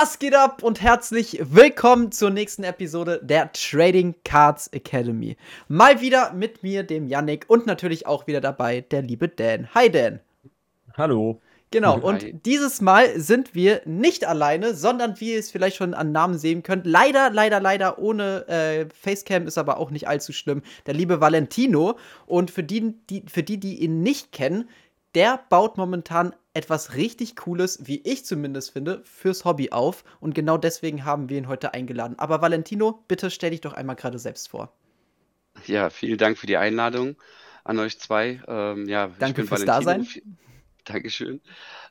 Was geht ab und herzlich willkommen zur nächsten Episode der Trading Cards Academy. Mal wieder mit mir, dem Yannick und natürlich auch wieder dabei der liebe Dan. Hi Dan. Hallo. Genau, und dieses Mal sind wir nicht alleine, sondern wie ihr es vielleicht schon an Namen sehen könnt, leider, leider, leider ohne äh, Facecam ist aber auch nicht allzu schlimm, der liebe Valentino. Und für die, die, für die, die ihn nicht kennen, der baut momentan etwas richtig Cooles, wie ich zumindest finde, fürs Hobby auf. Und genau deswegen haben wir ihn heute eingeladen. Aber Valentino, bitte stell dich doch einmal gerade selbst vor. Ja, vielen Dank für die Einladung an euch zwei. Ähm, ja, Danke fürs Valentino. Dasein. Dankeschön.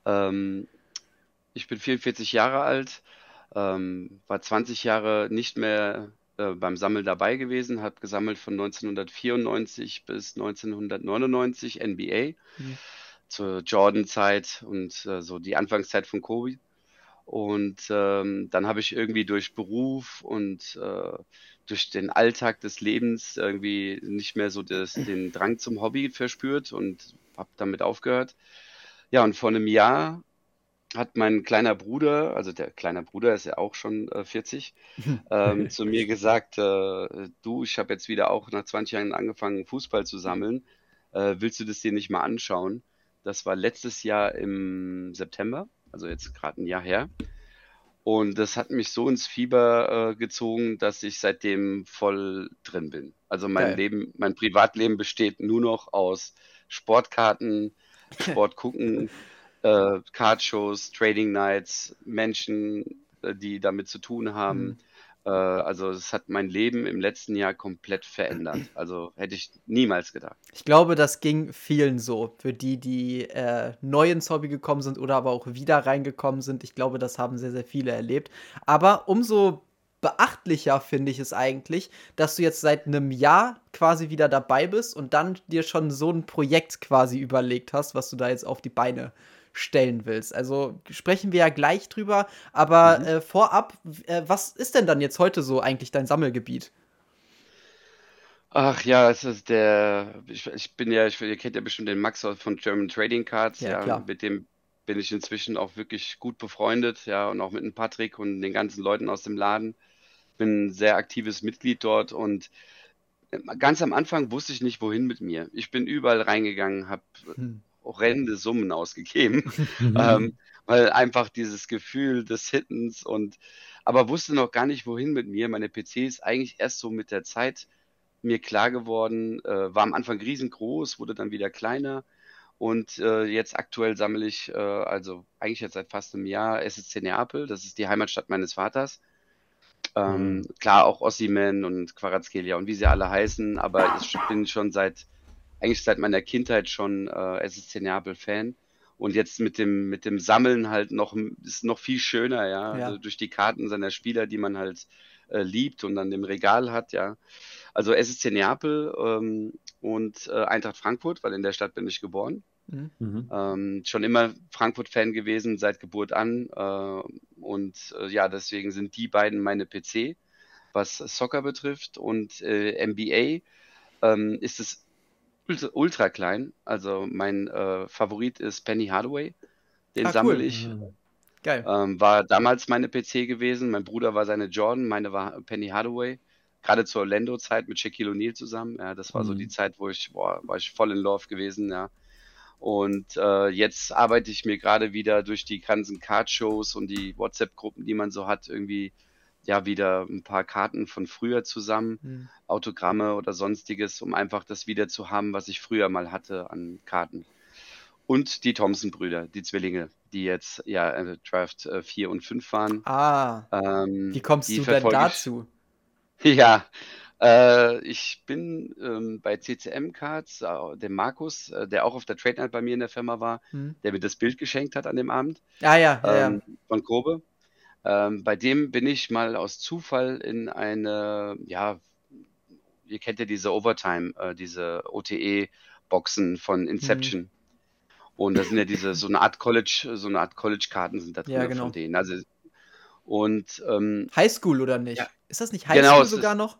Ähm, ich bin 44 Jahre alt, ähm, war 20 Jahre nicht mehr äh, beim Sammeln dabei gewesen, habe gesammelt von 1994 bis 1999 NBA mhm. Zur Jordan-Zeit und äh, so die Anfangszeit von Kobe. Und ähm, dann habe ich irgendwie durch Beruf und äh, durch den Alltag des Lebens irgendwie nicht mehr so das, den Drang zum Hobby verspürt und habe damit aufgehört. Ja, und vor einem Jahr hat mein kleiner Bruder, also der kleine Bruder ist ja auch schon äh, 40, ähm, zu mir gesagt, äh, du, ich habe jetzt wieder auch nach 20 Jahren angefangen, Fußball zu sammeln. Äh, willst du das dir nicht mal anschauen? Das war letztes Jahr im September, also jetzt gerade ein Jahr her. Und das hat mich so ins Fieber äh, gezogen, dass ich seitdem voll drin bin. Also mein Geil. Leben, mein Privatleben besteht nur noch aus Sportkarten, Sport gucken, äh, Card-Shows, Trading Nights, Menschen, äh, die damit zu tun haben. Mhm. Äh, also es hat mein Leben im letzten Jahr komplett verändert. Also hätte ich niemals gedacht. Ich glaube, das ging vielen so. Für die, die äh, neu ins Hobby gekommen sind oder aber auch wieder reingekommen sind. Ich glaube, das haben sehr, sehr viele erlebt. Aber umso beachtlicher finde ich es eigentlich, dass du jetzt seit einem Jahr quasi wieder dabei bist und dann dir schon so ein Projekt quasi überlegt hast, was du da jetzt auf die Beine stellen willst. Also sprechen wir ja gleich drüber, aber mhm. äh, vorab, äh, was ist denn dann jetzt heute so eigentlich dein Sammelgebiet? Ach ja, es ist der, ich, ich bin ja, ich, ihr kennt ja bestimmt den Max von German Trading Cards, ja, ja mit dem bin ich inzwischen auch wirklich gut befreundet, ja, und auch mit dem Patrick und den ganzen Leuten aus dem Laden bin ein sehr aktives Mitglied dort und äh, ganz am Anfang wusste ich nicht, wohin mit mir. Ich bin überall reingegangen, habe hm. Horrende Summen ausgegeben, ähm, weil einfach dieses Gefühl des Hittens und aber wusste noch gar nicht, wohin mit mir. Meine PC ist eigentlich erst so mit der Zeit mir klar geworden, äh, war am Anfang riesengroß, wurde dann wieder kleiner. Und äh, jetzt aktuell sammle ich, äh, also eigentlich jetzt seit fast einem Jahr, SSC Neapel, das ist die Heimatstadt meines Vaters. Ähm, mhm. Klar, auch Ossiman und Quarazkelia und wie sie alle heißen, aber ich bin schon seit, eigentlich seit meiner Kindheit schon äh, SSC Neapel-Fan. Und jetzt mit dem, mit dem Sammeln halt noch, ist noch viel schöner, ja, ja. Also durch die Karten seiner Spieler, die man halt äh, liebt und dann im Regal hat, ja. Also SSC Neapel ähm, und äh, Eintracht Frankfurt, weil in der Stadt bin ich geboren. Mhm. mhm. Ähm, schon immer Frankfurt-Fan gewesen, seit Geburt an. Äh, und äh, ja, deswegen sind die beiden meine PC, was Soccer betrifft. Und äh, NBA ähm, ist es ultra, ultra, klein. Also mein äh, Favorit ist Penny Hardaway. Den ah, sammle cool. ich. Mhm. Geil. Ähm, war damals meine PC gewesen. Mein Bruder war seine Jordan, meine war Penny Hardaway gerade zur Orlando-Zeit mit Shaquille O'Neal zusammen. Ja, das war mhm. so die Zeit, wo ich, boah, war ich voll in Love gewesen, ja. Und äh, jetzt arbeite ich mir gerade wieder durch die ganzen Card-Shows und die WhatsApp-Gruppen, die man so hat, irgendwie ja wieder ein paar Karten von früher zusammen, mhm. Autogramme oder sonstiges, um einfach das wieder zu haben, was ich früher mal hatte an Karten. Und die Thompson-Brüder, die Zwillinge, die jetzt ja äh, Draft äh, 4 und 5 waren. Ah. Ähm, wie kommst du denn dazu? Ja, äh, ich bin ähm, bei CCM Cards, äh, dem Markus, äh, der auch auf der Trade Night bei mir in der Firma war, mhm. der mir das Bild geschenkt hat an dem Abend. Ah ja, ja, ähm, ja. Von Grobe. Ähm, bei dem bin ich mal aus Zufall in eine, ja, ihr kennt ja diese Overtime, äh, diese OTE-Boxen von Inception. Mhm. Und das sind ja diese, so eine Art College, so eine Art College-Karten sind da drin ja, genau. von denen. Also, und ähm, Highschool oder nicht? Ja, ist das nicht Highschool genau, sogar ist, noch?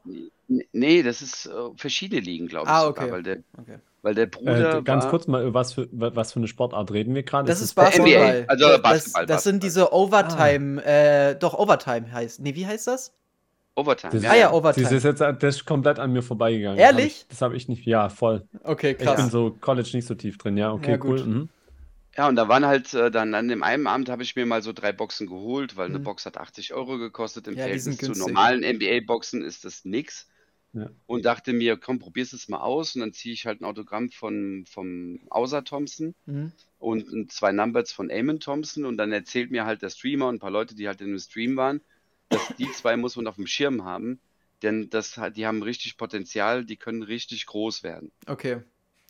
Nee, das ist äh, verschiedene Ligen, glaube ich. Ah, okay. Sogar, der, okay. Weil der Bruder. Äh, ganz war, kurz mal, was für, was für eine Sportart reden wir gerade? Das ist, ist Basketball. NBA, also Basketball. Das, das, das sind diese Overtime, ah. äh, doch Overtime heißt. Nee, wie heißt das? Overtime. Das, ja, ah ja, Overtime. Das ist jetzt das ist komplett an mir vorbeigegangen. Ehrlich? Hab ich, das habe ich nicht. Ja, voll. Okay, krass. Ich bin so College nicht so tief drin. Ja, okay, ja, cool. Mhm. Ja, und da waren halt äh, dann an dem einen Abend habe ich mir mal so drei Boxen geholt, weil mhm. eine Box hat 80 Euro gekostet. Im ja, Verhältnis zu normalen NBA-Boxen ist das nix. Ja. Und dachte mir, komm, probier's es mal aus. Und dann ziehe ich halt ein Autogramm von, vom Außer Thompson mhm. und zwei Numbers von Eamon Thompson. Und dann erzählt mir halt der Streamer und ein paar Leute, die halt in dem Stream waren, dass die zwei muss man auf dem Schirm haben. Denn das, die haben richtig Potenzial, die können richtig groß werden. Okay.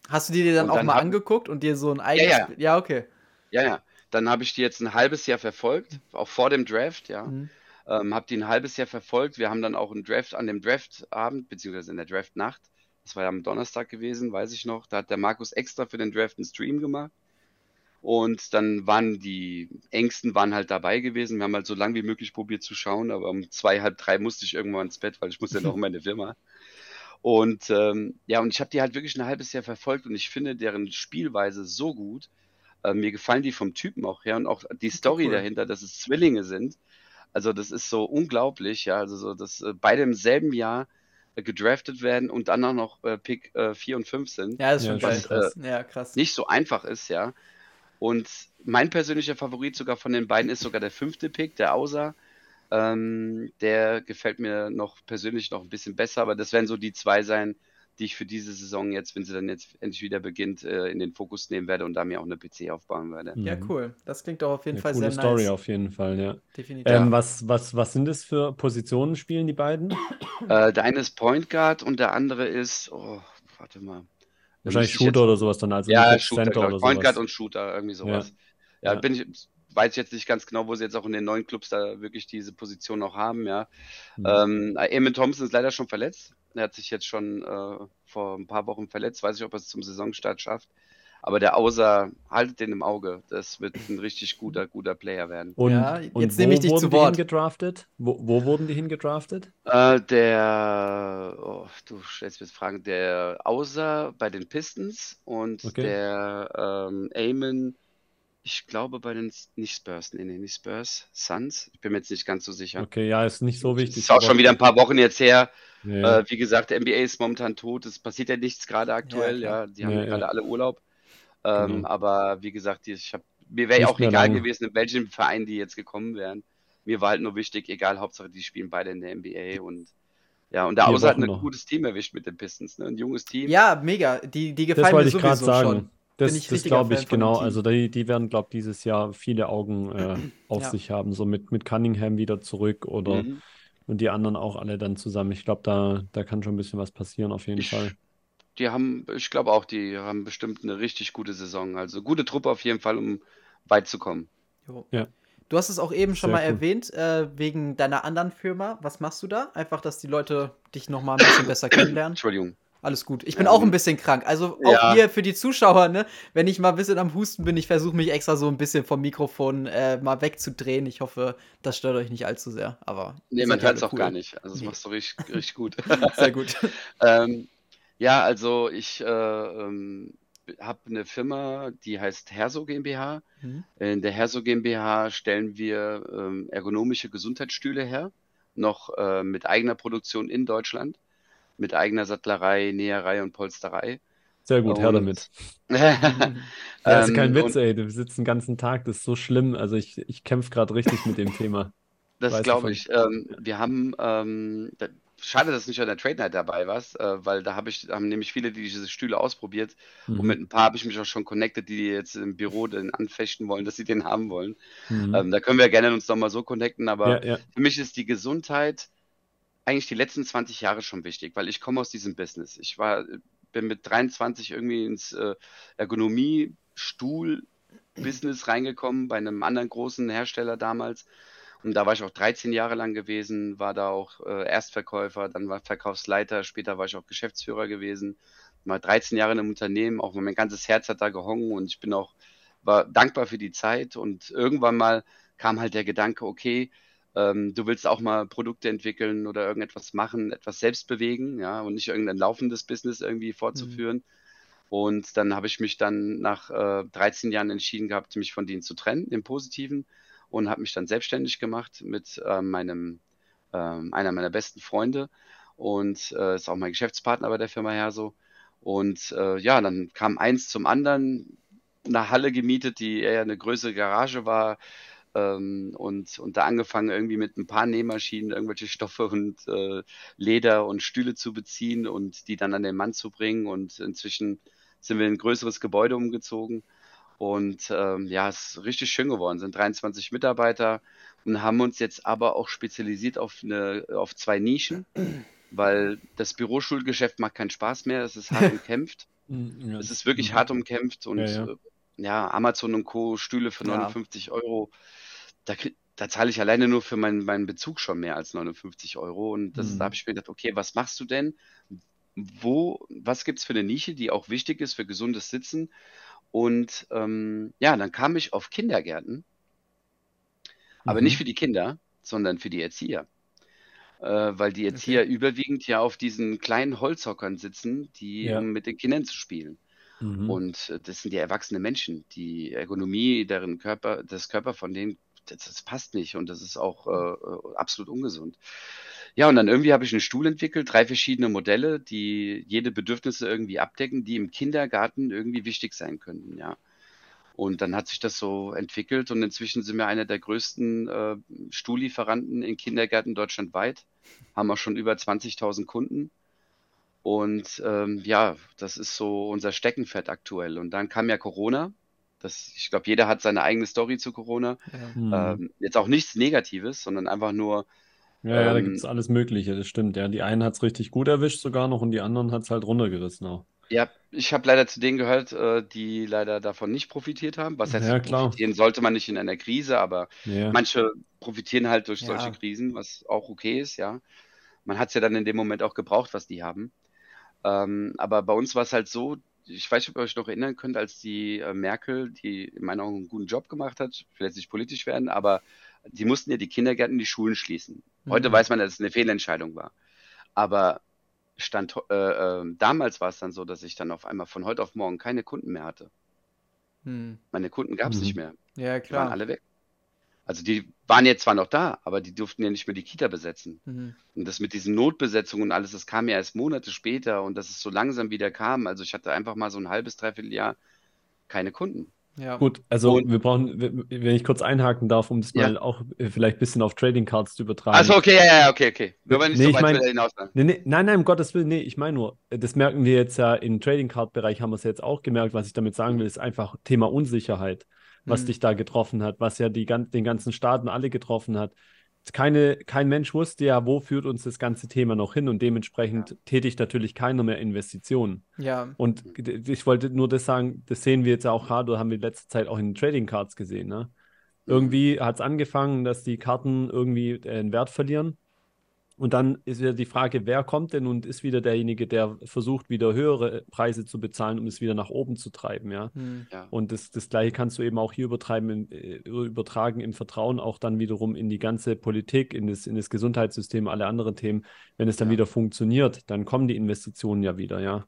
Hast du die dir dann, dann auch mal hab, angeguckt und dir so ein eigenes. Ja, ja. ja okay. Ja, ja. Dann habe ich die jetzt ein halbes Jahr verfolgt, auch vor dem Draft, ja. Mhm. Ähm, habe die ein halbes Jahr verfolgt. Wir haben dann auch einen Draft an dem Draftabend, beziehungsweise in der Draftnacht. Das war ja am Donnerstag gewesen, weiß ich noch. Da hat der Markus extra für den Draft einen Stream gemacht. Und dann waren die Ängsten waren halt dabei gewesen. Wir haben halt so lange wie möglich probiert zu schauen, aber um zwei, halb drei musste ich irgendwann ins Bett, weil ich musste ja noch in meine Firma. Und ähm, ja, und ich habe die halt wirklich ein halbes Jahr verfolgt und ich finde deren Spielweise so gut. Äh, mir gefallen die vom Typen auch her und auch die Story cool. dahinter, dass es Zwillinge sind. Also das ist so unglaublich, ja. Also so, dass äh, beide im selben Jahr äh, gedraftet werden und dann auch noch äh, Pick 4 und 5 sind. Ja, das ist schon was, krass. ja, krass. Nicht so einfach ist, ja. Und mein persönlicher Favorit sogar von den beiden ist sogar der fünfte Pick, der Außer. Ähm, der gefällt mir noch persönlich noch ein bisschen besser, aber das werden so die zwei sein, die ich für diese Saison jetzt, wenn sie dann jetzt endlich wieder beginnt, äh, in den Fokus nehmen werde und da mir auch eine PC aufbauen werde. Ja, mhm. cool. Das klingt doch auf jeden eine Fall coole sehr Story nice. auf jeden Fall, ja. Definitiv. Ähm, was, was, was sind das für Positionen spielen die beiden? Äh, der eine ist Point Guard und der andere ist, oh, warte mal. Wahrscheinlich Shooter jetzt, oder sowas dann, also ja, Shooter, Center oder Point Guard und Shooter, irgendwie sowas. Ja, ja, ja. bin ich, weiß ich jetzt nicht ganz genau, wo sie jetzt auch in den neuen Clubs da wirklich diese Position noch haben, ja. Mhm. Ähm, Eamon Thompson ist leider schon verletzt. Er hat sich jetzt schon äh, vor ein paar Wochen verletzt. Weiß ich, ob er es zum Saisonstart schafft. Aber der Außer, haltet den im Auge. Das wird ein richtig guter, guter Player werden. Und, ja, jetzt und nehme ich dich zu Wort. Hingedraftet? Wo, wo wurden die hingedraftet? Äh, der, oh, du stellst mir jetzt Fragen, der Außer bei den Pistons und okay. der ähm, Eamon ich glaube bei den, nicht Spurs, nee, nee, nicht Spurs, Suns. Ich bin mir jetzt nicht ganz so sicher. Okay, ja, ist nicht so wichtig. Ist auch schon wieder ein paar Wochen jetzt her. Ja. Äh, wie gesagt, der NBA ist momentan tot. Es passiert ja nichts gerade aktuell. Ja, ja, die haben ja, gerade alle Urlaub. Ähm, genau. Aber wie gesagt, ich hab, mir wäre auch egal lang. gewesen, in welchem Verein die jetzt gekommen wären. Mir war halt nur wichtig, egal, Hauptsache die spielen beide in der NBA und ja, und der Außer hat ein gutes Team erwischt mit den Pistons, ne? Ein junges Team. Ja, mega. Die, die gefallen das mir sowieso sagen. schon. Das, das glaube ich, genau. Also die, die werden, glaube ich, dieses Jahr viele Augen äh, auf ja. sich haben. So mit, mit Cunningham wieder zurück oder mhm. und die anderen auch alle dann zusammen. Ich glaube, da, da kann schon ein bisschen was passieren, auf jeden ich, Fall. Die haben, ich glaube auch, die haben bestimmt eine richtig gute Saison. Also gute Truppe auf jeden Fall, um weit zu kommen. Jo. Ja. Du hast es auch eben schon Sehr mal cool. erwähnt, äh, wegen deiner anderen Firma. Was machst du da? Einfach, dass die Leute dich noch mal ein bisschen besser kennenlernen. Entschuldigung. Alles gut. Ich bin ähm, auch ein bisschen krank. Also auch ja. hier für die Zuschauer, ne? Wenn ich mal ein bisschen am Husten bin, ich versuche mich extra so ein bisschen vom Mikrofon äh, mal wegzudrehen. Ich hoffe, das stört euch nicht allzu sehr. Aber nee, man hört es auch cool. gar nicht. Also das nee. machst du richtig, richtig gut. Sehr gut. ähm, ja, also ich äh, ähm, habe eine Firma, die heißt Herso GmbH. Mhm. In der Herso GmbH stellen wir ähm, ergonomische Gesundheitsstühle her, noch äh, mit eigener Produktion in Deutschland mit eigener Sattlerei, Näherei und Polsterei. Sehr gut, und, her damit. ja, ist kein ähm, Witz, ey. Du sitzt den ganzen Tag, das ist so schlimm. Also ich, ich kämpfe gerade richtig mit dem Thema. Das glaube ich. Ähm, wir haben, ähm, da, schade, dass du nicht an der Trade Night dabei warst, äh, weil da habe ich, haben nämlich viele, die diese Stühle ausprobiert mhm. und mit ein paar habe ich mich auch schon connected, die jetzt im Büro den anfechten wollen, dass sie den haben wollen. Mhm. Ähm, da können wir gerne uns nochmal so connecten, aber ja, ja. für mich ist die Gesundheit eigentlich die letzten 20 Jahre schon wichtig, weil ich komme aus diesem Business. Ich war, bin mit 23 irgendwie ins äh, Ergonomie-Stuhl-Business reingekommen bei einem anderen großen Hersteller damals. Und da war ich auch 13 Jahre lang gewesen, war da auch äh, Erstverkäufer, dann war Verkaufsleiter, später war ich auch Geschäftsführer gewesen. Mal 13 Jahre in einem Unternehmen, auch mein ganzes Herz hat da gehongen und ich bin auch war dankbar für die Zeit. Und irgendwann mal kam halt der Gedanke, okay, ähm, du willst auch mal Produkte entwickeln oder irgendetwas machen, etwas selbst bewegen, ja, und nicht irgendein laufendes Business irgendwie fortzuführen. Mhm. Und dann habe ich mich dann nach äh, 13 Jahren entschieden gehabt, mich von denen zu trennen, im Positiven, und habe mich dann selbstständig gemacht mit äh, meinem, äh, einer meiner besten Freunde und äh, ist auch mein Geschäftspartner bei der Firma Herso. Und äh, ja, dann kam eins zum anderen, eine Halle gemietet, die eher eine größere Garage war, ähm, und, und da angefangen irgendwie mit ein paar Nähmaschinen irgendwelche Stoffe und äh, Leder und Stühle zu beziehen und die dann an den Mann zu bringen und inzwischen sind wir in ein größeres Gebäude umgezogen und ähm, ja, es ist richtig schön geworden, sind 23 Mitarbeiter und haben uns jetzt aber auch spezialisiert auf, eine, auf zwei Nischen, weil das Büroschulgeschäft macht keinen Spaß mehr, es ist hart umkämpft. Mm, es ist wirklich hart umkämpft und ja, ja. Äh, ja, Amazon und Co. Stühle für 59 ja. Euro da, da zahle ich alleine nur für meinen, meinen Bezug schon mehr als 59 Euro. Und das, mhm. da habe ich mir gedacht, okay, was machst du denn? Wo, was gibt es für eine Nische, die auch wichtig ist für gesundes Sitzen? Und ähm, ja, dann kam ich auf Kindergärten, aber nicht mhm. für die Kinder, sondern für die Erzieher. Äh, weil die Erzieher okay. überwiegend ja auf diesen kleinen Holzhockern sitzen, die ja. um mit den Kindern zu spielen. Mhm. Und äh, das sind ja erwachsene Menschen. Die Ergonomie deren Körper, das Körper von denen das, das passt nicht und das ist auch äh, äh, absolut ungesund. Ja, und dann irgendwie habe ich einen Stuhl entwickelt, drei verschiedene Modelle, die jede Bedürfnisse irgendwie abdecken, die im Kindergarten irgendwie wichtig sein könnten, ja. Und dann hat sich das so entwickelt und inzwischen sind wir einer der größten äh, Stuhllieferanten in Kindergärten deutschlandweit, haben auch schon über 20.000 Kunden. Und ähm, ja, das ist so unser Steckenpferd aktuell. Und dann kam ja Corona das, ich glaube, jeder hat seine eigene Story zu Corona. Ja. Ähm, jetzt auch nichts Negatives, sondern einfach nur. Ja, ja da ähm, gibt es alles Mögliche, das stimmt. Ja, die einen hat es richtig gut erwischt sogar noch und die anderen hat es halt runtergerissen auch. Ja, ich habe leider zu denen gehört, äh, die leider davon nicht profitiert haben. Was heißt, ja, profitieren sollte man nicht in einer Krise, aber ja. manche profitieren halt durch solche Krisen, was auch okay ist, ja. Man hat es ja dann in dem Moment auch gebraucht, was die haben. Ähm, aber bei uns war es halt so, ich weiß nicht, ob ihr euch noch erinnern könnt, als die äh, Merkel, die in meinen Augen einen guten Job gemacht hat, vielleicht nicht politisch werden, aber die mussten ja die Kindergärten, die Schulen schließen. Heute mhm. weiß man, dass es eine Fehlentscheidung war. Aber stand, äh, äh, damals war es dann so, dass ich dann auf einmal von heute auf morgen keine Kunden mehr hatte. Mhm. Meine Kunden gab es mhm. nicht mehr. Ja, klar. Die waren alle weg. Also die waren jetzt zwar noch da, aber die durften ja nicht mehr die Kita besetzen. Mhm. Und das mit diesen Notbesetzungen und alles, das kam ja erst Monate später und dass es so langsam wieder kam. Also ich hatte einfach mal so ein halbes, dreiviertel Jahr keine Kunden. Ja. Gut, also und, wir brauchen, wenn ich kurz einhaken darf, um das ja. mal auch äh, vielleicht ein bisschen auf Trading Cards zu übertragen. Also okay, ja, ja, okay, okay. Nur wenn ich nee, so weit ich mein, hinaus nee, nee, Nein, nein, um Gottes Willen, nee, ich meine nur, das merken wir jetzt ja im Trading Card Bereich, haben wir es jetzt auch gemerkt. Was ich damit sagen will, ist einfach Thema Unsicherheit was mhm. dich da getroffen hat, was ja die, den ganzen Staaten alle getroffen hat. Keine, kein Mensch wusste ja, wo führt uns das ganze Thema noch hin und dementsprechend ja. tätigt natürlich keiner mehr Investitionen. Ja. Und ich wollte nur das sagen, das sehen wir jetzt auch gerade, haben wir in letzter Zeit auch in den Trading Cards gesehen. Ne? Mhm. Irgendwie hat es angefangen, dass die Karten irgendwie äh, einen Wert verlieren und dann ist wieder die Frage, wer kommt denn und ist wieder derjenige, der versucht, wieder höhere Preise zu bezahlen, um es wieder nach oben zu treiben, ja. Hm. ja. Und das, das gleiche kannst du eben auch hier übertreiben, äh, übertragen im Vertrauen auch dann wiederum in die ganze Politik, in das, in das Gesundheitssystem, alle anderen Themen. Wenn es dann ja. wieder funktioniert, dann kommen die Investitionen ja wieder, ja.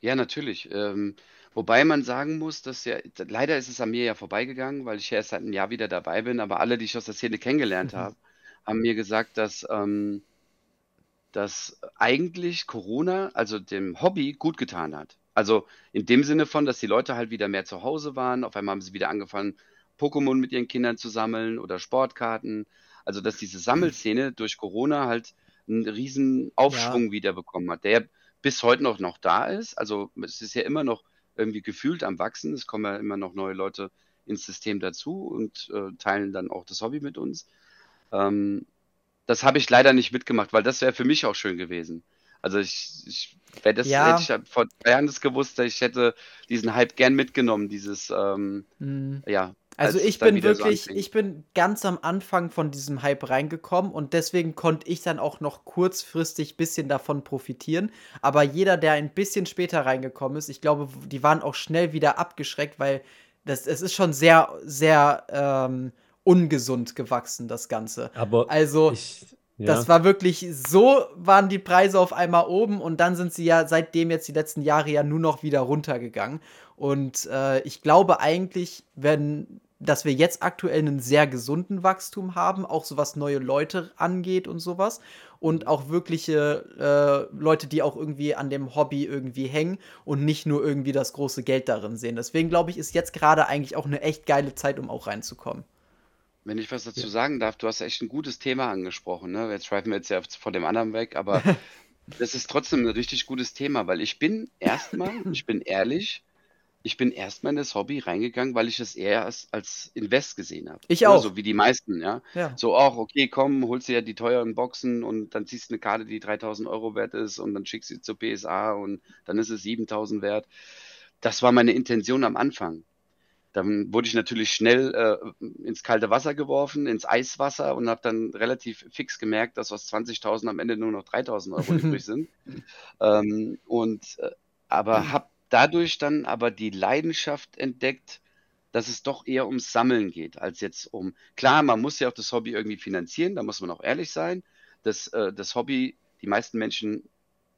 Ja, natürlich. Ähm, wobei man sagen muss, dass ja, leider ist es an mir ja vorbeigegangen, weil ich ja erst seit einem Jahr wieder dabei bin, aber alle, die ich aus der Szene kennengelernt habe, haben mir gesagt, dass, ähm, dass eigentlich Corona, also dem Hobby, gut getan hat. Also in dem Sinne von, dass die Leute halt wieder mehr zu Hause waren. Auf einmal haben sie wieder angefangen, Pokémon mit ihren Kindern zu sammeln oder Sportkarten. Also dass diese Sammelszene durch Corona halt einen riesen Aufschwung ja. wieder bekommen hat, der bis heute noch, noch da ist. Also es ist ja immer noch irgendwie gefühlt am Wachsen. Es kommen ja immer noch neue Leute ins System dazu und äh, teilen dann auch das Hobby mit uns. Ähm, das habe ich leider nicht mitgemacht, weil das wäre für mich auch schön gewesen. Also ich, ich wäre das ja. hätte ich vor drei Jahren das gewusst, ich hätte diesen Hype gern mitgenommen, dieses ähm, mhm. ja. Also ich bin wirklich, so ich bin ganz am Anfang von diesem Hype reingekommen und deswegen konnte ich dann auch noch kurzfristig ein bisschen davon profitieren. Aber jeder, der ein bisschen später reingekommen ist, ich glaube, die waren auch schnell wieder abgeschreckt, weil das, es ist schon sehr, sehr ähm, ungesund gewachsen, das Ganze. Aber also, ich, Ja. Das war wirklich, so waren die Preise auf einmal oben und dann sind sie ja seitdem jetzt die letzten Jahre ja nur noch wieder runtergegangen. Und äh, ich glaube eigentlich, wenn, dass wir jetzt aktuell einen sehr gesunden Wachstum haben, auch so was neue Leute angeht und sowas. Und auch wirkliche äh, Leute, die auch irgendwie an dem Hobby irgendwie hängen und nicht nur irgendwie das große Geld darin sehen. Deswegen glaube ich, ist jetzt gerade eigentlich auch eine echt geile Zeit, um auch reinzukommen. Wenn ich was dazu Ja. sagen darf, du hast echt ein gutes Thema angesprochen, ne? Jetzt schweifen wir jetzt ja von dem anderen weg, aber das ist trotzdem ein richtig gutes Thema, weil ich bin erstmal, ich bin ehrlich, ich bin erstmal in das Hobby reingegangen, weil ich es eher als, als Invest gesehen habe. Ich Ne? auch. So wie die meisten, ja. Ja. So, auch, okay, komm, holst dir ja die teuren Boxen und dann ziehst du eine Karte, die 3000 Euro wert ist und dann schickst du sie zur PSA und dann ist es 7000 wert. Das war meine Intention am Anfang. Dann wurde ich natürlich schnell äh, ins kalte Wasser geworfen, ins Eiswasser und habe dann relativ fix gemerkt, dass aus 20.000 am Ende nur noch 3.000 Euro übrig sind. Ähm, und äh, aber habe dadurch dann aber die Leidenschaft entdeckt, dass es doch eher ums Sammeln geht, als jetzt um. Klar, man muss ja auch das Hobby irgendwie finanzieren, da muss man auch ehrlich sein. Das, äh, das Hobby, die meisten Menschen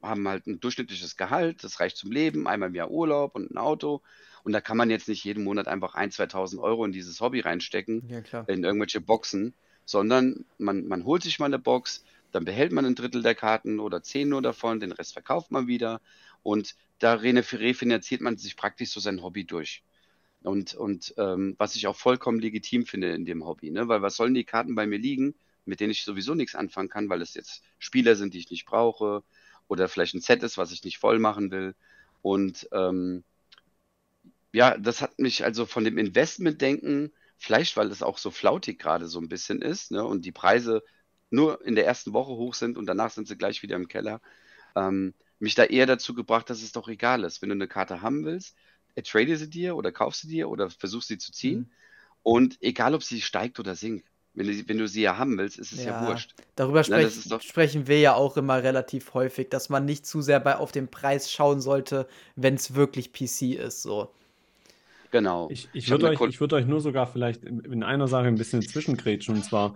haben halt ein durchschnittliches Gehalt, das reicht zum Leben, einmal im Jahr Urlaub und ein Auto. Und da kann man jetzt nicht jeden Monat einfach 1.000, 2.000 Euro in dieses Hobby reinstecken, ja, in irgendwelche Boxen, sondern man, man holt sich mal eine Box, dann behält man ein Drittel der Karten oder zehn nur davon, den Rest verkauft man wieder und da refinanziert man sich praktisch so sein Hobby durch. Und, und ähm, was ich auch vollkommen legitim finde in dem Hobby, ne? weil was sollen die Karten bei mir liegen, mit denen ich sowieso nichts anfangen kann, weil es jetzt Spieler sind, die ich nicht brauche oder vielleicht ein Set ist, was ich nicht voll machen will. Und ähm, ja, das hat mich also von dem Investmentdenken, vielleicht weil es auch so flautig gerade so ein bisschen ist, ne, und die Preise nur in der ersten Woche hoch sind und danach sind sie gleich wieder im Keller, ähm, mich da eher dazu gebracht, dass es doch egal ist. Wenn du eine Karte haben willst, trade sie dir oder kaufst sie dir oder versuchst sie zu ziehen. Mhm. Und egal, ob sie steigt oder sinkt, wenn du, wenn du sie ja haben willst, ist es ja, ja wurscht. Darüber sprech, Na, sprechen wir ja auch immer relativ häufig, dass man nicht zu sehr bei, auf den Preis schauen sollte, wenn es wirklich PC ist. So. Genau. Ich, ich würde euch, würd euch nur sogar vielleicht in einer Sache ein bisschen zwischengrätschen. Und zwar,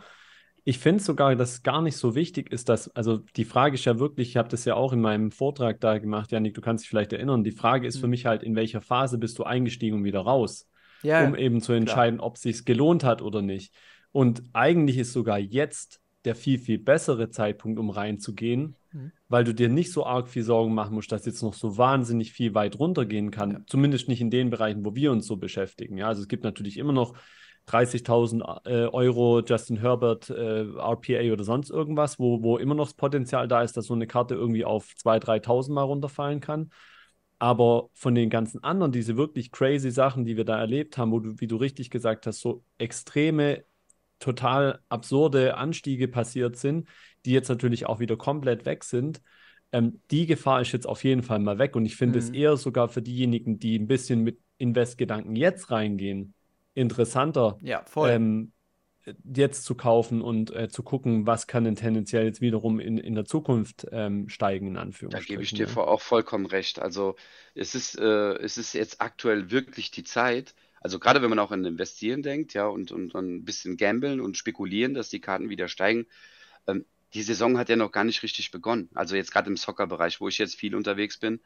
ich finde sogar, dass es gar nicht so wichtig ist, dass, also die Frage ist ja wirklich, ich habe das ja auch in meinem Vortrag da gemacht, Janik, du kannst dich vielleicht erinnern, die Frage ist für mhm. mich halt, in welcher Phase bist du eingestiegen und wieder raus? Ja, um eben zu entscheiden, klar. ob es sich gelohnt hat oder nicht. Und eigentlich ist sogar jetzt der viel, viel bessere Zeitpunkt, um reinzugehen, mhm. weil du dir nicht so arg viel Sorgen machen musst, dass jetzt noch so wahnsinnig viel weit runtergehen kann. Ja. Zumindest nicht in den Bereichen, wo wir uns so beschäftigen. Ja, also es gibt natürlich immer noch 30.000 äh, Euro Justin Herbert äh, RPA oder sonst irgendwas, wo, wo immer noch das Potenzial da ist, dass so eine Karte irgendwie auf 2.000, 3.000 mal runterfallen kann. Aber von den ganzen anderen, diese wirklich crazy Sachen, die wir da erlebt haben, wo du, wie du richtig gesagt hast, so extreme total absurde Anstiege passiert sind, die jetzt natürlich auch wieder komplett weg sind. Ähm, die Gefahr ist jetzt auf jeden Fall mal weg und ich finde mhm. es eher sogar für diejenigen, die ein bisschen mit Investgedanken jetzt reingehen, interessanter, ja, ähm, jetzt zu kaufen und äh, zu gucken, was kann denn tendenziell jetzt wiederum in, in der Zukunft ähm, steigen, in Anführungszeichen. Da gebe ich dir ja. auch vollkommen recht. Also es ist, äh, es ist jetzt aktuell wirklich die Zeit, also gerade wenn man auch an Investieren denkt, ja, und, und, und ein bisschen gambeln und spekulieren, dass die Karten wieder steigen. Ähm, die Saison hat ja noch gar nicht richtig begonnen. Also jetzt gerade im Soccer-Bereich, wo ich jetzt viel unterwegs bin.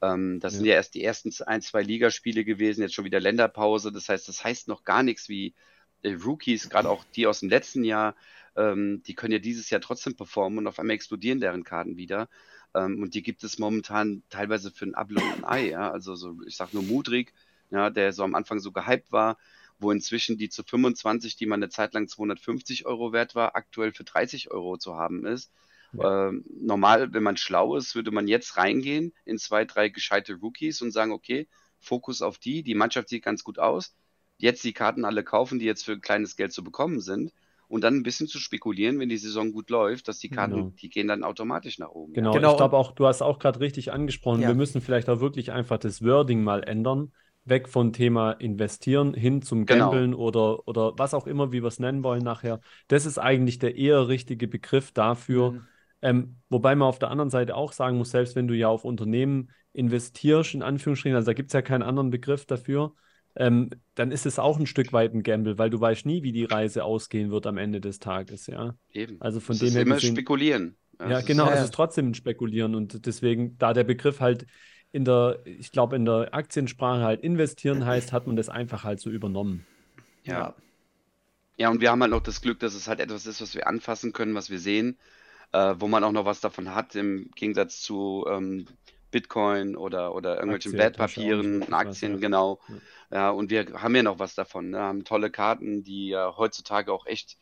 Ähm, das ja. sind ja erst die ersten ein, zwei Ligaspiele gewesen, jetzt schon wieder Länderpause. Das heißt, das heißt noch gar nichts wie äh, Rookies, gerade auch die aus dem letzten Jahr, ähm, die können ja dieses Jahr trotzdem performen und auf einmal explodieren deren Karten wieder. Ähm, und die gibt es momentan teilweise für ein Abo und ein Ei. Ja? Also so, ich sag nur Mudrik, ja, der so am Anfang so gehypt war, wo inzwischen die zu 25, die man eine Zeit lang 250 Euro wert war, aktuell für 30 Euro zu haben ist. Ja. Ähm, normal, wenn man schlau ist, würde man jetzt reingehen in zwei, drei gescheite Rookies und sagen, okay, Fokus auf die, die Mannschaft sieht ganz gut aus, jetzt die Karten alle kaufen, die jetzt für kleines Geld zu bekommen sind und dann ein bisschen zu spekulieren, wenn die Saison gut läuft, dass die Karten, genau. die gehen dann automatisch nach oben. Genau, genau. ich glaube auch, du hast auch gerade richtig angesprochen, ja. wir müssen vielleicht auch wirklich einfach das Wording mal ändern weg von Thema investieren hin zum genau. Gambeln genau. oder, oder was auch immer, wie wir es nennen wollen nachher. Das ist eigentlich der eher richtige Begriff dafür. Mhm. Ähm, wobei man auf der anderen Seite auch sagen muss, selbst wenn du ja auf Unternehmen investierst, in Anführungsstrichen, also da gibt es ja keinen anderen Begriff dafür, ähm, dann ist es auch ein Stück weit ein Gamble, weil du weißt nie, wie die Reise ausgehen wird am Ende des Tages, ja. Eben. Also von es dem ist her immer gesehen, spekulieren. ja, genau, es ist trotzdem ein Spekulieren und deswegen, da der Begriff halt in der, ich glaube, in der Aktiensprache halt investieren heißt, hat man das einfach halt so übernommen. Ja. Ja, und wir haben halt noch das Glück, dass es halt etwas ist, was wir anfassen können, was wir sehen, äh, wo man auch noch was davon hat, im Gegensatz zu ähm, Bitcoin oder, oder irgendwelchen Aktien, Wertpapieren, wahrscheinlich was, Aktien, ja. genau. Ja. Ja, und wir haben ja noch was davon, ne? haben tolle Karten, die ja heutzutage auch echt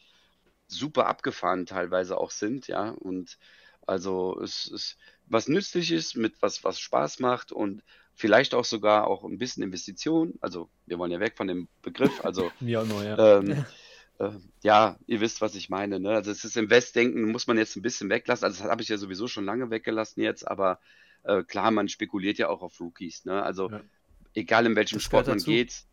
super abgefahren teilweise auch sind, ja. Und also es ist was nützlich ist, mit was, was Spaß macht und vielleicht auch sogar auch ein bisschen Investition. Also wir wollen ja weg von dem Begriff, also auch immer, ja. ähm, äh, ja, ihr wisst, was ich meine. Ne? Also es ist Investdenken, muss man jetzt ein bisschen weglassen. Also das habe ich ja sowieso schon lange weggelassen jetzt, aber äh, klar, man spekuliert ja auch auf Rookies. Ne? Also Ja. egal in welchem Das Sport man geht,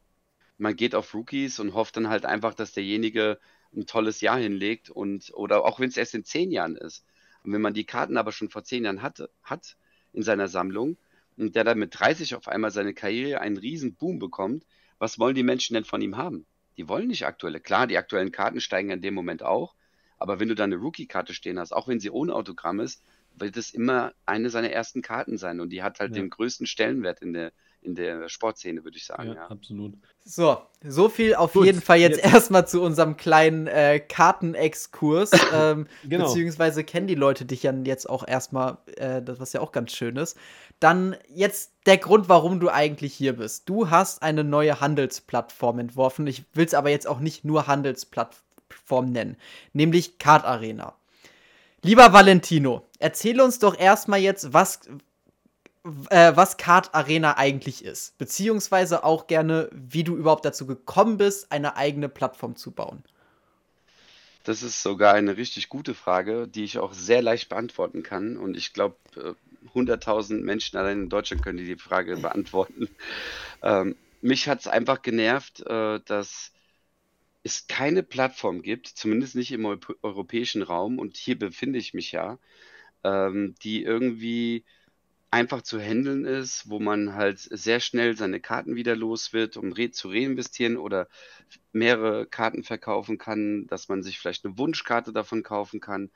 man geht auf Rookies und hofft dann halt einfach, dass derjenige ein tolles Jahr hinlegt und oder auch wenn es erst in zehn Jahren ist. Und wenn man die Karten aber schon vor zehn Jahren hatte, hat in seiner Sammlung und der dann mit 30 auf einmal seine Karriere einen riesen Boom bekommt, was wollen die Menschen denn von ihm haben? Die wollen nicht aktuelle. Klar, die aktuellen Karten steigen in dem Moment auch, aber wenn du da eine Rookie-Karte stehen hast, auch wenn sie ohne Autogramm ist, wird es immer eine seiner ersten Karten sein und die hat halt Ja. den größten Stellenwert in der, in der Sportszene, würde ich sagen. ja, Ja. absolut. So, so viel auf Gut, jeden Fall jetzt jetzt- erstmal zu unserem kleinen äh, Kartenexkurs. ähm, Genau. Beziehungsweise kennen die Leute dich ja jetzt auch erstmal, äh, das was ja auch ganz schön ist. Dann jetzt der Grund, warum du eigentlich hier bist. Du hast eine neue Handelsplattform entworfen. Ich will es aber jetzt auch nicht nur Handelsplattform nennen, nämlich Card Arena. Lieber Valentino, erzähl uns doch erstmal jetzt, was, äh, was Card Arena eigentlich ist. Beziehungsweise auch gerne, wie du überhaupt dazu gekommen bist, eine eigene Plattform zu bauen. Das ist sogar eine richtig gute Frage, die ich auch sehr leicht beantworten kann. Und ich glaube, äh, 100.000 Menschen allein in Deutschland können die Frage beantworten. Ähm, mich hat es einfach genervt, äh, dass es keine Plattform gibt, zumindest nicht im Eu europäischen Raum, und hier befinde ich mich ja, ähm, die irgendwie einfach zu handeln ist, wo man halt sehr schnell seine Karten wieder los wird, um re zu reinvestieren oder mehrere Karten verkaufen kann, dass man sich vielleicht eine Wunschkarte davon kaufen kann.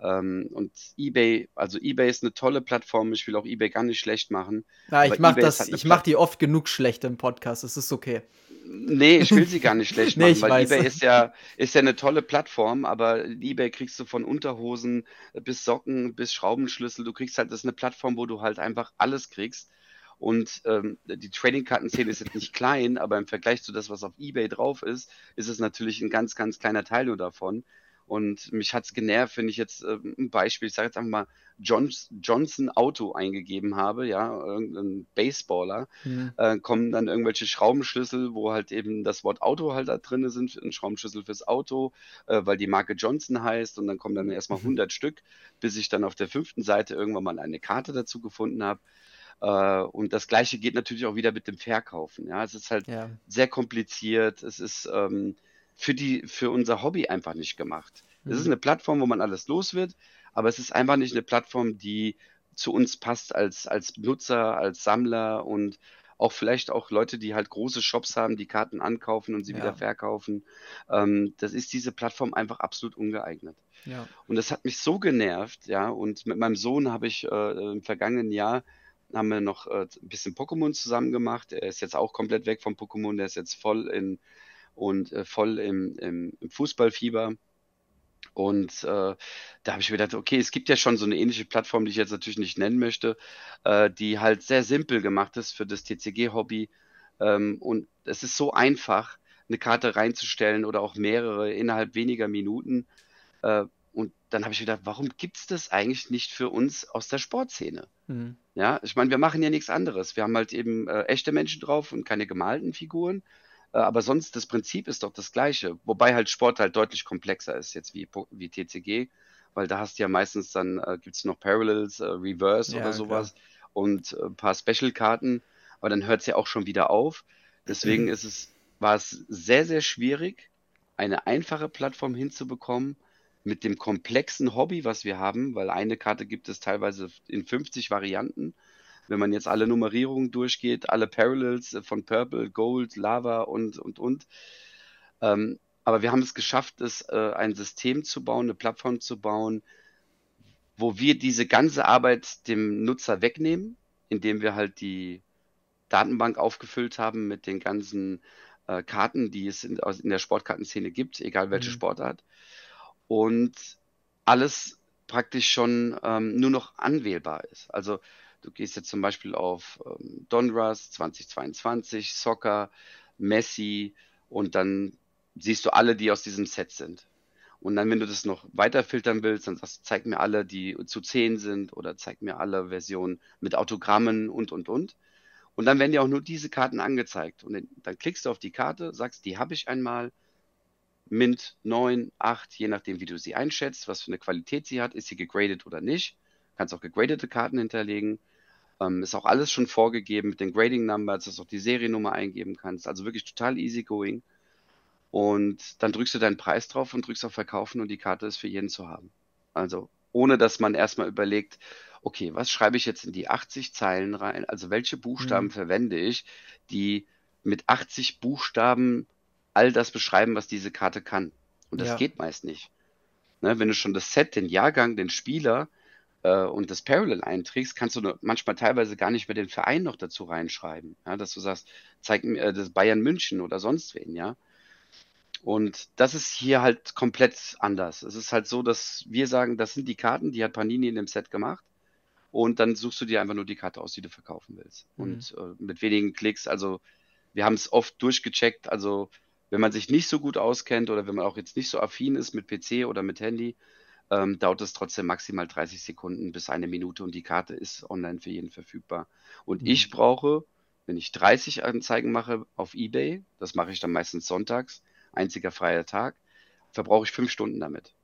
Ähm, und eBay, also eBay ist eine tolle Plattform. Ich will auch eBay gar nicht schlecht machen. Na, ich Aber mach eBay ist das, halt ich mach die oft genug schlecht im Podcast. Es ist okay. Nee, ich will sie gar nicht schlecht Nee, machen, ich weil weiß. eBay ist ja, ist ja eine tolle Plattform, aber eBay kriegst du von Unterhosen bis Socken bis Schraubenschlüssel. Du kriegst halt, das ist eine Plattform, wo du halt einfach alles kriegst. Und ähm, die Trading-Karten-Szene ist jetzt nicht klein, aber im Vergleich zu das, was auf eBay drauf ist, ist es natürlich ein ganz, ganz kleiner Teil nur davon. Und mich hat's genervt, wenn ich jetzt äh, ein Beispiel, ich sage jetzt einfach mal Johns, Johnson Auto eingegeben habe, ja, irgendein Baseballer, Hm. äh, kommen dann irgendwelche Schraubenschlüssel, wo halt eben das Wort Auto halt da drin sind, ein Schraubenschlüssel fürs Auto, äh, weil die Marke Johnson heißt und dann kommen dann erstmal 100 Stück, bis ich dann auf der fünften Seite irgendwann mal eine Karte dazu gefunden habe. Äh, und das gleiche geht natürlich auch wieder mit dem Verkaufen. Ja, es ist halt Ja. sehr kompliziert. Es ist ähm, für die, für unser Hobby einfach nicht gemacht. Es ist Mhm. eine Plattform, wo man alles los wird, aber es ist einfach nicht eine Plattform, die zu uns passt als, als Nutzer, als Sammler und auch vielleicht auch Leute, die halt große Shops haben, die Karten ankaufen und sie Ja. wieder verkaufen. Ähm, das ist diese Plattform einfach absolut ungeeignet. Ja. Und das hat mich so genervt, ja. Und mit meinem Sohn habe ich äh, im vergangenen Jahr haben wir noch äh, ein bisschen Pokémon zusammen gemacht. Er ist jetzt auch komplett weg vom Pokémon, der ist jetzt voll in und äh, voll im, im, im Fußballfieber. Und äh, da habe ich mir gedacht, okay, es gibt ja schon so eine ähnliche Plattform, die ich jetzt natürlich nicht nennen möchte, äh, die halt sehr simpel gemacht ist für das TCG-Hobby. Ähm, und es ist so einfach, eine Karte reinzustellen oder auch mehrere innerhalb weniger Minuten. Äh, und dann habe ich gedacht, warum gibt es das eigentlich nicht für uns aus der Sportszene? Hm. Ja, ich meine, wir machen ja nichts anderes. Wir haben halt eben äh, echte Menschen drauf und keine gemalten Figuren. Äh, aber sonst, das Prinzip ist doch das gleiche. Wobei halt Sport halt deutlich komplexer ist jetzt wie, wie TCG, weil da hast du ja meistens dann, äh, gibt es noch Parallels, äh, Reverse Ja, oder sowas und äh, ein paar Special-Karten. Aber dann hört es ja auch schon wieder auf. Deswegen ist es, war es sehr, sehr schwierig, eine einfache Plattform hinzubekommen mit dem komplexen Hobby, was wir haben, weil eine Karte gibt es teilweise in 50 Varianten. Wenn man jetzt alle Nummerierungen durchgeht, alle Parallels von Purple, Gold, Lava und, und, und. Ähm, aber wir haben es geschafft, es, äh, ein System zu bauen, eine Plattform zu bauen, wo wir diese ganze Arbeit dem Nutzer wegnehmen, indem wir halt die Datenbank aufgefüllt haben mit den ganzen äh, Karten, die es in, in, der Sportkartenszene gibt, egal welche mhm. Sportart. Und alles praktisch schon ähm, nur noch anwählbar ist. Also du gehst jetzt zum Beispiel auf ähm, Donruss 2022, Soccer, Messi und dann siehst du alle, die aus diesem Set sind. Und dann, wenn du das noch weiter filtern willst, dann sagst du, zeig mir alle, die zu 10 sind oder zeig mir alle Versionen mit Autogrammen und, und, und. Und dann werden dir auch nur diese Karten angezeigt. Und dann, klickst du auf die Karte, sagst, die habe ich einmal, Mint 9, 8, je nachdem, wie du sie einschätzt, was für eine Qualität sie hat, ist sie gegradet oder nicht. Kannst auch gegradete Karten hinterlegen. Ähm, ist auch alles schon vorgegeben mit den Grading Numbers, dass du auch die Seriennummer eingeben kannst. Also wirklich total easy going. Und dann drückst du deinen Preis drauf und drückst auf Verkaufen und die Karte ist für jeden zu haben. Also ohne dass man erstmal überlegt, okay, was schreibe ich jetzt in die 80 Zeilen rein? Also welche Buchstaben mhm. verwende ich, die mit 80 Buchstaben all das beschreiben, was diese Karte kann. Und das ja. geht meist nicht. Ne, wenn du schon das Set, den Jahrgang, den Spieler äh, und das Parallel einträgst, kannst du manchmal teilweise gar nicht mehr den Verein noch dazu reinschreiben. Ja, dass du sagst, zeig mir äh, das Bayern München oder sonst wen, ja. Und das ist hier halt komplett anders. Es ist halt so, dass wir sagen, das sind die Karten, die hat Panini in dem Set gemacht. Und dann suchst du dir einfach nur die Karte aus, die du verkaufen willst. Mhm. Und äh, mit wenigen Klicks, also wir haben es oft durchgecheckt. Also wenn man sich nicht so gut auskennt oder wenn man auch jetzt nicht so affin ist mit PC oder mit Handy, ähm, dauert es trotzdem maximal 30 Sekunden bis eine Minute und die Karte ist online für jeden verfügbar. Und mhm. ich brauche, wenn ich 30 Anzeigen mache auf eBay, das mache ich dann meistens sonntags, einziger freier Tag, verbrauche ich fünf Stunden damit,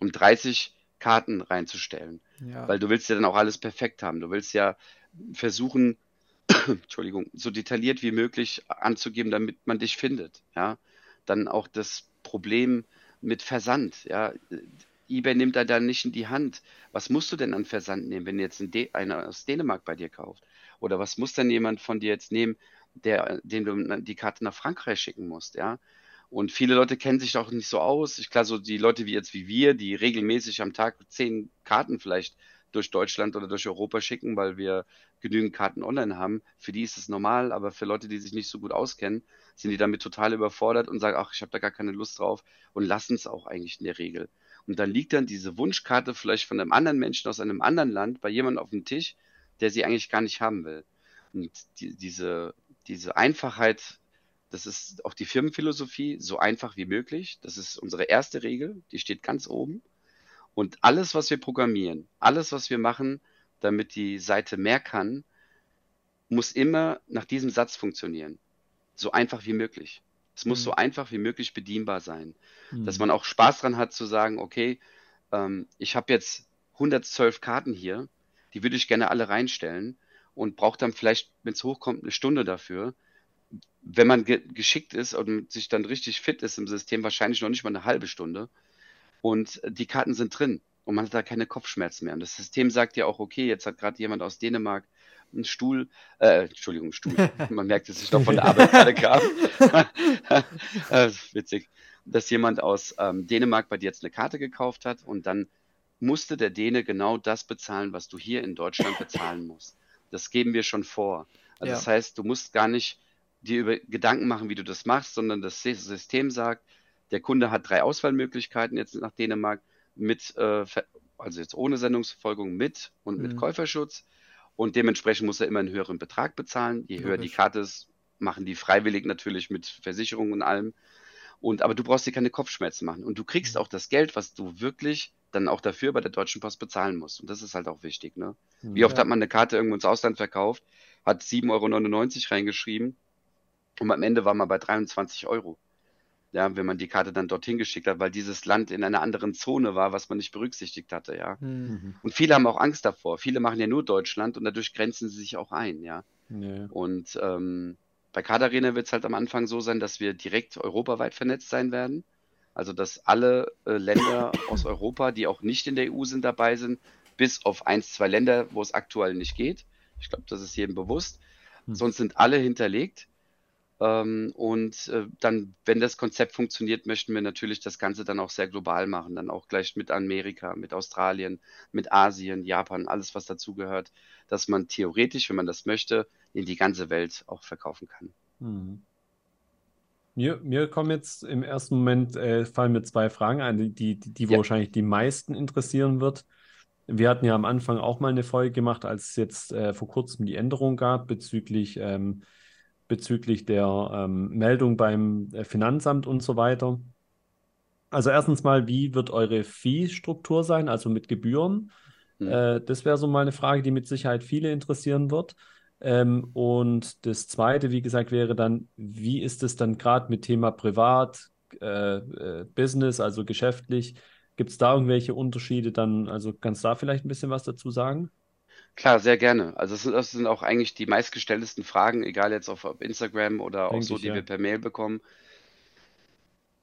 um 30 Karten reinzustellen. Ja. Weil du willst ja dann auch alles perfekt haben. Du willst ja versuchen, Entschuldigung, so detailliert wie möglich anzugeben, damit man dich findet. Ja, dann auch das Problem mit Versand. Ja, eBay nimmt da dann nicht in die Hand. Was musst du denn an Versand nehmen, wenn jetzt ein einer aus Dänemark bei dir kauft? Oder was muss denn jemand von dir jetzt nehmen, der, dem du die Karte nach Frankreich schicken musst? Ja, und viele Leute kennen sich doch nicht so aus. Ich klar, so die Leute wie jetzt wie wir, die regelmäßig am Tag zehn Karten vielleicht durch Deutschland oder durch Europa schicken, weil wir genügend Karten online haben. Für die ist es normal, aber für Leute, die sich nicht so gut auskennen, sind die damit total überfordert und sagen, ach, ich habe da gar keine Lust drauf und lassen es auch eigentlich in der Regel. Und dann liegt dann diese Wunschkarte vielleicht von einem anderen Menschen aus einem anderen Land bei jemandem auf dem Tisch, der sie eigentlich gar nicht haben will. Und die, diese, diese Einfachheit das ist auch die Firmenphilosophie, so einfach wie möglich. Das ist unsere erste Regel, die steht ganz oben. Und alles, was wir programmieren, alles, was wir machen, damit die Seite mehr kann, muss immer nach diesem Satz funktionieren. So einfach wie möglich. Es muss mhm. so einfach wie möglich bedienbar sein. Mhm. Dass man auch Spaß dran hat zu sagen, okay, ähm, ich habe jetzt 112 Karten hier, die würde ich gerne alle reinstellen und brauche dann vielleicht, wenn es hochkommt, eine Stunde dafür wenn man ge geschickt ist und sich dann richtig fit ist im System, wahrscheinlich noch nicht mal eine halbe Stunde. Und die Karten sind drin und man hat da keine Kopfschmerzen mehr. Und das System sagt ja auch, okay, jetzt hat gerade jemand aus Dänemark einen Stuhl, äh, Entschuldigung, Stuhl. Man merkt, dass ich noch von der Arbeit gerade kam. äh, witzig, dass jemand aus ähm, Dänemark bei dir jetzt eine Karte gekauft hat und dann musste der Däne genau das bezahlen, was du hier in Deutschland bezahlen musst. Das geben wir schon vor. Also ja. das heißt, du musst gar nicht dir über Gedanken machen, wie du das machst, sondern das System sagt, der Kunde hat drei Auswahlmöglichkeiten jetzt nach Dänemark mit, äh, also jetzt ohne Sendungsverfolgung mit und mit mhm. Käuferschutz und dementsprechend muss er immer einen höheren Betrag bezahlen. Je höher die Karte ist, machen die freiwillig natürlich mit Versicherung und allem. Und aber du brauchst dir keine Kopfschmerzen machen und du kriegst mhm. auch das Geld, was du wirklich dann auch dafür bei der Deutschen Post bezahlen musst. Und das ist halt auch wichtig. Ne? Wie oft ja. hat man eine Karte irgendwo ins Ausland verkauft, hat 7,99 Euro reingeschrieben und am Ende war man bei 23 Euro. Ja, wenn man die Karte dann dorthin geschickt hat, weil dieses Land in einer anderen Zone war, was man nicht berücksichtigt hatte, ja. Mhm. Und viele haben auch Angst davor. Viele machen ja nur Deutschland und dadurch grenzen sie sich auch ein, ja. Nee. Und ähm, bei Kadarena wird es halt am Anfang so sein, dass wir direkt europaweit vernetzt sein werden. Also dass alle äh, Länder aus Europa, die auch nicht in der EU sind, dabei sind, bis auf eins, zwei Länder, wo es aktuell nicht geht. Ich glaube, das ist jedem bewusst. Hm. Sonst sind alle hinterlegt. Ähm, und äh, dann, wenn das Konzept funktioniert, möchten wir natürlich das Ganze dann auch sehr global machen. Dann auch gleich mit Amerika, mit Australien, mit Asien, Japan, alles, was dazugehört, dass man theoretisch, wenn man das möchte, in die ganze Welt auch verkaufen kann. Hm. Mir, mir kommen jetzt im ersten Moment, äh, fallen mir zwei Fragen ein, die, die, die ja. wahrscheinlich die meisten interessieren wird. Wir hatten ja am Anfang auch mal eine Folge gemacht, als es jetzt äh, vor kurzem die Änderung gab bezüglich, ähm, bezüglich der ähm, Meldung beim äh, Finanzamt und so weiter. Also erstens mal, wie wird eure Fee-Struktur sein, also mit Gebühren? Hm. Äh, das wäre so mal eine Frage, die mit Sicherheit viele interessieren wird. Ähm, und das Zweite, wie gesagt, wäre dann, wie ist es dann gerade mit Thema Privat, äh, äh, Business, also geschäftlich? Gibt es da irgendwelche Unterschiede dann? Also kannst du da vielleicht ein bisschen was dazu sagen? Klar, sehr gerne. Also das sind, das sind auch eigentlich die meistgestelltesten Fragen, egal jetzt auf, auf Instagram oder auch so, ich, die ja. wir per Mail bekommen.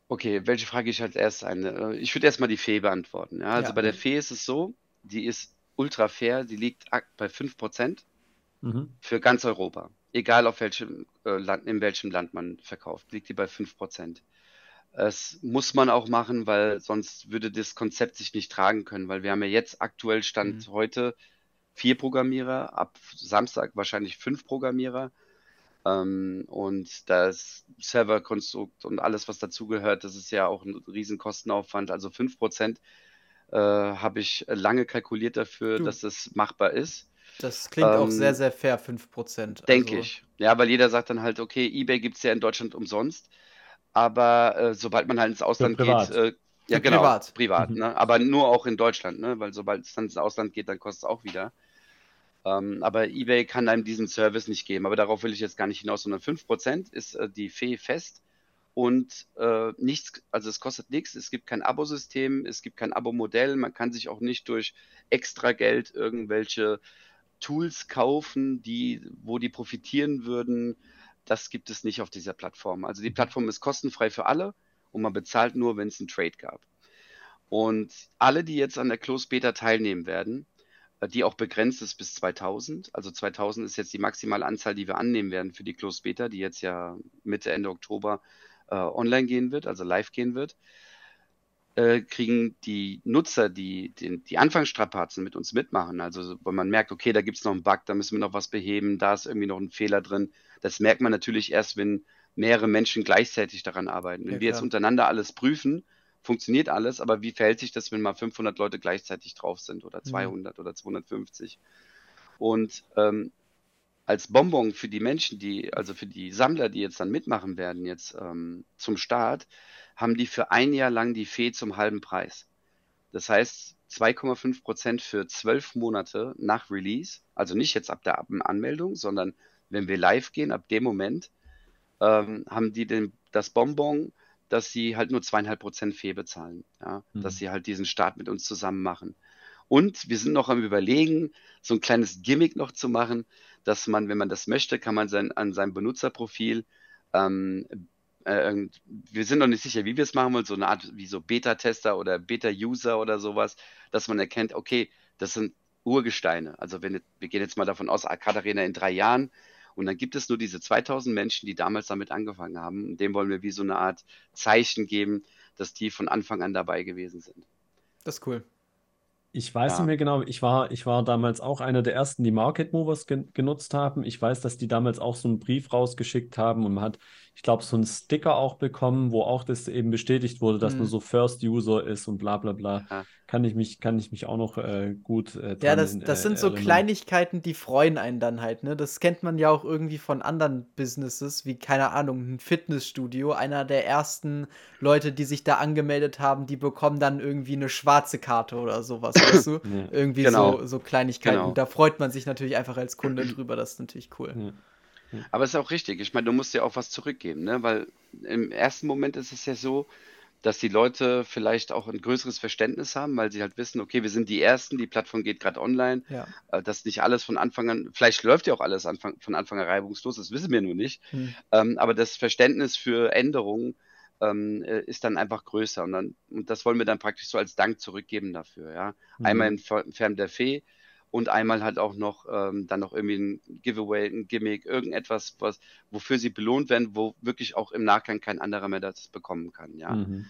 Okay, welche Frage ich als erstes eine? Ich würde erstmal die Fee beantworten. Ja, also ja. bei der Fee ist es so, die ist ultra fair, die liegt bei 5% mhm. für ganz Europa. Egal auf welchem äh, Land, in welchem Land man verkauft, liegt die bei 5%. Es muss man auch machen, weil sonst würde das Konzept sich nicht tragen können, weil wir haben ja jetzt aktuell Stand mhm. heute vier Programmierer, ab Samstag wahrscheinlich fünf Programmierer. Ähm, und das Serverkonstrukt und alles, was dazugehört, das ist ja auch ein riesen Kostenaufwand. Also 5% äh, habe ich lange kalkuliert dafür, du. dass das machbar ist. Das klingt ähm, auch sehr, sehr fair, 5%. Denke also. ich. Ja, weil jeder sagt dann halt, okay, eBay gibt es ja in Deutschland umsonst. Aber äh, sobald man halt ins Ausland geht, äh, ja, genau, privat, privat mhm. ne? aber nur auch in Deutschland, ne? weil sobald es dann ins Ausland geht, dann kostet es auch wieder. Ähm, aber eBay kann einem diesen Service nicht geben. Aber darauf will ich jetzt gar nicht hinaus, sondern 5% ist äh, die Fee fest und äh, nichts, also es kostet nichts, es gibt kein Abosystem, es gibt kein Abo-Modell, man kann sich auch nicht durch extra Geld irgendwelche Tools kaufen, die, wo die profitieren würden. Das gibt es nicht auf dieser Plattform. Also die Plattform ist kostenfrei für alle und man bezahlt nur, wenn es einen Trade gab. Und alle, die jetzt an der Closed Beta teilnehmen werden, äh, die auch begrenzt ist bis 2000. Also 2000 ist jetzt die maximale Anzahl, die wir annehmen werden für die Closed Beta, die jetzt ja Mitte, Ende Oktober äh, online gehen wird, also live gehen wird. Äh, kriegen die Nutzer, die, die die Anfangsstrapazen mit uns mitmachen, also wenn man merkt, okay, da gibt es noch einen Bug, da müssen wir noch was beheben, da ist irgendwie noch ein Fehler drin, das merkt man natürlich erst, wenn mehrere Menschen gleichzeitig daran arbeiten. Wenn ja, wir jetzt untereinander alles prüfen, funktioniert alles, aber wie verhält sich das, wenn mal 500 Leute gleichzeitig drauf sind oder 200 mhm. oder 250? Und ähm, als Bonbon für die Menschen, die, also für die Sammler, die jetzt dann mitmachen werden, jetzt ähm, zum Start, haben die für ein Jahr lang die Fee zum halben Preis. Das heißt 2,5 Prozent für zwölf Monate nach Release, also nicht jetzt ab der Anmeldung, sondern wenn wir live gehen, ab dem Moment ähm, haben die den, das Bonbon, dass sie halt nur zweieinhalb Prozent Fee bezahlen, ja? Mhm. dass sie halt diesen Start mit uns zusammen machen. Und wir sind noch am Überlegen, so ein kleines Gimmick noch zu machen, dass man, wenn man das möchte, kann man sein, an seinem Benutzerprofil ähm, äh, wir sind noch nicht sicher, wie wir es machen wollen, so eine Art wie so Beta-Tester oder Beta-User oder sowas, dass man erkennt, okay, das sind Urgesteine. Also wenn wir gehen jetzt mal davon aus, Arena in drei Jahren und dann gibt es nur diese 2000 Menschen, die damals damit angefangen haben. Und dem wollen wir wie so eine Art Zeichen geben, dass die von Anfang an dabei gewesen sind. Das ist cool. Ich weiß ja. nicht mehr genau, ich war, ich war damals auch einer der ersten, die Market Movers gen genutzt haben. Ich weiß, dass die damals auch so einen Brief rausgeschickt haben und man hat, ich glaube, so einen Sticker auch bekommen, wo auch das eben bestätigt wurde, dass mhm. man so First User ist und bla bla bla. Ja. Kann ich mich, kann ich mich auch noch äh, gut äh, Ja, das, das sind äh, so Kleinigkeiten, die freuen einen dann halt, ne? Das kennt man ja auch irgendwie von anderen Businesses, wie, keine Ahnung, ein Fitnessstudio. Einer der ersten Leute, die sich da angemeldet haben, die bekommen dann irgendwie eine schwarze Karte oder sowas, weißt du? Ja. Irgendwie genau. so, so Kleinigkeiten. Genau. Da freut man sich natürlich einfach als Kunde drüber, das ist natürlich cool. Ja. Aber es ist auch richtig. Ich meine, du musst ja auch was zurückgeben, ne? Weil im ersten Moment ist es ja so, dass die Leute vielleicht auch ein größeres Verständnis haben, weil sie halt wissen, okay, wir sind die Ersten, die Plattform geht gerade online, ja. Äh, dass nicht alles von Anfang an, vielleicht läuft ja auch alles Anfang, von Anfang an reibungslos, das wissen wir nur nicht, hm. ähm, aber das Verständnis für Änderungen ähm, äh, ist dann einfach größer und, dann, und das wollen wir dann praktisch so als Dank zurückgeben dafür, ja. Mhm. Einmal in Form der Fee und einmal halt auch noch ähm, dann noch irgendwie ein Giveaway, ein Gimmick, irgendetwas, was, wofür sie belohnt werden, wo wirklich auch im Nachgang kein anderer mehr das bekommen kann, ja. Mhm.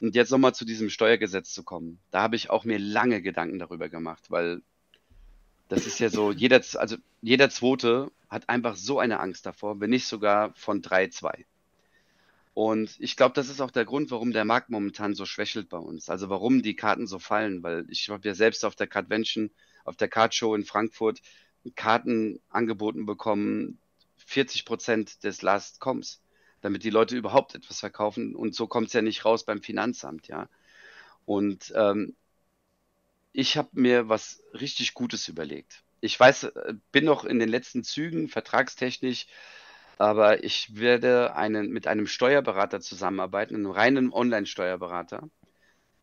Und jetzt nochmal zu diesem Steuergesetz zu kommen. Da habe ich auch mir lange Gedanken darüber gemacht, weil das ist ja so, jeder, also jeder Zweite hat einfach so eine Angst davor, wenn nicht sogar von 3-2. Und ich glaube, das ist auch der Grund, warum der Markt momentan so schwächelt bei uns. Also warum die Karten so fallen, weil ich habe ja selbst auf der Cardvention auf der Card Show in Frankfurt Karten angeboten bekommen, 40 Prozent des Last Coms, damit die Leute überhaupt etwas verkaufen. Und so kommt es ja nicht raus beim Finanzamt, ja. Und ähm, ich habe mir was richtig Gutes überlegt. Ich weiß, bin noch in den letzten Zügen vertragstechnisch, aber ich werde einen, mit einem Steuerberater zusammenarbeiten, einem reinen Online-Steuerberater,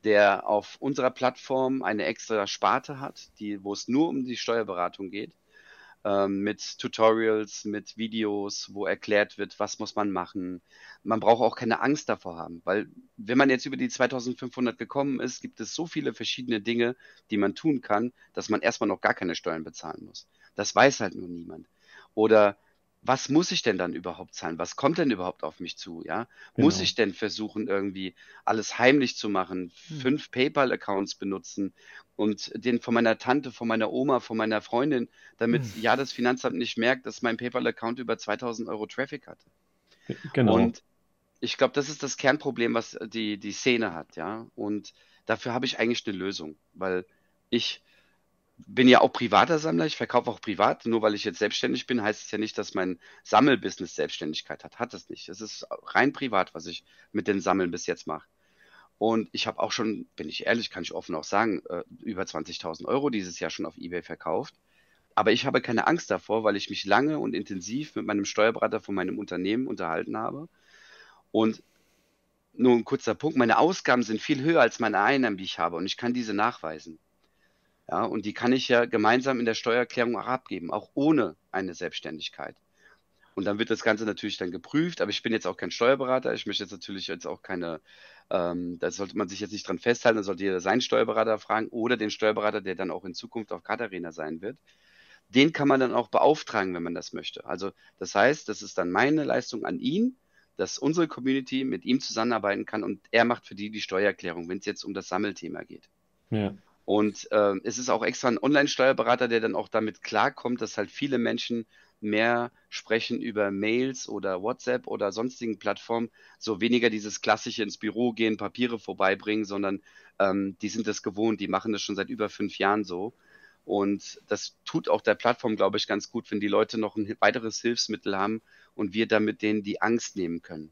der auf unserer Plattform eine extra Sparte hat, die, wo es nur um die Steuerberatung geht, ähm, mit Tutorials, mit Videos, wo erklärt wird, was muss man machen. Man braucht auch keine Angst davor haben, weil wenn man jetzt über die 2500 gekommen ist, gibt es so viele verschiedene Dinge, die man tun kann, dass man erstmal noch gar keine Steuern bezahlen muss. Das weiß halt nur niemand. Oder was muss ich denn dann überhaupt zahlen? Was kommt denn überhaupt auf mich zu? Ja, muss genau. ich denn versuchen, irgendwie alles heimlich zu machen, hm. fünf PayPal-Accounts benutzen und den von meiner Tante, von meiner Oma, von meiner Freundin, damit hm. ja das Finanzamt nicht merkt, dass mein PayPal-Account über 2000 Euro Traffic hatte. Genau. Und ich glaube, das ist das Kernproblem, was die, die Szene hat, ja. Und dafür habe ich eigentlich eine Lösung, weil ich bin ja auch privater Sammler, ich verkaufe auch privat. Nur weil ich jetzt selbstständig bin, heißt es ja nicht, dass mein Sammelbusiness Selbstständigkeit hat. Hat es nicht. Es ist rein privat, was ich mit den Sammeln bis jetzt mache. Und ich habe auch schon, bin ich ehrlich, kann ich offen auch sagen, äh, über 20.000 Euro dieses Jahr schon auf eBay verkauft. Aber ich habe keine Angst davor, weil ich mich lange und intensiv mit meinem Steuerberater von meinem Unternehmen unterhalten habe. Und nur ein kurzer Punkt, meine Ausgaben sind viel höher als meine Einnahmen, die ich habe. Und ich kann diese nachweisen. Ja, und die kann ich ja gemeinsam in der Steuererklärung auch abgeben, auch ohne eine Selbstständigkeit. Und dann wird das Ganze natürlich dann geprüft, aber ich bin jetzt auch kein Steuerberater. Ich möchte jetzt natürlich jetzt auch keine, ähm, da sollte man sich jetzt nicht dran festhalten, da sollte jeder seinen Steuerberater fragen oder den Steuerberater, der dann auch in Zukunft auf Katharina sein wird. Den kann man dann auch beauftragen, wenn man das möchte. Also das heißt, das ist dann meine Leistung an ihn, dass unsere Community mit ihm zusammenarbeiten kann und er macht für die die Steuererklärung, wenn es jetzt um das Sammelthema geht. Ja. Und äh, es ist auch extra ein Online-Steuerberater, der dann auch damit klarkommt, dass halt viele Menschen mehr sprechen über Mails oder WhatsApp oder sonstigen Plattformen, so weniger dieses klassische ins Büro gehen, Papiere vorbeibringen, sondern ähm, die sind das gewohnt, die machen das schon seit über fünf Jahren so. Und das tut auch der Plattform, glaube ich, ganz gut, wenn die Leute noch ein weiteres Hilfsmittel haben und wir damit denen die Angst nehmen können.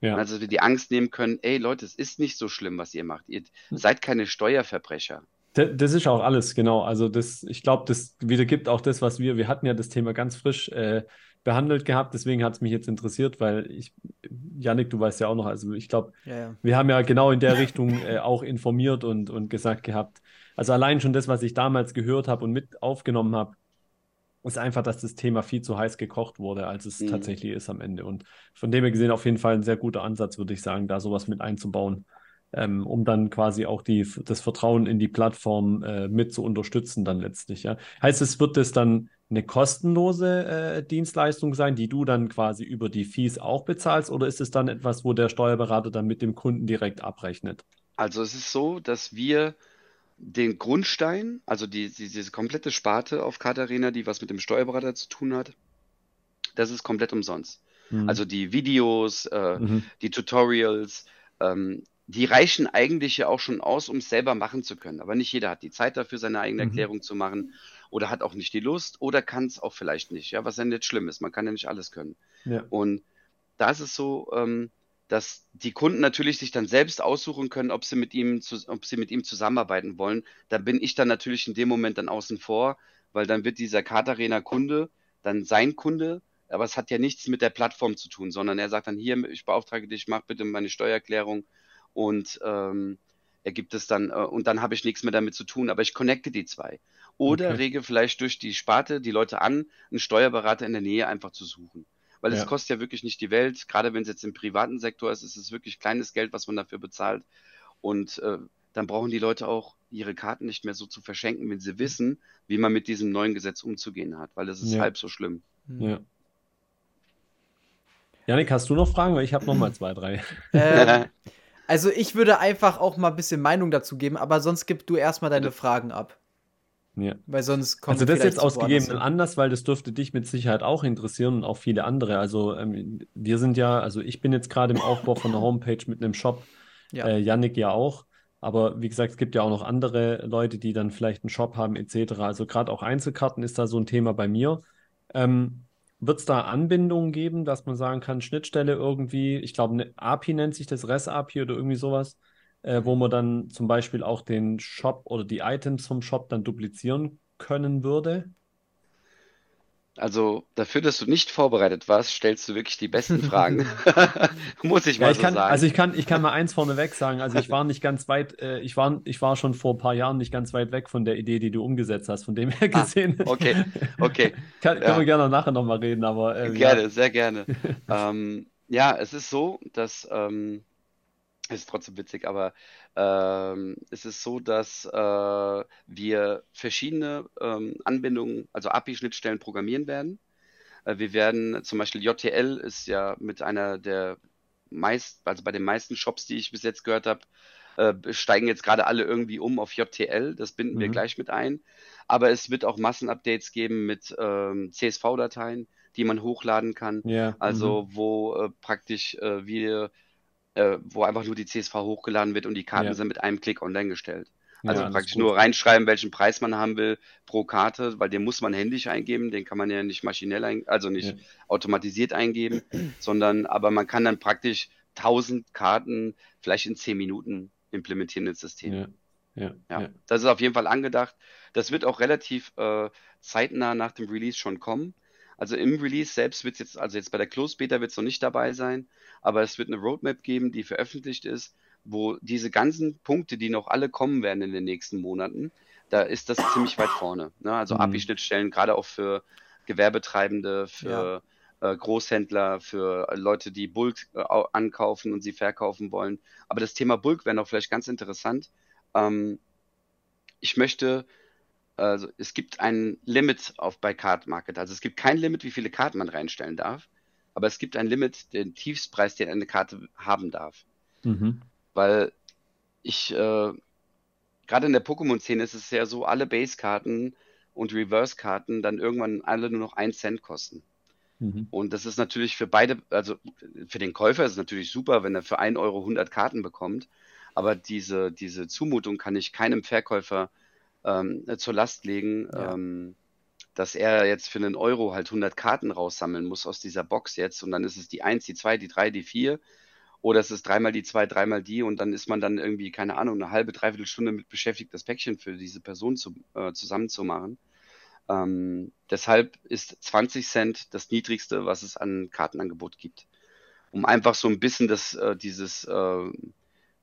Ja. Also wir die Angst nehmen können, ey Leute, es ist nicht so schlimm, was ihr macht. Ihr hm. seid keine Steuerverbrecher. Das ist auch alles, genau. Also das, ich glaube, das wiedergibt auch das, was wir, wir hatten ja das Thema ganz frisch äh, behandelt gehabt, deswegen hat es mich jetzt interessiert, weil ich, Janik, du weißt ja auch noch, also ich glaube, ja, ja. wir haben ja genau in der Richtung äh, auch informiert und, und gesagt gehabt, also allein schon das, was ich damals gehört habe und mit aufgenommen habe, ist einfach, dass das Thema viel zu heiß gekocht wurde, als es mhm. tatsächlich ist am Ende. Und von dem her gesehen auf jeden Fall ein sehr guter Ansatz, würde ich sagen, da sowas mit einzubauen ähm, um dann quasi auch die, das Vertrauen in die Plattform äh, mit zu unterstützen dann letztlich. Ja? Heißt es, wird es dann eine kostenlose äh, Dienstleistung sein, die du dann quasi über die Fees auch bezahlst, oder ist es dann etwas, wo der Steuerberater dann mit dem Kunden direkt abrechnet? Also es ist so, dass wir den Grundstein, also die, die, diese komplette Sparte auf Katharina, die was mit dem Steuerberater zu tun hat, das ist komplett umsonst. Mhm. Also die Videos, äh, mhm. die Tutorials, ähm, die reichen eigentlich ja auch schon aus, um es selber machen zu können. Aber nicht jeder hat die Zeit dafür, seine eigene mhm. Erklärung zu machen oder hat auch nicht die Lust oder kann es auch vielleicht nicht. Ja, was ja nicht schlimm ist. Man kann ja nicht alles können. Ja. Und da ist es so, ähm, dass die Kunden natürlich sich dann selbst aussuchen können, ob sie mit ihm, zu, ob sie mit ihm zusammenarbeiten wollen. Da bin ich dann natürlich in dem Moment dann außen vor, weil dann wird dieser Katarena Kunde dann sein Kunde, aber es hat ja nichts mit der Plattform zu tun, sondern er sagt dann hier, ich beauftrage dich, mach bitte meine Steuererklärung und ähm, er gibt es dann, äh, und dann habe ich nichts mehr damit zu tun, aber ich connecte die zwei. Oder okay. rege vielleicht durch die Sparte die Leute an, einen Steuerberater in der Nähe einfach zu suchen. Weil ja. es kostet ja wirklich nicht die Welt, gerade wenn es jetzt im privaten Sektor ist, ist es wirklich kleines Geld, was man dafür bezahlt. Und äh, dann brauchen die Leute auch ihre Karten nicht mehr so zu verschenken, wenn sie wissen, wie man mit diesem neuen Gesetz umzugehen hat, weil das ist ja. halb so schlimm. Ja. Janik, hast du noch Fragen? Weil ich habe noch mal zwei, drei. Äh, also ich würde einfach auch mal ein bisschen Meinung dazu geben, aber sonst gib du erstmal deine Fragen ab. Ja. Weil sonst kommt Also das jetzt aus gegebenen Anlass, weil das dürfte dich mit Sicherheit auch interessieren und auch viele andere. Also ähm, wir sind ja, also ich bin jetzt gerade im Aufbau von einer Homepage mit einem Shop, ja. äh, Yannick ja auch. Aber wie gesagt, es gibt ja auch noch andere Leute, die dann vielleicht einen Shop haben etc. Also gerade auch Einzelkarten ist da so ein Thema bei mir. Ähm, wird es da Anbindungen geben, dass man sagen kann, Schnittstelle irgendwie, ich glaube, eine API nennt sich das, REST-API oder irgendwie sowas, äh, wo man dann zum Beispiel auch den Shop oder die Items vom Shop dann duplizieren können würde? Also dafür, dass du nicht vorbereitet warst, stellst du wirklich die besten Fragen. Muss ich mal ja, ich so kann, sagen. Also ich kann, ich kann mal eins vorneweg sagen. Also ich war nicht ganz weit, äh, ich, war, ich war schon vor ein paar Jahren nicht ganz weit weg von der Idee, die du umgesetzt hast. Von dem her ah, gesehen. Ah, okay, okay. kann, ja. Können wir gerne nachher nochmal reden, aber. Ähm, gerne, ja. sehr gerne. ähm, ja, es ist so, dass ähm, ist trotzdem witzig, aber ähm, es ist so, dass äh, wir verschiedene ähm, Anbindungen, also API-Schnittstellen programmieren werden. Äh, wir werden zum Beispiel JTL ist ja mit einer der meist, also bei den meisten Shops, die ich bis jetzt gehört habe, äh, steigen jetzt gerade alle irgendwie um auf JTL. Das binden mhm. wir gleich mit ein. Aber es wird auch Massenupdates geben mit ähm, CSV-Dateien, die man hochladen kann. Ja. Also mhm. wo äh, praktisch äh, wir äh, wo einfach nur die CSV hochgeladen wird und die Karten ja. sind mit einem Klick online gestellt. Also ja, praktisch nur reinschreiben, welchen Preis man haben will pro Karte, weil den muss man händisch eingeben, den kann man ja nicht maschinell, ein, also nicht ja. automatisiert eingeben, sondern aber man kann dann praktisch 1000 Karten vielleicht in 10 Minuten implementieren ins System. Ja. Ja, das ist auf jeden Fall angedacht. Das wird auch relativ äh, zeitnah nach dem Release schon kommen. Also im Release selbst wird es jetzt, also jetzt bei der Closed Beta wird es noch nicht dabei sein, aber es wird eine Roadmap geben, die veröffentlicht ist, wo diese ganzen Punkte, die noch alle kommen werden in den nächsten Monaten, da ist das ziemlich weit vorne. Ne? Also mhm. API-Schnittstellen, gerade auch für Gewerbetreibende, für ja. äh, Großhändler, für Leute, die Bulk äh, ankaufen und sie verkaufen wollen. Aber das Thema Bulk wäre noch vielleicht ganz interessant. Ähm, ich möchte also es gibt ein Limit auf bei Card Market. Also es gibt kein Limit, wie viele Karten man reinstellen darf, aber es gibt ein Limit, den Tiefstpreis, den eine Karte haben darf. Mhm. Weil ich, äh, gerade in der Pokémon-Szene ist es ja so, alle Base-Karten und Reverse-Karten dann irgendwann alle nur noch einen Cent kosten. Mhm. Und das ist natürlich für beide, also für den Käufer ist es natürlich super, wenn er für 1 Euro 100 Karten bekommt. Aber diese, diese Zumutung kann ich keinem Verkäufer ähm, zur Last legen, ja. ähm, dass er jetzt für einen Euro halt 100 Karten raussammeln muss aus dieser Box jetzt und dann ist es die 1, die 2, die 3, die 4 oder es ist dreimal die 2, dreimal die und dann ist man dann irgendwie, keine Ahnung, eine halbe, dreiviertel Stunde mit beschäftigt, das Päckchen für diese Person zu, äh, zusammenzumachen. Ähm, deshalb ist 20 Cent das niedrigste, was es an Kartenangebot gibt. Um einfach so ein bisschen das, äh, dieses äh,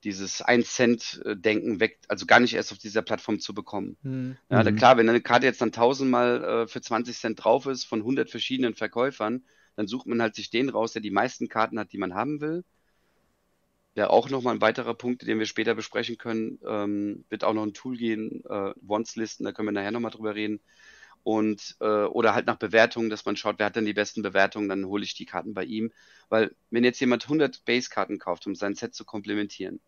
dieses 1-Cent-Denken weg, also gar nicht erst auf dieser Plattform zu bekommen. Mhm. Ja, da, mhm. klar, wenn eine Karte jetzt dann tausendmal äh, für 20 Cent drauf ist von 100 verschiedenen Verkäufern, dann sucht man halt sich den raus, der die meisten Karten hat, die man haben will. Ja, auch nochmal ein weiterer Punkt, den wir später besprechen können, ähm, wird auch noch ein Tool gehen, äh, Wants-Listen, da können wir nachher nochmal drüber reden. Und, äh, oder halt nach Bewertungen, dass man schaut, wer hat denn die besten Bewertungen, dann hole ich die Karten bei ihm. Weil, wenn jetzt jemand 100 Base-Karten kauft, um sein Set zu komplementieren,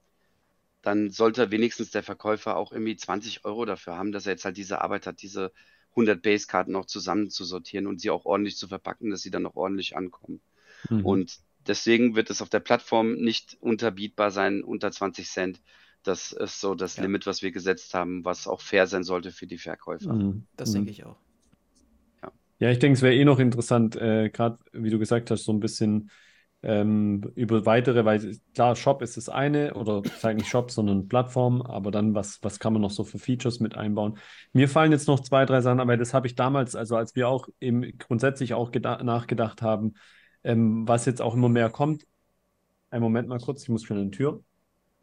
dann sollte wenigstens der Verkäufer auch irgendwie 20 Euro dafür haben, dass er jetzt halt diese Arbeit hat, diese 100 Base-Karten noch zusammen zu sortieren und sie auch ordentlich zu verpacken, dass sie dann noch ordentlich ankommen. Mhm. Und deswegen wird es auf der Plattform nicht unterbietbar sein, unter 20 Cent. Das ist so das ja. Limit, was wir gesetzt haben, was auch fair sein sollte für die Verkäufer. Mhm. Das mhm. denke ich auch. Ja. ja, ich denke, es wäre eh noch interessant, äh, gerade wie du gesagt hast, so ein bisschen ähm, über weitere, weil klar, Shop ist das eine oder sage nicht Shop, sondern Plattform, aber dann, was, was kann man noch so für Features mit einbauen? Mir fallen jetzt noch zwei, drei Sachen, aber das habe ich damals, also als wir auch eben grundsätzlich auch nachgedacht haben, ähm, was jetzt auch immer mehr kommt. Einen Moment mal kurz, ich muss schon in die Tür.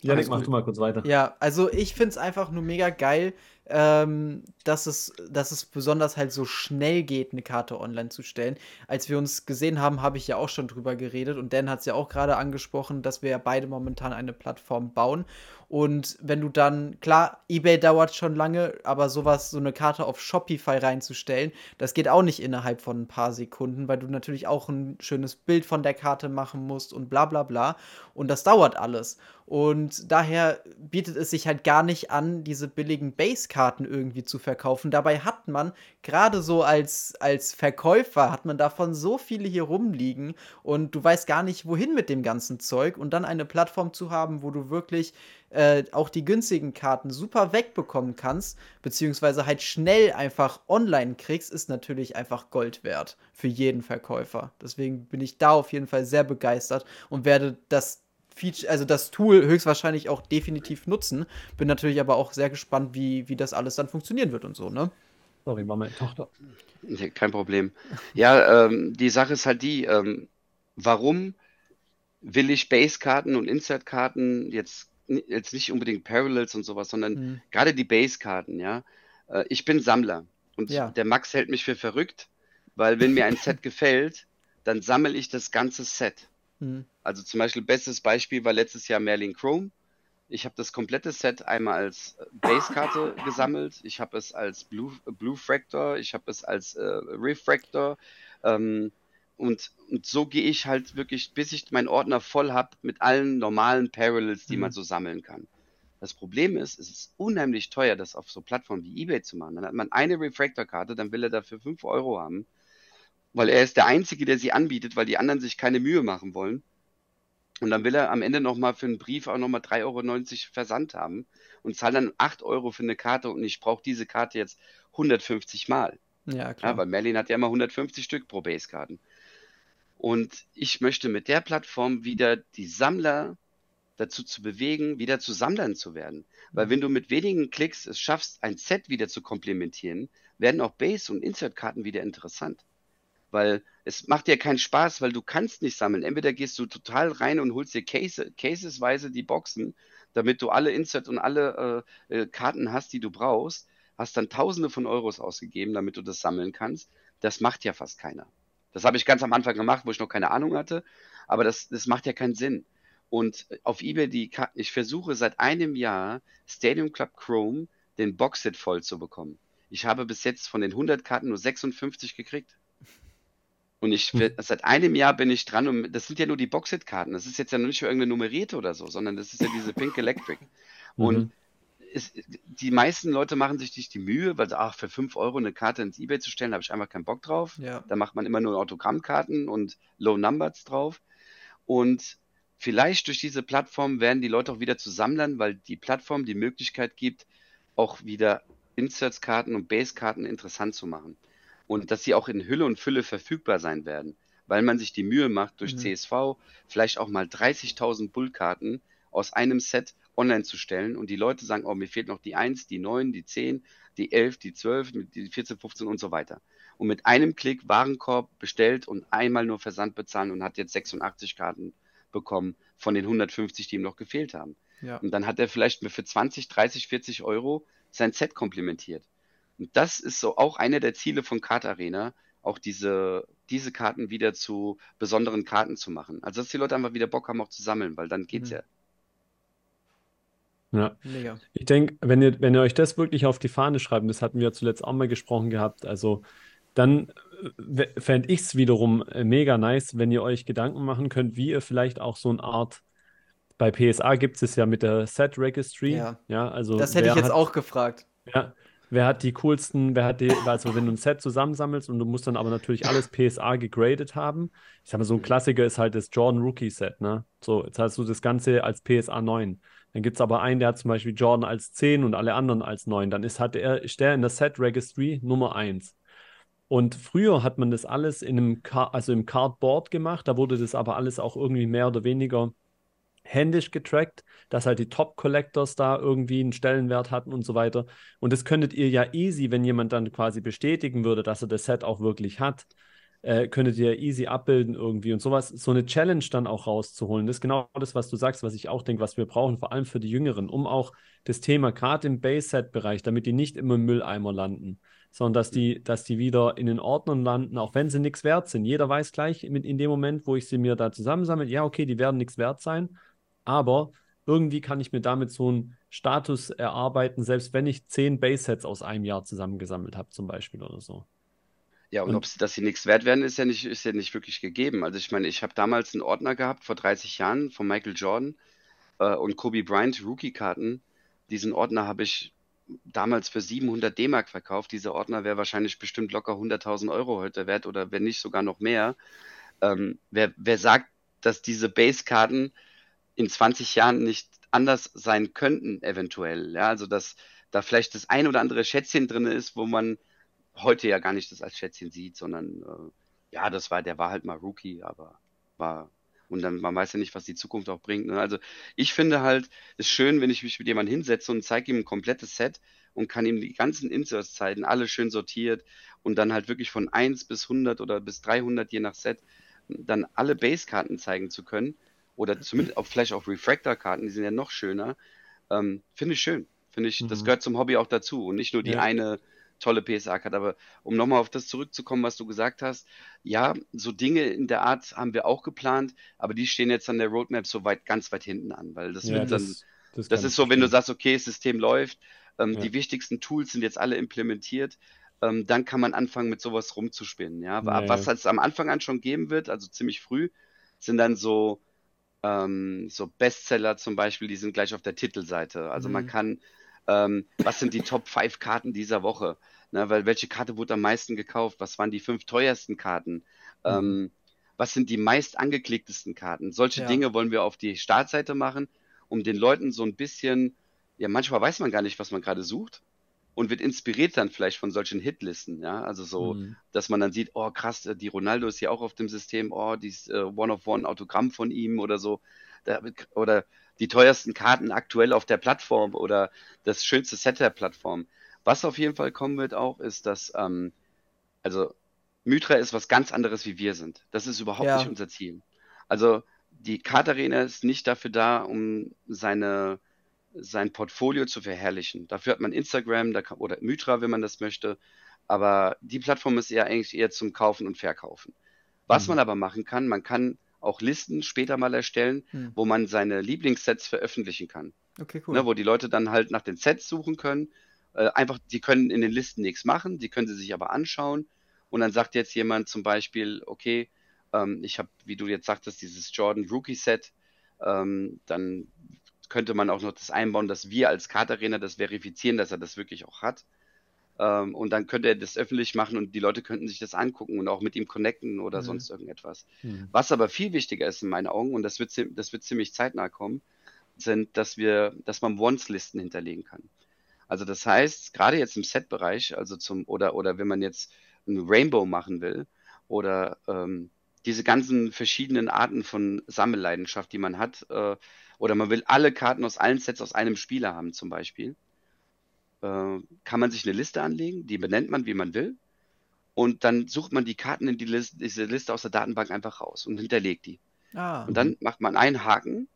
Janik, mach du mal kurz weiter. Ja, also ich finde es einfach nur mega geil, ähm, dass, es, dass es besonders halt so schnell geht, eine Karte online zu stellen. Als wir uns gesehen haben, habe ich ja auch schon drüber geredet und Dan hat es ja auch gerade angesprochen, dass wir ja beide momentan eine Plattform bauen. Und wenn du dann, klar, eBay dauert schon lange, aber sowas, so eine Karte auf Shopify reinzustellen, das geht auch nicht innerhalb von ein paar Sekunden, weil du natürlich auch ein schönes Bild von der Karte machen musst und bla bla bla. Und das dauert alles. Und daher bietet es sich halt gar nicht an, diese billigen Base-Karten irgendwie zu verkaufen. Dabei hat man, gerade so als, als Verkäufer, hat man davon so viele hier rumliegen und du weißt gar nicht, wohin mit dem ganzen Zeug. Und dann eine Plattform zu haben, wo du wirklich äh, auch die günstigen Karten super wegbekommen kannst, beziehungsweise halt schnell einfach online kriegst, ist natürlich einfach Gold wert für jeden Verkäufer. Deswegen bin ich da auf jeden Fall sehr begeistert und werde das Feature, also das Tool höchstwahrscheinlich auch definitiv nutzen. Bin natürlich aber auch sehr gespannt, wie, wie das alles dann funktionieren wird und so, ne? Sorry, war meine Tochter. Nee, kein Problem. Ja, ähm, die Sache ist halt die, ähm, warum will ich Base-Karten und Insert-Karten jetzt jetzt nicht unbedingt Parallels und sowas, sondern mhm. gerade die Base-Karten, ja. Äh, ich bin Sammler und ja. der Max hält mich für verrückt, weil wenn mir ein Set gefällt, dann sammle ich das ganze Set. Mhm. Also zum Beispiel, bestes Beispiel war letztes Jahr Merlin Chrome. Ich habe das komplette Set einmal als Base-Karte gesammelt. Ich habe es als Blue, Blue Fractor, ich habe es als äh, Refractor. Ähm, und, und so gehe ich halt wirklich, bis ich meinen Ordner voll habe mit allen normalen Parallels, die mhm. man so sammeln kann. Das Problem ist, es ist unheimlich teuer, das auf so Plattformen wie eBay zu machen. Dann hat man eine Refractor-Karte, dann will er dafür 5 Euro haben, weil er ist der Einzige, der sie anbietet, weil die anderen sich keine Mühe machen wollen. Und dann will er am Ende nochmal für einen Brief auch nochmal 3,90 Euro Versand haben und zahlt dann 8 Euro für eine Karte und ich brauche diese Karte jetzt 150 Mal. Ja, klar. Ja, weil Merlin hat ja immer 150 Stück pro Base-Karten. Und ich möchte mit der Plattform wieder die Sammler dazu zu bewegen, wieder zu Sammlern zu werden. Weil wenn du mit wenigen Klicks es schaffst, ein Set wieder zu komplementieren, werden auch Base- und Insert-Karten wieder interessant. Weil es macht dir keinen Spaß, weil du kannst nicht sammeln. Entweder gehst du total rein und holst dir Case, casesweise die Boxen, damit du alle Insert und alle äh, äh, Karten hast, die du brauchst, hast dann Tausende von Euros ausgegeben, damit du das sammeln kannst. Das macht ja fast keiner. Das habe ich ganz am Anfang gemacht, wo ich noch keine Ahnung hatte. Aber das, das macht ja keinen Sinn. Und auf eBay, die, ich versuche seit einem Jahr Stadium Club Chrome den Boxset voll zu bekommen. Ich habe bis jetzt von den 100 Karten nur 56 gekriegt. Und ich, hm. seit einem Jahr bin ich dran und das sind ja nur die Boxset-Karten. Das ist jetzt ja noch nicht für irgendeine nummerierte oder so, sondern das ist ja diese Pink Electric. Und mhm ist, die meisten Leute machen sich nicht die Mühe, weil ach, für 5 Euro eine Karte ins Ebay zu stellen, habe ich einfach keinen Bock drauf. Ja. Da macht man immer nur Autogrammkarten und Low Numbers drauf. Und vielleicht durch diese Plattform werden die Leute auch wieder zu Sammlern, weil die Plattform die Möglichkeit gibt, auch wieder Inserts-Karten und Base-Karten interessant zu machen. Und dass sie auch in Hülle und Fülle verfügbar sein werden, weil man sich die Mühe macht, durch mhm. CSV vielleicht auch mal 30.000 Bullkarten aus einem Set online zu stellen und die Leute sagen, oh, mir fehlt noch die 1, die 9, die 10, die 11, die 12, die 14, 15 und so weiter. Und mit einem Klick Warenkorb bestellt und einmal nur Versand bezahlen und hat jetzt 86 Karten bekommen von den 150, die ihm noch gefehlt haben. Ja. Und dann hat er vielleicht für 20, 30, 40 Euro sein Set komplementiert. Und das ist so auch einer der Ziele von Card Arena, auch diese, diese Karten wieder zu besonderen Karten zu machen. Also dass die Leute einfach wieder Bock haben, auch zu sammeln, weil dann geht's mhm. ja. Ja. Mega. Ich denke, wenn ihr, wenn ihr euch das wirklich auf die Fahne schreibt, das hatten wir zuletzt auch mal gesprochen gehabt, also dann äh, fände ich es wiederum äh, mega nice, wenn ihr euch Gedanken machen könnt, wie ihr vielleicht auch so eine Art, bei PSA gibt es ja mit der Set Registry. Ja, ja also das hätte ich jetzt hat, auch gefragt. Ja, wer hat die coolsten, wer hat die, also wenn du ein Set zusammensammelst und du musst dann aber natürlich alles PSA gegradet haben. Ich sag mal, so ein Klassiker ist halt das Jordan Rookie Set, ne? So, jetzt hast du das Ganze als PSA 9. Dann gibt es aber einen, der hat zum Beispiel Jordan als 10 und alle anderen als 9. Dann ist, hat er, ist der in der Set Registry Nummer 1. Und früher hat man das alles in einem, also im Cardboard gemacht. Da wurde das aber alles auch irgendwie mehr oder weniger händisch getrackt, dass halt die Top-Collectors da irgendwie einen Stellenwert hatten und so weiter. Und das könntet ihr ja easy, wenn jemand dann quasi bestätigen würde, dass er das Set auch wirklich hat, äh, könntet ihr easy abbilden irgendwie und sowas, so eine Challenge dann auch rauszuholen. Das ist genau das, was du sagst, was ich auch denke, was wir brauchen, vor allem für die Jüngeren, um auch das Thema, gerade im Base-Set-Bereich, damit die nicht immer im Mülleimer landen, sondern dass die, dass die wieder in den Ordnern landen, auch wenn sie nichts wert sind. Jeder weiß gleich in, in dem Moment, wo ich sie mir da zusammensammle, ja, okay, die werden nichts wert sein, aber irgendwie kann ich mir damit so einen Status erarbeiten, selbst wenn ich zehn Base-Sets aus einem Jahr zusammengesammelt habe, zum Beispiel oder so. Ja, und, und ob sie, dass sie nichts wert werden, ist ja nicht, ist ja nicht wirklich gegeben. Also ich meine, ich habe damals einen Ordner gehabt, vor 30 Jahren, von Michael Jordan äh, und Kobe Bryant Rookie-Karten. Diesen Ordner habe ich damals für 700 D-Mark verkauft. Dieser Ordner wäre wahrscheinlich bestimmt locker 100.000 Euro heute wert oder wenn nicht sogar noch mehr. Ähm, wer, wer sagt, dass diese Base-Karten in 20 Jahren nicht anders sein könnten, eventuell? Ja, also dass da vielleicht das ein oder andere Schätzchen drin ist, wo man heute ja gar nicht das als Schätzchen sieht, sondern äh, ja, das war, der war halt mal Rookie, aber war und dann man weiß ja nicht, was die Zukunft auch bringt. Ne? Also ich finde halt, es ist schön, wenn ich mich mit jemandem hinsetze und zeige ihm ein komplettes Set und kann ihm die ganzen Inserts zeigen, alle schön sortiert und dann halt wirklich von 1 bis 100 oder bis 300 je nach Set dann alle Base-Karten zeigen zu können oder zumindest auch vielleicht auch Refractor-Karten, die sind ja noch schöner, ähm, finde ich schön. Finde ich, mhm. das gehört zum Hobby auch dazu und nicht nur die ja. eine tolle PSA-Card. Aber um nochmal auf das zurückzukommen, was du gesagt hast, ja, so Dinge in der Art haben wir auch geplant, aber die stehen jetzt an der Roadmap so weit, ganz weit hinten an, weil das ja, wird dann, das, das, ist so, wenn du sagst, okay, das System läuft, ähm, ja. die wichtigsten Tools sind jetzt alle implementiert, ähm, dann kann man anfangen, mit sowas rumzuspinnen. Ja? ja was es am Anfang an schon geben wird, also ziemlich früh, sind dann so, ähm, so Bestseller zum Beispiel, die sind gleich auf der Titelseite. Also mhm. man kann ähm, was sind die Top 5 Karten dieser Woche? Ne, weil welche Karte wurde am meisten gekauft? Was waren die fünf teuersten Karten? Mhm. Ähm, was sind die meist angeklicktesten Karten? Solche ja. Dinge wollen wir auf die Startseite machen, um den Leuten so ein bisschen, ja, manchmal weiß man gar nicht, was man gerade sucht und wird inspiriert dann vielleicht von solchen Hitlisten, ja, also so, mhm. dass man dann sieht, oh krass, die Ronaldo ist hier auch auf dem System, oh, dieses äh, One-of-One-Autogramm von ihm oder so, da, oder die teuersten Karten aktuell auf der Plattform oder das schönste Set der Plattform. Was auf jeden Fall kommen wird auch, ist, dass, ähm, also Mythra ist was ganz anderes, wie wir sind. Das ist überhaupt ja. nicht unser Ziel. Also die Kartarena ist nicht dafür da, um seine, sein Portfolio zu verherrlichen. Dafür hat man Instagram kann, oder Mythra, wenn man das möchte. Aber die Plattform ist eher eigentlich eher zum Kaufen und Verkaufen. Was mhm. man aber machen kann, man kann auch Listen später mal erstellen, hm. wo man seine Lieblingssets veröffentlichen kann. Okay, cool. Ne, wo die Leute dann halt nach den Sets suchen können. Äh, einfach, die können in den Listen nichts machen, die können sie sich aber anschauen. Und dann sagt jetzt jemand zum Beispiel, okay, ähm, ich habe, wie du jetzt sagtest, dieses Jordan Rookie Set, ähm, dann könnte man auch noch das einbauen, dass wir als Kartarena das verifizieren, dass er das wirklich auch hat. Ähm, und dann könnte er das öffentlich machen und die Leute könnten sich das angucken und auch mit ihm connecten oder mhm. sonst irgendetwas. Mhm. Was aber viel wichtiger ist in meinen Augen, und das wird, das wird ziemlich zeitnah kommen, sind, dass wir, dass man Wants-Listen hinterlegen kann. Also das heißt, gerade jetzt im Set-Bereich, also zum, oder, oder wenn man jetzt ein Rainbow machen will, oder ähm, diese ganzen verschiedenen Arten von Sammelleidenschaft, die man hat, äh, oder man will alle Karten aus allen Sets aus einem Spieler haben, zum Beispiel äh, kann man sich eine Liste anlegen, die benennt man, wie man will. Und dann sucht man die Karten in die Liste, diese Liste aus der Datenbank einfach raus und hinterlegt die. Ah. Und dann macht man einen Haken,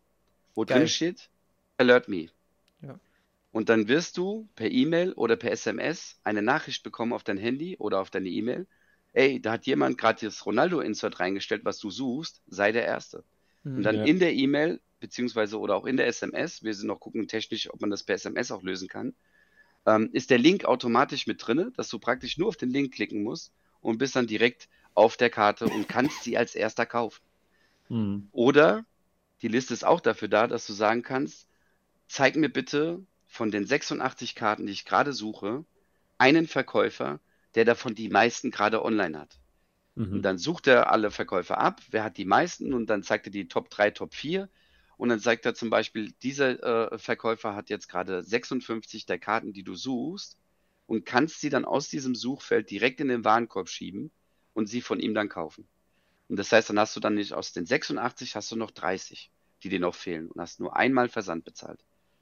wo Geil. drin steht, Alert Me. Ja. Und dann wirst du per E-Mail oder per SMS eine Nachricht bekommen auf dein Handy oder auf deine E-Mail. Ey, da hat jemand gerade das Ronaldo-Insert reingestellt, was du suchst, sei der Erste. Und dann ja. in der E-Mail, beziehungsweise oder auch in der SMS, wir sind noch gucken technisch, ob man das per SMS auch lösen kann, ähm, ist der Link automatisch mit drin, dass du praktisch nur auf den Link klicken musst und bist dann direkt auf der Karte und kannst sie als erster kaufen. Mhm. Oder die Liste ist auch dafür da, dass du sagen kannst, zeig mir bitte von den 86 Karten, die ich gerade suche, einen Verkäufer, der davon die meisten gerade online hat. Mhm. Und dann sucht er alle Verkäufer ab, wer hat die meisten und dann zeigt er die Top 3, Top 4 und dann sagt er zum Beispiel, dieser äh, Verkäufer hat jetzt gerade 56 der Karten, die du suchst und kannst sie dann aus diesem Suchfeld direkt in den Warenkorb schieben und sie von ihm dann kaufen. Und das heißt, dann hast du dann nicht aus den 86 hast du noch 30, die dir noch fehlen und hast nur einmal Versand bezahlt.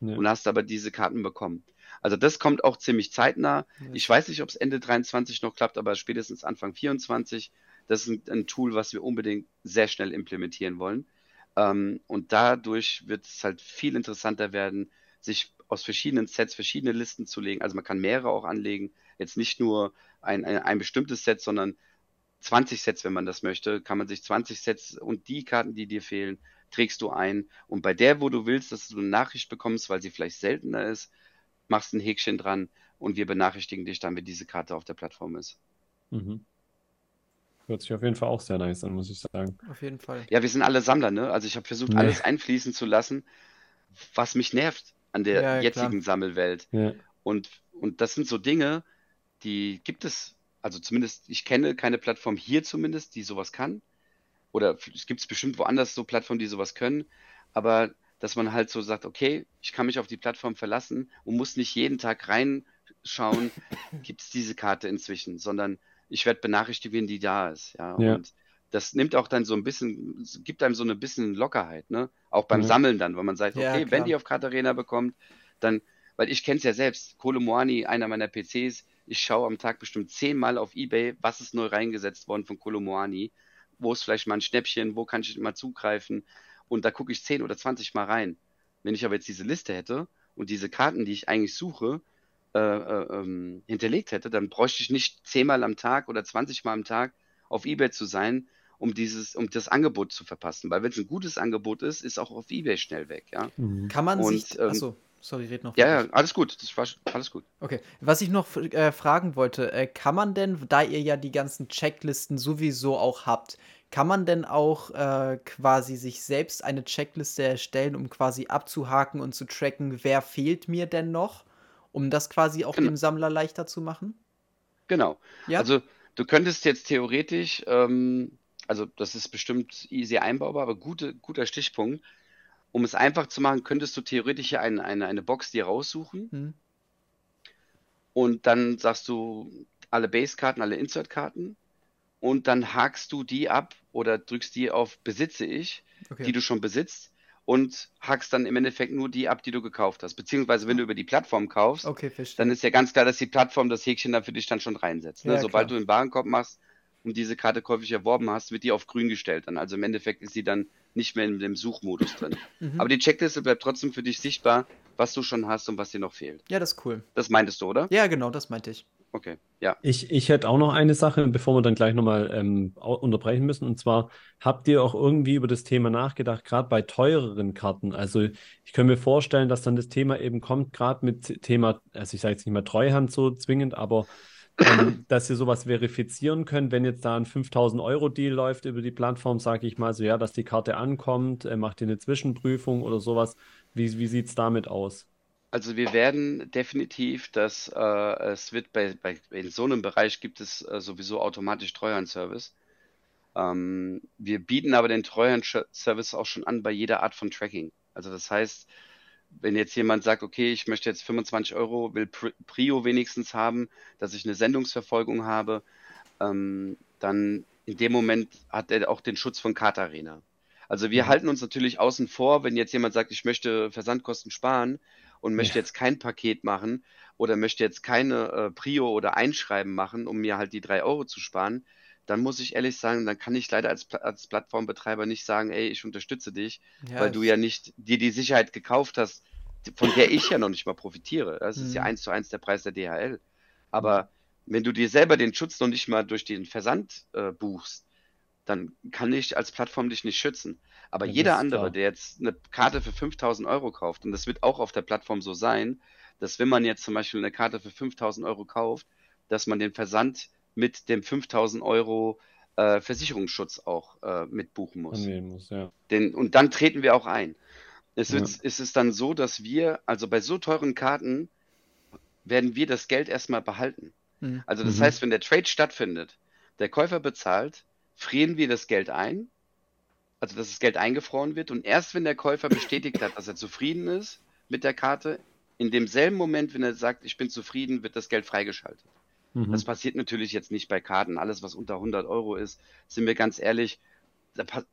Ja. Und hast aber diese Karten bekommen. Also das kommt auch ziemlich zeitnah. Ja. Ich weiß nicht, ob es Ende 23 noch klappt, aber spätestens Anfang 24 Das ist ein, ein Tool, was wir unbedingt sehr schnell implementieren wollen. Ähm, und dadurch wird es halt viel interessanter werden, sich aus verschiedenen Sets verschiedene Listen zu legen. Also man kann mehrere auch anlegen. Jetzt nicht nur ein, ein, ein bestimmtes Set, sondern 20 Sets, wenn man das möchte, kann man sich 20 Sets und die Karten, die dir fehlen, trägst du ein. Und bei der, wo du willst, dass du eine Nachricht bekommst, weil sie vielleicht seltener ist, machst ein Häkchen dran und wir benachrichtigen dich dann, wenn diese Karte auf der Plattform ist. Mhm. Hört sich auf jeden Fall auch sehr nice an, muss ich sagen. Auf jeden Fall. Ja, wir sind alle Sammler, ne? Also ich habe versucht, nee. alles einfließen zu lassen, was mich nervt an der ja, jetzigen klar. Sammelwelt. Ja. Und, und das sind so Dinge, die gibt es, also zumindest, ich kenne keine Plattform hier zumindest, die sowas kann. Oder es gibt es bestimmt woanders so Plattformen, die sowas können. Aber dass man halt so sagt, okay, ich kann mich auf die Plattform verlassen und muss nicht jeden Tag reinschauen, gibt es diese Karte inzwischen, sondern ich werde benachrichtigt, wenn die da ist. Ja? ja. Und das nimmt auch dann so ein bisschen, gibt einem so ein bisschen Lockerheit, ne? Auch beim mhm. Sammeln dann, weil man sagt, okay, ja, wenn die auf Katarina bekommt, dann, weil ich kenne es ja selbst, Kolo Moani, einer meiner PCs, ich schaue am Tag bestimmt zehnmal auf Ebay, was ist neu reingesetzt worden von Kolo Moani, wo ist vielleicht mal ein Schnäppchen, wo kann ich mal zugreifen und da gucke ich zehn oder zwanzig Mal rein. Wenn ich aber jetzt diese Liste hätte und diese Karten, die ich eigentlich suche, äh, äh, ähm, hinterlegt hätte, dann bräuchte ich nicht zehnmal am Tag oder zwanzigmal am Tag auf Ebay zu sein, um dieses, um das Angebot zu verpassen. Weil wenn es ein gutes Angebot ist, ist auch auf Ebay schnell weg, ja. Mhm. Kann man Und, sich. Ähm, achso, sorry, red noch. Ja, ja, alles gut. Das war alles gut. Okay. Was ich noch äh, fragen wollte, äh, kann man denn, da ihr ja die ganzen Checklisten sowieso auch habt, kann man denn auch äh, quasi sich selbst eine Checkliste erstellen, um quasi abzuhaken und zu tracken, wer fehlt mir denn noch, um das quasi auch genau. dem Sammler leichter zu machen? Genau. Ja? Also du könntest jetzt theoretisch ähm, also das ist bestimmt easy einbaubar, aber gute, guter Stichpunkt. Um es einfach zu machen, könntest du theoretisch hier eine, eine, eine Box dir raussuchen mhm. und dann sagst du alle Base-Karten, alle Insert-Karten und dann hakst du die ab oder drückst die auf Besitze ich, okay. die du schon besitzt und hackst dann im Endeffekt nur die ab, die du gekauft hast. Beziehungsweise wenn du über die Plattform kaufst, okay, dann ist ja ganz klar, dass die Plattform das Häkchen dann für dich dann schon reinsetzt. Ne? Ja, Sobald klar. du den Warenkorb machst, und diese Karte käuflich erworben hast, wird die auf grün gestellt dann. Also im Endeffekt ist sie dann nicht mehr in dem Suchmodus drin. Mhm. Aber die Checkliste bleibt trotzdem für dich sichtbar, was du schon hast und was dir noch fehlt. Ja, das ist cool. Das meintest du, oder? Ja, genau, das meinte ich. Okay, ja. Ich, ich hätte auch noch eine Sache, bevor wir dann gleich nochmal ähm, unterbrechen müssen. Und zwar, habt ihr auch irgendwie über das Thema nachgedacht, gerade bei teureren Karten? Also ich kann mir vorstellen, dass dann das Thema eben kommt, gerade mit Thema, also ich sage jetzt nicht mehr Treuhand so zwingend, aber ähm, dass ihr sowas verifizieren könnt, wenn jetzt da ein 5000 Euro Deal läuft über die Plattform, sage ich mal so, ja, dass die Karte ankommt, äh, macht ihr eine Zwischenprüfung oder sowas. Wie, wie sieht es damit aus? Also wir werden definitiv, dass äh, es wird bei, bei, in so einem Bereich gibt es äh, sowieso automatisch Treuhandservice. Ähm, wir bieten aber den Treuhandservice auch schon an bei jeder Art von Tracking. Also das heißt, wenn jetzt jemand sagt, okay, ich möchte jetzt 25 Euro, will Prio wenigstens haben, dass ich eine Sendungsverfolgung habe, ähm, dann in dem Moment hat er auch den Schutz von Arena. Also wir mhm. halten uns natürlich außen vor, wenn jetzt jemand sagt, ich möchte Versandkosten sparen und möchte ja. jetzt kein Paket machen oder möchte jetzt keine äh, Prio oder Einschreiben machen, um mir halt die drei Euro zu sparen, dann muss ich ehrlich sagen, dann kann ich leider als, als Plattformbetreiber nicht sagen, ey, ich unterstütze dich, ja, weil du ja nicht dir die Sicherheit gekauft hast, von der ich ja noch nicht mal profitiere. Das ist mhm. ja eins zu eins der Preis der DHL. Aber wenn du dir selber den Schutz noch nicht mal durch den Versand äh, buchst, dann kann ich als Plattform dich nicht schützen. Aber ja, jeder andere, klar. der jetzt eine Karte für 5000 Euro kauft, und das wird auch auf der Plattform so sein, dass wenn man jetzt zum Beispiel eine Karte für 5000 Euro kauft, dass man den Versand mit dem 5000 Euro äh, Versicherungsschutz auch äh, mitbuchen muss. muss ja. Den, und dann treten wir auch ein. Es, ja. es ist dann so, dass wir, also bei so teuren Karten, werden wir das Geld erstmal behalten. Mhm. Also das mhm. heißt, wenn der Trade stattfindet, der Käufer bezahlt, frieren wir das Geld ein, also dass das Geld eingefroren wird und erst wenn der Käufer bestätigt hat, dass er zufrieden ist mit der Karte, in demselben Moment, wenn er sagt, ich bin zufrieden, wird das Geld freigeschaltet. Mhm. Das passiert natürlich jetzt nicht bei Karten. Alles, was unter 100 Euro ist, sind wir ganz ehrlich,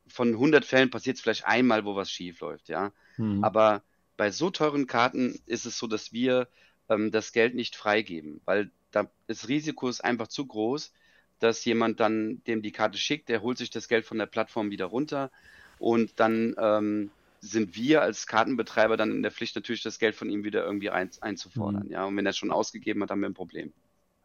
von 100 Fällen passiert es vielleicht einmal, wo was schief läuft, ja. Mhm. Aber bei so teuren Karten ist es so, dass wir ähm, das Geld nicht freigeben, weil da, das Risiko ist einfach zu groß, dass jemand dann dem die Karte schickt, der holt sich das Geld von der Plattform wieder runter und dann ähm, sind wir als Kartenbetreiber dann in der Pflicht natürlich das Geld von ihm wieder irgendwie ein, einzufordern. Mhm. Ja, und wenn er es schon ausgegeben hat, haben wir ein Problem.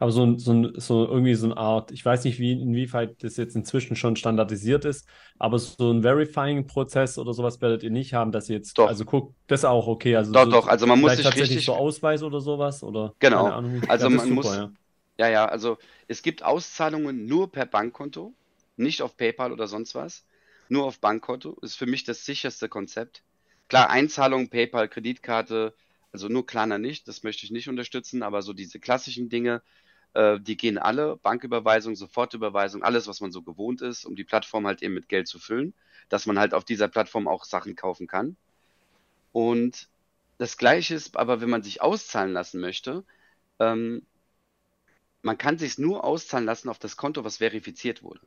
Aber so, so, so irgendwie so eine Art, ich weiß nicht, wie, inwieweit das jetzt inzwischen schon standardisiert ist, aber so ein Verifying-Prozess oder sowas werdet ihr nicht haben, dass ihr jetzt, doch. also guckt, das auch okay. Also doch, so, doch, also man muss sich tatsächlich richtig. so Ausweis oder sowas oder? Genau. Also ja, man super, muss. Ja. ja, ja, also es gibt Auszahlungen nur per Bankkonto, nicht auf PayPal oder sonst was, nur auf Bankkonto. Ist für mich das sicherste Konzept. Klar, Einzahlung, PayPal, Kreditkarte, also nur Klarna nicht, das möchte ich nicht unterstützen, aber so diese klassischen Dinge, äh, die gehen alle, Banküberweisung, Sofortüberweisung, alles, was man so gewohnt ist, um die Plattform halt eben mit Geld zu füllen, dass man halt auf dieser Plattform auch Sachen kaufen kann. Und das Gleiche ist aber, wenn man sich auszahlen lassen möchte, ähm, man kann sich nur auszahlen lassen auf das Konto, was verifiziert wurde.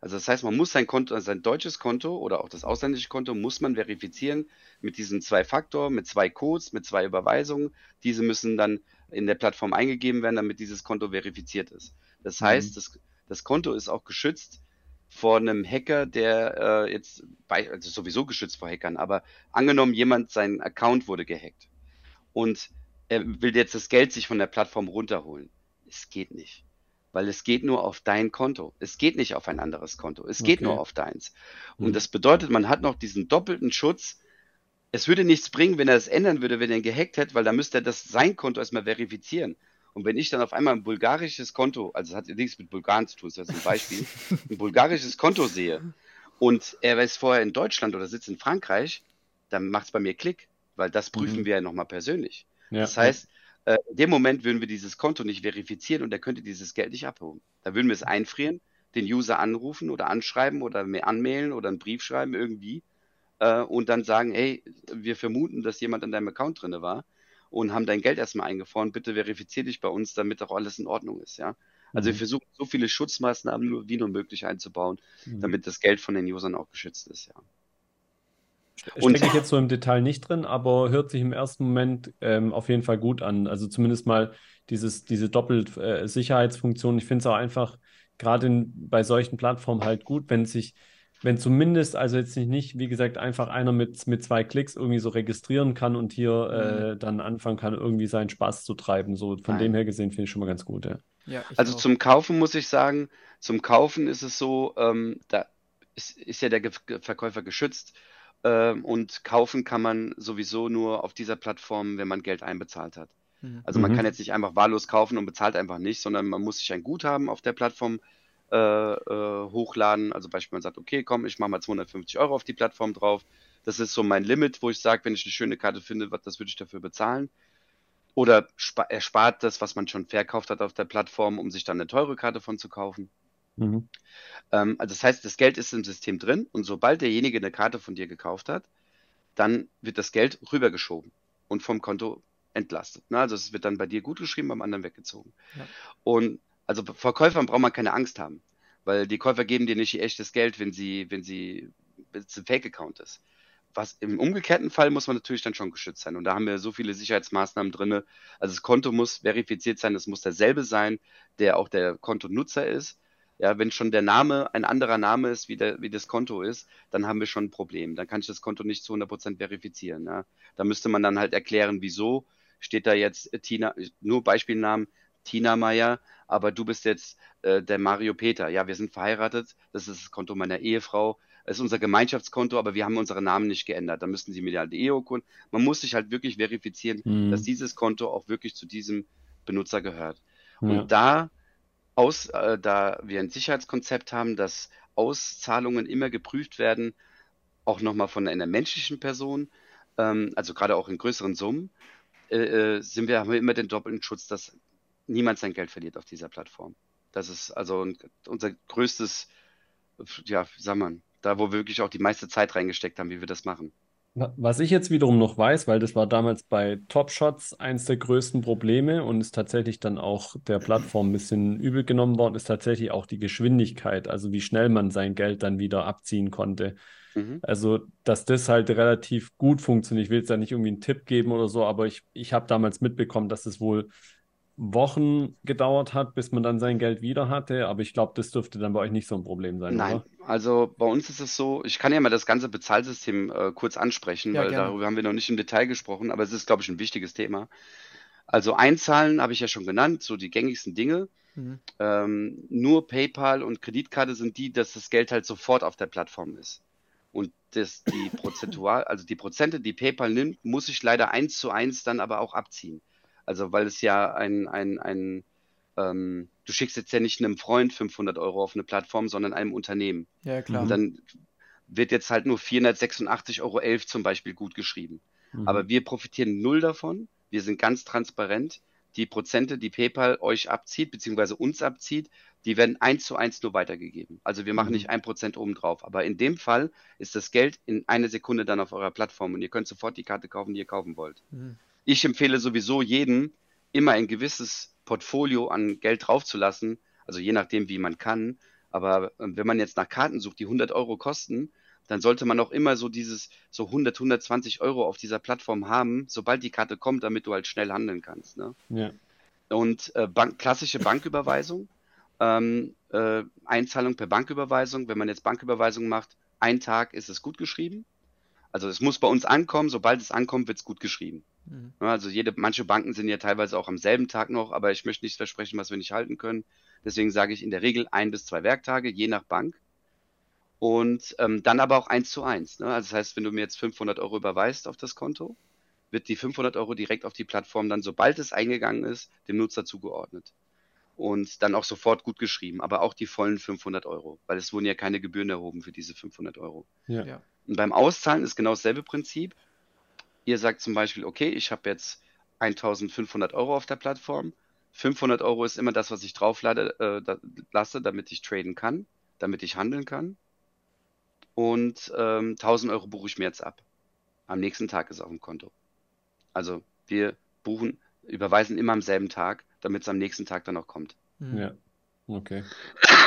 Also das heißt, man muss sein Konto, sein deutsches Konto oder auch das ausländische Konto muss man verifizieren mit diesen zwei Faktor, mit zwei Codes, mit zwei Überweisungen. Diese müssen dann in der Plattform eingegeben werden, damit dieses Konto verifiziert ist. Das mhm. heißt, das, das Konto ist auch geschützt vor einem Hacker, der äh, jetzt bei, also sowieso geschützt vor Hackern, aber angenommen, jemand, sein Account wurde gehackt und er will jetzt das Geld sich von der Plattform runterholen. Es geht nicht weil es geht nur auf dein Konto. Es geht nicht auf ein anderes Konto. Es geht okay. nur auf deins. Und mhm. das bedeutet, man hat noch diesen doppelten Schutz. Es würde nichts bringen, wenn er es ändern würde, wenn er ihn gehackt hätte, weil dann müsste er das sein Konto erstmal verifizieren. Und wenn ich dann auf einmal ein bulgarisches Konto, also es hat nichts mit Bulgaren zu tun, das ist ein Beispiel, ein bulgarisches Konto sehe und er ist vorher in Deutschland oder sitzt in Frankreich, dann macht es bei mir Klick, weil das prüfen mhm. wir ja nochmal persönlich. Ja. Das heißt, äh, in dem Moment würden wir dieses Konto nicht verifizieren und er könnte dieses Geld nicht abholen. Da würden wir es einfrieren, den User anrufen oder anschreiben oder anmailen oder einen Brief schreiben irgendwie äh, und dann sagen, hey, wir vermuten, dass jemand an deinem Account drin war und haben dein Geld erstmal eingefroren, bitte verifizier dich bei uns, damit auch alles in Ordnung ist, ja. Also mhm. wir versuchen so viele Schutzmaßnahmen nur wie nur möglich einzubauen, mhm. damit das Geld von den Usern auch geschützt ist, ja. Stecke ich jetzt so im Detail nicht drin, aber hört sich im ersten Moment ähm, auf jeden Fall gut an. Also zumindest mal dieses, diese Doppelsicherheitsfunktion. Äh, ich finde es auch einfach gerade bei solchen Plattformen halt gut, wenn sich, wenn zumindest, also jetzt nicht, wie gesagt, einfach einer mit, mit zwei Klicks irgendwie so registrieren kann und hier äh, mhm. dann anfangen kann, irgendwie seinen Spaß zu treiben. So von Nein. dem her gesehen finde ich schon mal ganz gut, ja. ja also auch. zum Kaufen muss ich sagen, zum Kaufen ist es so, ähm, da ist, ist ja der Ge Verkäufer geschützt ähm, und kaufen kann man sowieso nur auf dieser Plattform, wenn man Geld einbezahlt hat. Mhm. Also man mhm. kann jetzt nicht einfach wahllos kaufen und bezahlt einfach nicht, sondern man muss sich ein Guthaben auf der Plattform äh, äh, hochladen. Also beispielsweise man sagt, okay, komm, ich mache mal 250 Euro auf die Plattform drauf. Das ist so mein Limit, wo ich sage, wenn ich eine schöne Karte finde, was, das würde ich dafür bezahlen. Oder er spart das, was man schon verkauft hat auf der Plattform, um sich dann eine teure Karte von zu kaufen. Mhm. Ähm, also das heißt, das Geld ist im System drin und sobald derjenige eine Karte von dir gekauft hat, dann wird das Geld rübergeschoben und vom Konto entlastet. Ne? Also es wird dann bei dir gut geschrieben, beim anderen weggezogen. Ja. Und also vor Käufern braucht man keine Angst haben, weil die Käufer geben dir nicht ihr echtes Geld, wenn sie, wenn sie, wenn es ein Fake-Account ist. Was im umgekehrten Fall muss man natürlich dann schon geschützt sein. Und da haben wir so viele Sicherheitsmaßnahmen drin. Also das Konto muss verifiziert sein, es muss derselbe sein, der auch der Kontonutzer ist. Ja, wenn schon der Name ein anderer Name ist, wie, der, wie das Konto ist, dann haben wir schon ein Problem. Dann kann ich das Konto nicht zu 100% verifizieren. Ja. Da müsste man dann halt erklären, wieso steht da jetzt Tina, nur Beispielnamen, Tina Meyer, aber du bist jetzt äh, der Mario Peter. Ja, wir sind verheiratet, das ist das Konto meiner Ehefrau, es ist unser Gemeinschaftskonto, aber wir haben unsere Namen nicht geändert. Da müssten sie mir halt die EO-Kunden. Man muss sich halt wirklich verifizieren, mhm. dass dieses Konto auch wirklich zu diesem Benutzer gehört. Ja. Und da aus, äh, da wir ein Sicherheitskonzept haben, dass Auszahlungen immer geprüft werden, auch nochmal von einer menschlichen Person, ähm, also gerade auch in größeren Summen, äh, äh, sind wir, haben wir immer den doppelten Schutz, dass niemand sein Geld verliert auf dieser Plattform. Das ist also unser größtes, ja, sagen wir, da wo wir wirklich auch die meiste Zeit reingesteckt haben, wie wir das machen. Was ich jetzt wiederum noch weiß, weil das war damals bei Top Shots eins der größten Probleme und ist tatsächlich dann auch der Plattform ein bisschen übel genommen worden, ist tatsächlich auch die Geschwindigkeit, also wie schnell man sein Geld dann wieder abziehen konnte. Mhm. Also, dass das halt relativ gut funktioniert. Ich will jetzt da nicht irgendwie einen Tipp geben oder so, aber ich, ich habe damals mitbekommen, dass es wohl Wochen gedauert hat, bis man dann sein Geld wieder hatte. Aber ich glaube, das dürfte dann bei euch nicht so ein Problem sein, Nein, oder? also bei uns ist es so, ich kann ja mal das ganze Bezahlsystem äh, kurz ansprechen, Ja, weil gerne. darüber haben wir noch nicht im Detail gesprochen, aber es ist, glaube ich, ein wichtiges Thema. Also Einzahlen habe ich ja schon genannt, so die gängigsten Dinge. Mhm. Ähm, nur PayPal und Kreditkarte sind die, dass das Geld halt sofort auf der Plattform ist. Und das, die prozentual, also die Prozente, die PayPal nimmt, muss ich leider eins zu eins dann aber auch abziehen. Also weil es ja ein, ein, ein ähm, du schickst jetzt ja nicht einem Freund 500 Euro auf eine Plattform, sondern einem Unternehmen. Ja, klar. Und dann wird jetzt halt nur 486,11 Euro zum Beispiel gut geschrieben. Mhm. Aber wir profitieren null davon. Wir sind ganz transparent. Die Prozente, die PayPal euch abzieht, beziehungsweise uns abzieht, die werden eins zu eins nur weitergegeben. Also wir machen mhm. nicht ein Prozent obendrauf. Aber in dem Fall ist das Geld in einer Sekunde dann auf eurer Plattform und ihr könnt sofort die Karte kaufen, die ihr kaufen wollt. Mhm. Ich empfehle sowieso jedem, immer ein gewisses Portfolio an Geld draufzulassen, also je nachdem, wie man kann. Aber ähm, wenn man jetzt nach Karten sucht, die 100 Euro kosten, dann sollte man auch immer so dieses so 100, 120 Euro auf dieser Plattform haben, sobald die Karte kommt, damit du halt schnell handeln kannst. Ne? Ja. Und äh, Bank, klassische Banküberweisung, ähm, äh, Einzahlung per Banküberweisung. Wenn man jetzt Banküberweisung macht, ein Tag ist es gut geschrieben. Also es muss bei uns ankommen, sobald es ankommt, wird es gut geschrieben. Mhm. Also jede, manche Banken sind ja teilweise auch am selben Tag noch, aber ich möchte nichts versprechen, was wir nicht halten können. Deswegen sage ich in der Regel ein bis zwei Werktage, je nach Bank. Und ähm, dann aber auch eins zu eins. Ne? Also das heißt, wenn du mir jetzt 500 Euro überweist auf das Konto, wird die 500 Euro direkt auf die Plattform dann, sobald es eingegangen ist, dem Nutzer zugeordnet. Und dann auch sofort gut geschrieben, aber auch die vollen 500 Euro, weil es wurden ja keine Gebühren erhoben für diese 500 Euro. Ja. Und beim Auszahlen ist genau dasselbe Prinzip. Ihr sagt zum Beispiel, okay, ich habe jetzt 1500 Euro auf der Plattform. 500 Euro ist immer das, was ich drauflade, äh, da, lasse, damit ich traden kann, damit ich handeln kann und ähm, 1000 Euro buche ich mir jetzt ab. Am nächsten Tag ist es auf dem Konto. Also wir buchen, überweisen immer am selben Tag, damit es am nächsten Tag dann auch kommt. Mhm. Ja. Okay.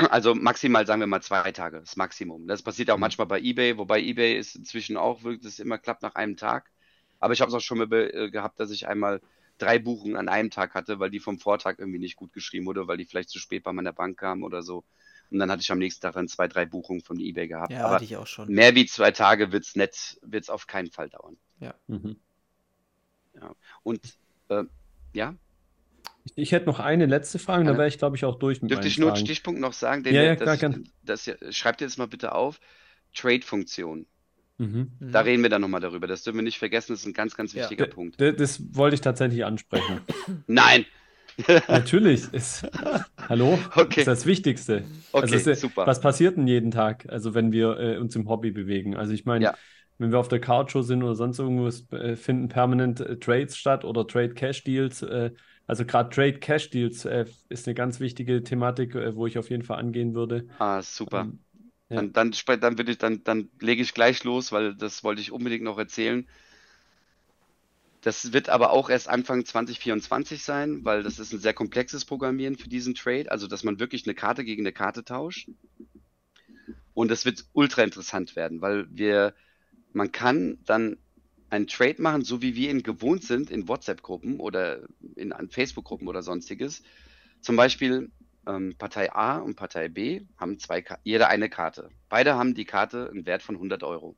Also maximal sagen wir mal zwei Tage, das Maximum. Das passiert auch mhm. manchmal bei eBay, wobei eBay ist inzwischen auch wirklich, das immer klappt nach einem Tag. Aber ich habe es auch schon mal äh, gehabt, dass ich einmal drei Buchungen an einem Tag hatte, weil die vom Vortag irgendwie nicht gut geschrieben wurde, weil die vielleicht zu spät bei meiner Bank kamen oder so. Und dann hatte ich am nächsten Tag dann zwei, drei Buchungen von eBay gehabt. Ja, Aber hatte ich auch schon. Mehr wie zwei Tage wird es nett, wird es auf keinen Fall dauern. Ja. Mhm. ja. Und äh, ja. Ich, ich, hätte noch eine letzte Frage, da wäre ich, glaube ich, auch durch mit Dürfte ich nur einen Stichpunkt noch sagen? Den ja, ja, klar, das, das, schreibt ihr das mal bitte auf. Trade-Funktion. Mhm. Da reden wir dann nochmal darüber. Das dürfen wir nicht vergessen. Das ist ein ganz, ganz wichtiger ja. Punkt. Das wollte ich tatsächlich ansprechen. Nein, Natürlich. Ist, hallo? Okay. ist das Wichtigste. Okay, also ist, super. Was passiert denn jeden Tag, also wenn wir äh, uns im Hobby bewegen? Also ich meine, ja. wenn wir auf der Couch sind oder sonst irgendwo, äh, finden permanent äh, Trades statt oder Trade Cash Deals. Äh, also gerade Trade Cash Deals äh, ist eine ganz wichtige Thematik, äh, wo ich auf jeden Fall angehen würde. Ah, super. Ähm, ja. Dann, dann, dann, ich, dann, dann lege ich gleich los, weil das wollte ich unbedingt noch erzählen. Das wird aber auch erst Anfang 2024 sein, weil das ist ein sehr komplexes Programmieren für diesen Trade, also dass man wirklich eine Karte gegen eine Karte tauscht. Und das wird ultra interessant werden, weil wir, man kann dann einen Trade machen, so wie wir ihn gewohnt sind in WhatsApp-Gruppen oder in Facebook-Gruppen oder sonstiges. Zum Beispiel ähm, Partei A und Partei B haben zwei, jeder eine Karte. Beide haben die Karte einen Wert von 100 Euro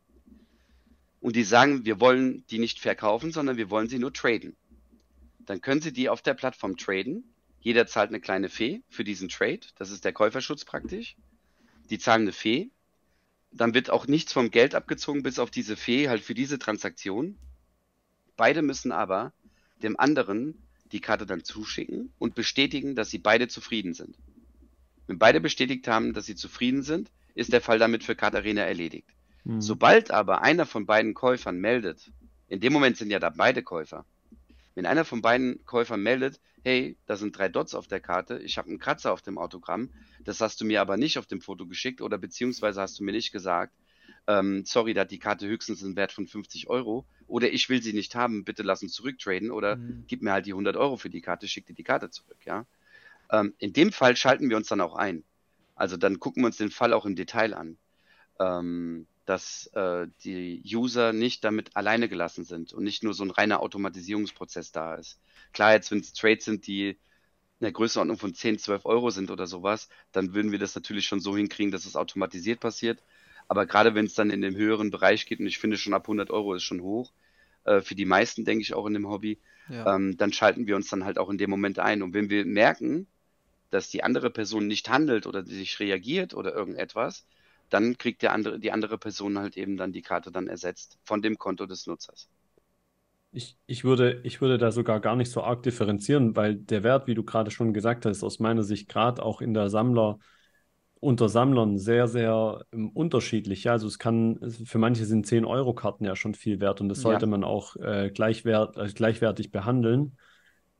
und die sagen, wir wollen die nicht verkaufen, sondern wir wollen sie nur traden. Dann können sie die auf der Plattform traden. Jeder zahlt eine kleine Fee für diesen Trade. Das ist der Käuferschutz praktisch. Die zahlen eine Fee. Dann wird auch nichts vom Geld abgezogen, bis auf diese Fee halt für diese Transaktion. Beide müssen aber dem anderen die Karte dann zuschicken und bestätigen, dass sie beide zufrieden sind. Wenn beide bestätigt haben, dass sie zufrieden sind, ist der Fall damit für Card Arena erledigt. Mhm. Sobald aber einer von beiden Käufern meldet, in dem Moment sind ja da beide Käufer. Wenn einer von beiden Käufern meldet, hey, da sind drei Dots auf der Karte, ich habe einen Kratzer auf dem Autogramm, das hast du mir aber nicht auf dem Foto geschickt oder beziehungsweise hast du mir nicht gesagt, ähm, sorry, da hat die Karte höchstens einen Wert von 50 Euro oder ich will sie nicht haben, bitte lass uns zurücktraden oder mhm. gib mir halt die 100 Euro für die Karte, schick dir die Karte zurück, ja. Ähm, in dem Fall schalten wir uns dann auch ein. Also dann gucken wir uns den Fall auch im Detail an. Ähm, dass äh, die User nicht damit alleine gelassen sind und nicht nur so ein reiner Automatisierungsprozess da ist. Klar, jetzt wenn es Trades sind, die der Größenordnung von 10, 12 Euro sind oder sowas, dann würden wir das natürlich schon so hinkriegen, dass es automatisiert passiert. Aber gerade wenn es dann in den höheren Bereich geht, und ich finde schon ab 100 Euro ist schon hoch, äh, für die meisten, denke ich, auch in dem Hobby, ja. ähm, dann schalten wir uns dann halt auch in dem Moment ein. Und wenn wir merken, dass die andere Person nicht handelt oder sich reagiert oder irgendetwas, dann kriegt der andere, die andere Person halt eben dann die Karte dann ersetzt von dem Konto des Nutzers. Ich, ich, würde, ich würde da sogar gar nicht so arg differenzieren, weil der Wert, wie du gerade schon gesagt hast, aus meiner Sicht gerade auch in der Sammler, unter Sammlern sehr, sehr ähm, unterschiedlich. Ja, also es kann, für manche sind 10-Euro-Karten ja schon viel wert und das sollte ja. man auch äh, gleichwert, äh, gleichwertig behandeln.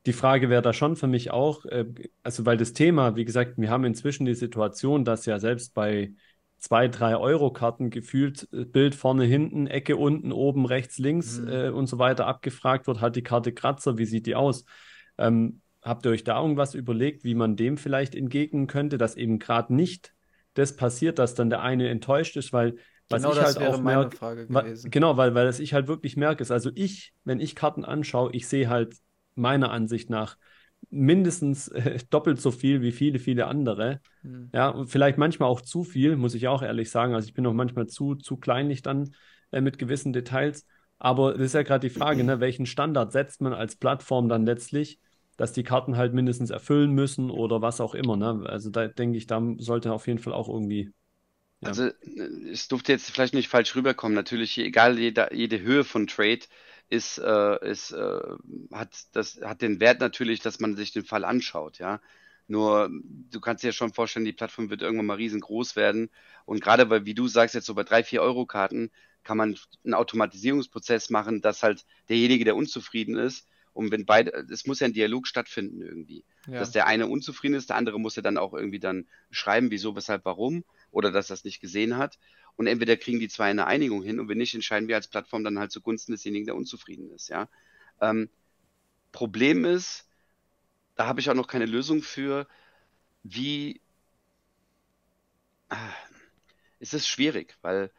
Die Frage wäre da schon für mich auch, äh, also weil das Thema, wie gesagt, wir haben inzwischen die Situation, dass ja selbst bei zwei, drei Euro Karten gefühlt äh, Bild vorne, hinten, Ecke unten, oben, rechts, links mhm. äh, und so weiter abgefragt wird, hat die Karte Kratzer, wie sieht die aus? Ähm, habt ihr euch da irgendwas überlegt, wie man dem vielleicht entgegnen könnte, dass eben gerade nicht das passiert, dass dann der eine enttäuscht ist, weil was genau ich halt auch merke, genau, weil, weil das ich halt wirklich merke, ist, also ich, wenn ich Karten anschaue, ich sehe halt meiner Ansicht nach mindestens äh, doppelt so viel wie viele, viele andere. Mhm. Ja, und vielleicht manchmal auch zu viel, muss ich auch ehrlich sagen. Also ich bin auch manchmal zu, zu kleinlich dann äh, mit gewissen Details. Aber das ist ja gerade die Frage, ne, welchen Standard setzt man als Plattform dann letztlich, dass die Karten halt mindestens erfüllen müssen oder was auch immer. Ne? Also da denke ich, da sollte auf jeden Fall auch irgendwie. Ja. Also es durfte jetzt vielleicht nicht falsch rüberkommen. Natürlich, egal jede, jede Höhe von Trade, ist, äh, ist, äh, hat, das, hat den Wert natürlich, dass man sich den Fall anschaut, ja. Nur, du kannst dir schon vorstellen, die Plattform wird irgendwann mal riesengroß werden. Und gerade weil, wie du sagst, jetzt so bei drei, vier Euro Karten kann man einen Automatisierungsprozess machen, dass halt derjenige, der unzufrieden ist, und wenn beide, es muss ja ein Dialog stattfinden irgendwie. Ja. Dass der eine unzufrieden ist, der andere muss ja dann auch irgendwie dann schreiben, wieso, weshalb, warum, oder dass er es nicht gesehen hat. Und entweder kriegen die zwei eine Einigung hin und wenn nicht, entscheiden wir als Plattform dann halt zugunsten desjenigen, der unzufrieden ist. Ja? Ähm, Problem ist, da habe ich auch noch keine Lösung für, wie ah, es ist schwierig, weil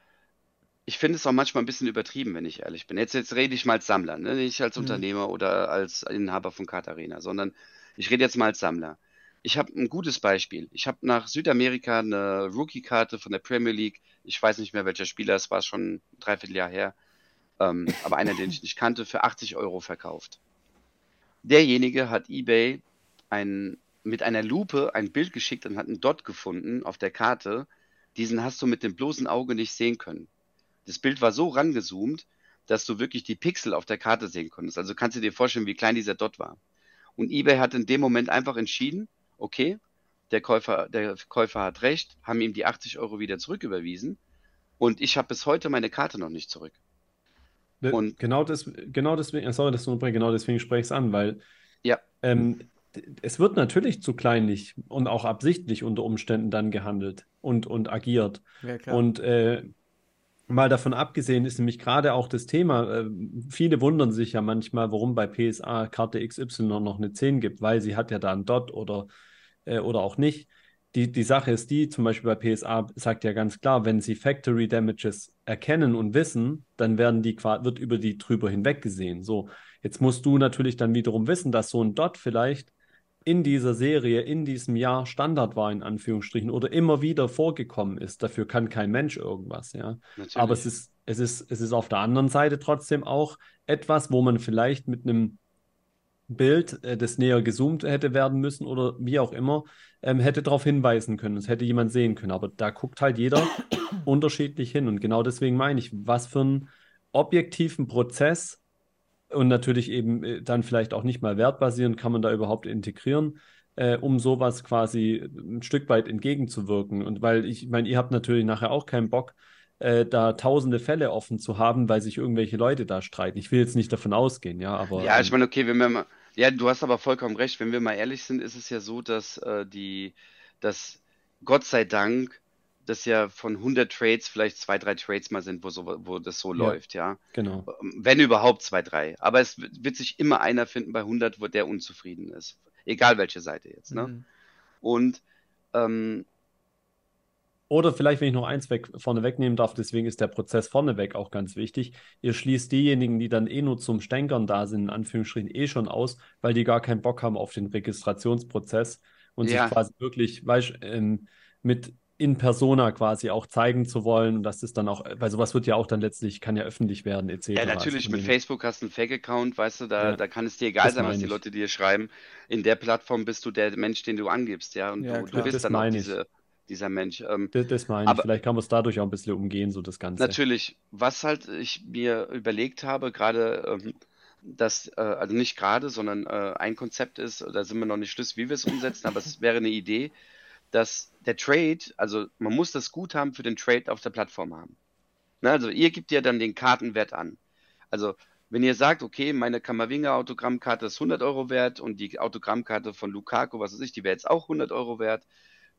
ich finde es auch manchmal ein bisschen übertrieben, wenn ich ehrlich bin. Jetzt, jetzt rede ich mal als Sammler, ne? nicht als mhm. Unternehmer oder als Inhaber von Katharina, sondern ich rede jetzt mal als Sammler. Ich habe ein gutes Beispiel. Ich habe nach Südamerika eine Rookie-Karte von der Premier League. Ich weiß nicht mehr, welcher Spieler es war, schon ein Dreivierteljahr her. Ähm, aber einer, den ich nicht kannte, für 80 Euro verkauft. Derjenige hat eBay ein, mit einer Lupe ein Bild geschickt und hat einen Dot gefunden auf der Karte. Diesen hast du mit dem bloßen Auge nicht sehen können. Das Bild war so rangezoomt, dass du wirklich die Pixel auf der Karte sehen konntest. Also kannst du dir vorstellen, wie klein dieser Dot war. Und eBay hat in dem Moment einfach entschieden, okay, der Käufer, der Käufer hat recht, haben ihm die 80 Euro wieder zurücküberwiesen und ich habe bis heute meine Karte noch nicht zurück. Und genau, das, genau deswegen, sorry, dass du genau deswegen spreche ich es an, weil ja. ähm, es wird natürlich zu kleinlich und auch absichtlich unter Umständen dann gehandelt und, und agiert. Ja, und äh, mal davon abgesehen ist nämlich gerade auch das Thema, äh, viele wundern sich ja manchmal, warum bei PSA Karte XY noch eine 10 gibt, weil sie hat ja da ein Dot oder äh, oder auch nicht. Die, die Sache ist die, zum Beispiel bei PSA sagt ja ganz klar, wenn sie Factory Damages erkennen und wissen, dann werden die wird über die drüber hinweg gesehen. So, jetzt musst du natürlich dann wiederum wissen, dass so ein Dot vielleicht in dieser Serie, in diesem Jahr Standard war, in Anführungsstrichen, oder immer wieder vorgekommen ist. Dafür kann kein Mensch irgendwas, ja. Natürlich. Aber es ist, es ist, es ist auf der anderen Seite trotzdem auch etwas, wo man vielleicht mit einem Bild, äh, das näher gezoomt hätte werden müssen oder wie auch immer, ähm, hätte darauf hinweisen können. Es hätte jemand sehen können. Aber da guckt halt jeder unterschiedlich hin. Und genau deswegen meine ich, was für einen objektiven Prozess und natürlich eben äh, dann vielleicht auch nicht mal wertbasierend kann man da überhaupt integrieren, äh, um sowas quasi ein Stück weit entgegenzuwirken. Und weil ich meine, ihr habt natürlich nachher auch keinen Bock, äh, da tausende Fälle offen zu haben, weil sich irgendwelche Leute da streiten. Ich will jetzt nicht davon ausgehen, ja, aber. Ja, ich meine, okay, wenn wir mal, ja, du hast aber vollkommen recht. Wenn wir mal ehrlich sind, ist es ja so, dass äh, die, dass Gott sei Dank, dass ja von 100 Trades vielleicht zwei, drei Trades mal sind, wo, so, wo das so ja, läuft, ja. Genau. Wenn überhaupt zwei, drei. Aber es wird sich immer einer finden bei 100, wo der unzufrieden ist. Egal welche Seite jetzt, ne? Mhm. Und ähm, Oder vielleicht, wenn ich noch eins weg, vorne wegnehmen darf, deswegen ist der Prozess vorneweg auch ganz wichtig. Ihr schließt diejenigen, die dann eh nur zum Stänkern da sind, in Anführungsstrichen eh schon aus, weil die gar keinen Bock haben auf den Registrationsprozess und ja. sich quasi wirklich, weißt, ähm, mit in persona quasi auch zeigen zu wollen und dass das dann auch, weil sowas wird ja auch dann letztlich, kann ja öffentlich werden, etc. Ja, natürlich, also mit Facebook hast du einen Fake-Account, weißt du, da, ja, da kann es dir egal sein, was die ich. Leute dir schreiben. In der Plattform bist du der Mensch, den du angibst, ja, und ja, du, du, bist das dann auch diese, dieser Mensch. Ähm, das, das meine ich, vielleicht kann man es dadurch auch ein bisschen umgehen, so das Ganze. Natürlich, was halt ich mir überlegt habe, gerade, ähm, dass, äh, also nicht gerade, sondern äh, ein Konzept ist, da sind wir noch nicht schlüssig, wie wir es umsetzen, aber es wäre eine Idee, dass der Trade, also man muss das Guthaben für den Trade auf der Plattform haben. Na, also ihr gebt ja dann den Kartenwert an. Also wenn ihr sagt, okay, meine Kamavinga Autogrammkarte ist 100 Euro wert und die Autogrammkarte von Lukaku, was weiß ich, die wäre jetzt auch 100 Euro wert,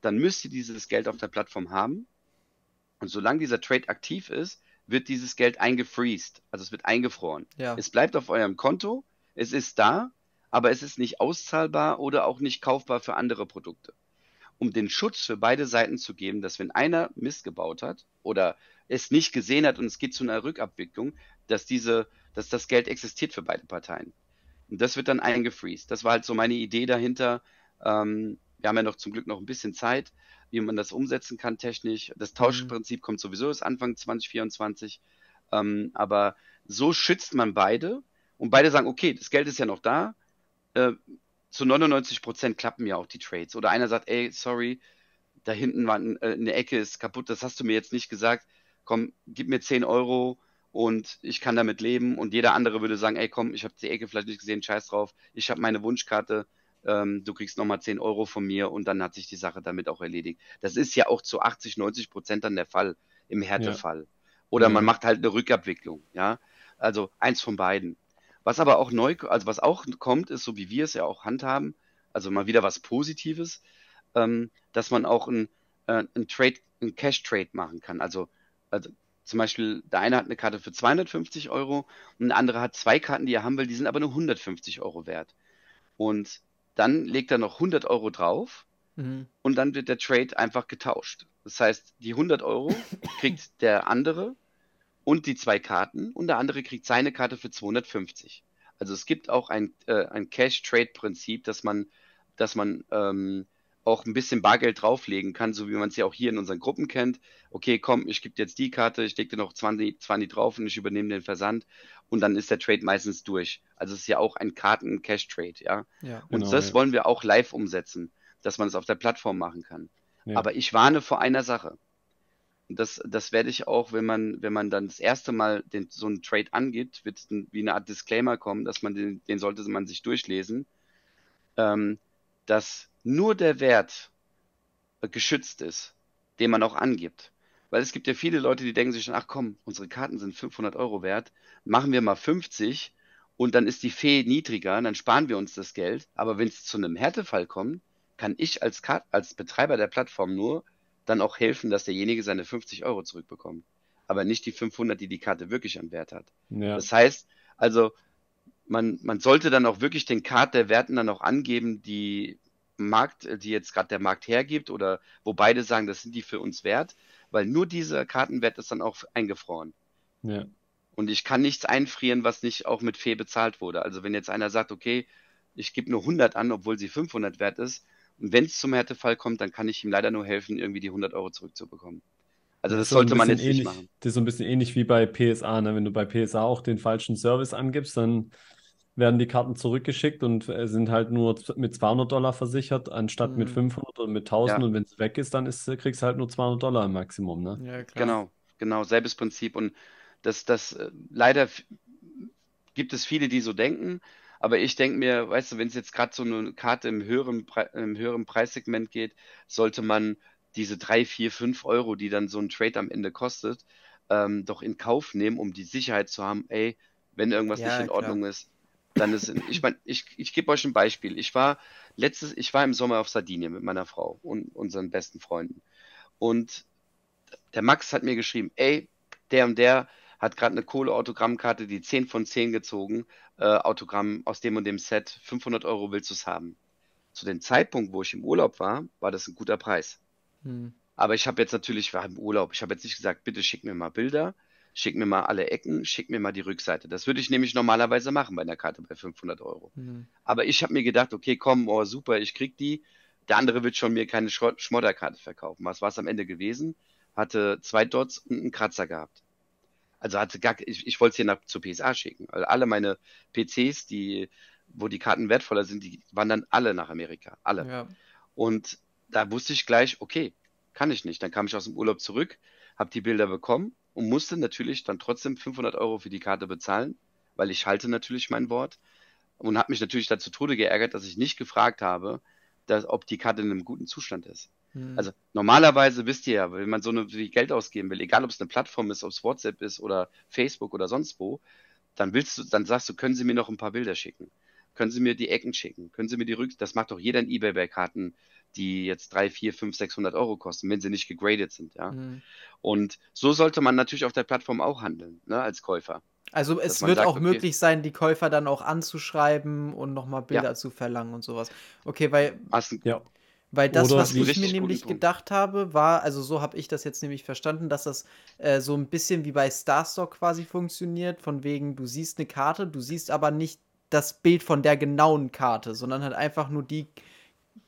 dann müsst ihr dieses Geld auf der Plattform haben. Und solange dieser Trade aktiv ist, wird dieses Geld eingefreezed, also es wird eingefroren. Ja. Es bleibt auf eurem Konto, es ist da, aber es ist nicht auszahlbar oder auch nicht kaufbar für andere Produkte um den Schutz für beide Seiten zu geben, dass wenn einer Mist gebaut hat oder es nicht gesehen hat und es geht zu einer Rückabwicklung, dass diese, dass das Geld existiert für beide Parteien. Und das wird dann eingefreezed. Das war halt so meine Idee dahinter. Ähm, wir haben ja noch zum Glück noch ein bisschen Zeit, wie man das umsetzen kann technisch. Das Tauschprinzip mhm. kommt sowieso erst Anfang 2024. Ähm, aber so schützt man beide und beide sagen, okay, das Geld ist ja noch da. Äh, zu 99 Prozent klappen ja auch die Trades. Oder einer sagt, ey, sorry, da hinten war äh, eine Ecke ist kaputt, das hast du mir jetzt nicht gesagt. Komm, gib mir 10 Euro und ich kann damit leben. Und jeder andere würde sagen, ey, komm, ich habe die Ecke vielleicht nicht gesehen, scheiß drauf. Ich habe meine Wunschkarte, ähm, du kriegst nochmal 10 Euro von mir und dann hat sich die Sache damit auch erledigt. Das ist ja auch zu 80, 90 Prozent dann der Fall im Härtefall. Ja. Oder mhm. man macht halt eine Rückabwicklung, ja. Also eins von beiden. Was aber auch neu, also was auch kommt, ist, so wie wir es ja auch handhaben, also mal wieder was Positives, ähm, dass man auch ein, äh, ein Trade, ein Cash-Trade machen kann. Also, also zum Beispiel, der eine hat eine Karte für 250 Euro und der andere hat zwei Karten, die er haben will, die sind aber nur 150 Euro wert. Und dann legt er noch 100 Euro drauf mhm. und dann wird der Trade einfach getauscht. Das heißt, die 100 Euro kriegt der andere und die zwei Karten und der andere kriegt seine Karte für 250. Also es gibt auch ein, äh, ein Cash-Trade-Prinzip, dass man, dass man ähm, auch ein bisschen Bargeld drauflegen kann, so wie man es ja auch hier in unseren Gruppen kennt. Okay, komm, ich gebe dir jetzt die Karte, ich lege dir noch 20, 20 drauf und ich übernehme den Versand und dann ist der Trade meistens durch. Also es ist ja auch ein Karten-Cash-Trade, ja. ja und genau, das ja. wollen wir auch live umsetzen, dass man es auf der Plattform machen kann. Ja. Aber ich warne vor einer Sache das, das werde ich auch, wenn man, wenn man dann das erste Mal den, so einen Trade angibt, wird wie eine Art Disclaimer kommen, dass man den, den sollte man sich durchlesen, ähm, dass nur der Wert geschützt ist, den man auch angibt. Weil es gibt ja viele Leute, die denken sich schon, ach komm, unsere Karten sind 500 Euro wert, machen wir mal 50 und dann ist die Fee niedriger, dann sparen wir uns das Geld. Aber wenn es zu einem Härtefall kommt, kann ich als, Kart als Betreiber der Plattform nur dann auch helfen, dass derjenige seine 50 Euro zurückbekommt. Aber nicht die 500, die die Karte wirklich an Wert hat. Ja. Das heißt, also man, man sollte dann auch wirklich den Card der Werten dann auch angeben, die Markt, die jetzt gerade der Markt hergibt oder wo beide sagen, das sind die für uns wert, weil nur dieser Kartenwert ist dann auch eingefroren. Ja. Und ich kann nichts einfrieren, was nicht auch mit Fee bezahlt wurde. Also wenn jetzt einer sagt, okay, ich gebe nur 100 an, obwohl sie 500 wert ist, wenn es zum Härtefall kommt, dann kann ich ihm leider nur helfen, irgendwie die 100 Euro zurückzubekommen. Also das, das sollte man jetzt ähnlich, nicht machen. Das ist so ein bisschen ähnlich wie bei PSA. Ne? Wenn du bei PSA auch den falschen Service angibst, dann werden die Karten zurückgeschickt und äh, sind halt nur mit 200 Dollar versichert, anstatt mhm. mit 500 oder mit 1000. Ja. Und wenn es weg ist, dann ist, kriegst du halt nur 200 Dollar im Maximum. Ne? Ja, klar. Genau, genau, selbes Prinzip. Und das, das äh, leider gibt es viele, die so denken. Aber ich denke mir, weißt du, wenn es jetzt gerade so eine Karte im höheren, Pre im höheren Preissegment geht, sollte man diese drei, vier, fünf Euro, die dann so ein Trade am Ende kostet, ähm, doch in Kauf nehmen, um die Sicherheit zu haben, ey, wenn irgendwas ja, nicht in klar. Ordnung ist, dann ist, ich meine, ich, ich gebe euch ein Beispiel. Ich war letztes, ich war im Sommer auf Sardinien mit meiner Frau und unseren besten Freunden. Und der Max hat mir geschrieben, ey, der und der hat gerade eine Kohleautogrammkarte, die 10 von 10 gezogen, äh, Autogramm aus dem und dem Set, 500 Euro willst du es haben. Zu dem Zeitpunkt, wo ich im Urlaub war, war das ein guter Preis. Hm. Aber ich habe jetzt natürlich, war im Urlaub, ich habe jetzt nicht gesagt, bitte schick mir mal Bilder, schick mir mal alle Ecken, schick mir mal die Rückseite. Das würde ich nämlich normalerweise machen bei einer Karte bei 500 Euro. Mhm. Aber ich habe mir gedacht, okay, komm, oh super, ich krieg die. Der andere wird schon mir keine Schmodderkarte verkaufen. Was war es am Ende gewesen? Hatte zwei Dots und einen Kratzer gehabt. Also hatte gar, ich, ich wollte es hier nach, zur PSA schicken. Also alle meine PCs, die, wo die Karten wertvoller sind, die wandern alle nach Amerika. Alle. Ja. Und da wusste ich gleich, okay, kann ich nicht. Dann kam ich aus dem Urlaub zurück, habe die Bilder bekommen und musste natürlich dann trotzdem 500 Euro für die Karte bezahlen, weil ich halte natürlich mein Wort und habe mich natürlich dazu Tode geärgert, dass ich nicht gefragt habe, dass, ob die Karte in einem guten Zustand ist. Hm. Also normalerweise wisst ihr ja, wenn man so eine, wie Geld ausgeben will, egal ob es eine Plattform ist, ob es WhatsApp ist oder Facebook oder sonst wo, dann willst du, dann sagst du, können Sie mir noch ein paar Bilder schicken? Können Sie mir die Ecken schicken? Können Sie mir die Rück, das macht doch jeder in eBay bei Karten, die jetzt 3, 4, 5, 600 Euro kosten, wenn sie nicht gegradet sind, ja. Mhm. Und so sollte man natürlich auf der Plattform auch handeln, ne, als Käufer. Also es wird sagt, auch okay, möglich sein, die Käufer dann auch anzuschreiben und nochmal Bilder ja. zu verlangen und sowas. Okay, weil ja. Weil das, Oder was ich mir nämlich gedacht habe, war, also so habe ich das jetzt nämlich verstanden, dass das äh, so ein bisschen wie bei Starstock quasi funktioniert, von wegen, du siehst eine Karte, du siehst aber nicht das Bild von der genauen Karte, sondern halt einfach nur die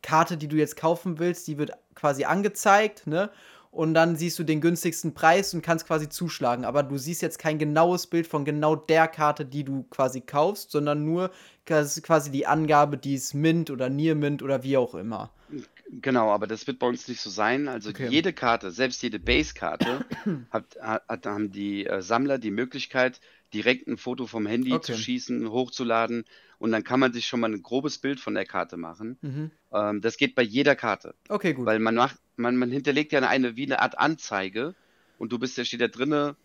Karte, die du jetzt kaufen willst, die wird quasi angezeigt, ne? und dann siehst du den günstigsten Preis und kannst quasi zuschlagen. Aber du siehst jetzt kein genaues Bild von genau der Karte, die du quasi kaufst, sondern nur quasi die Angabe, die ist Mint oder Near Mint oder wie auch immer. Genau, aber das wird bei uns nicht so sein. Also okay. jede Karte, selbst jede Base-Karte, hat, hat, haben die äh, Sammler die Möglichkeit, direkt ein Foto vom Handy okay. zu schießen, hochzuladen und dann kann man sich schon mal ein grobes Bild von der Karte machen. Mhm. Ähm, das geht bei jeder Karte. Okay, gut. Weil man macht, man, man hinterlegt ja eine, wie eine Art Anzeige und du bist ja, steht da drinne,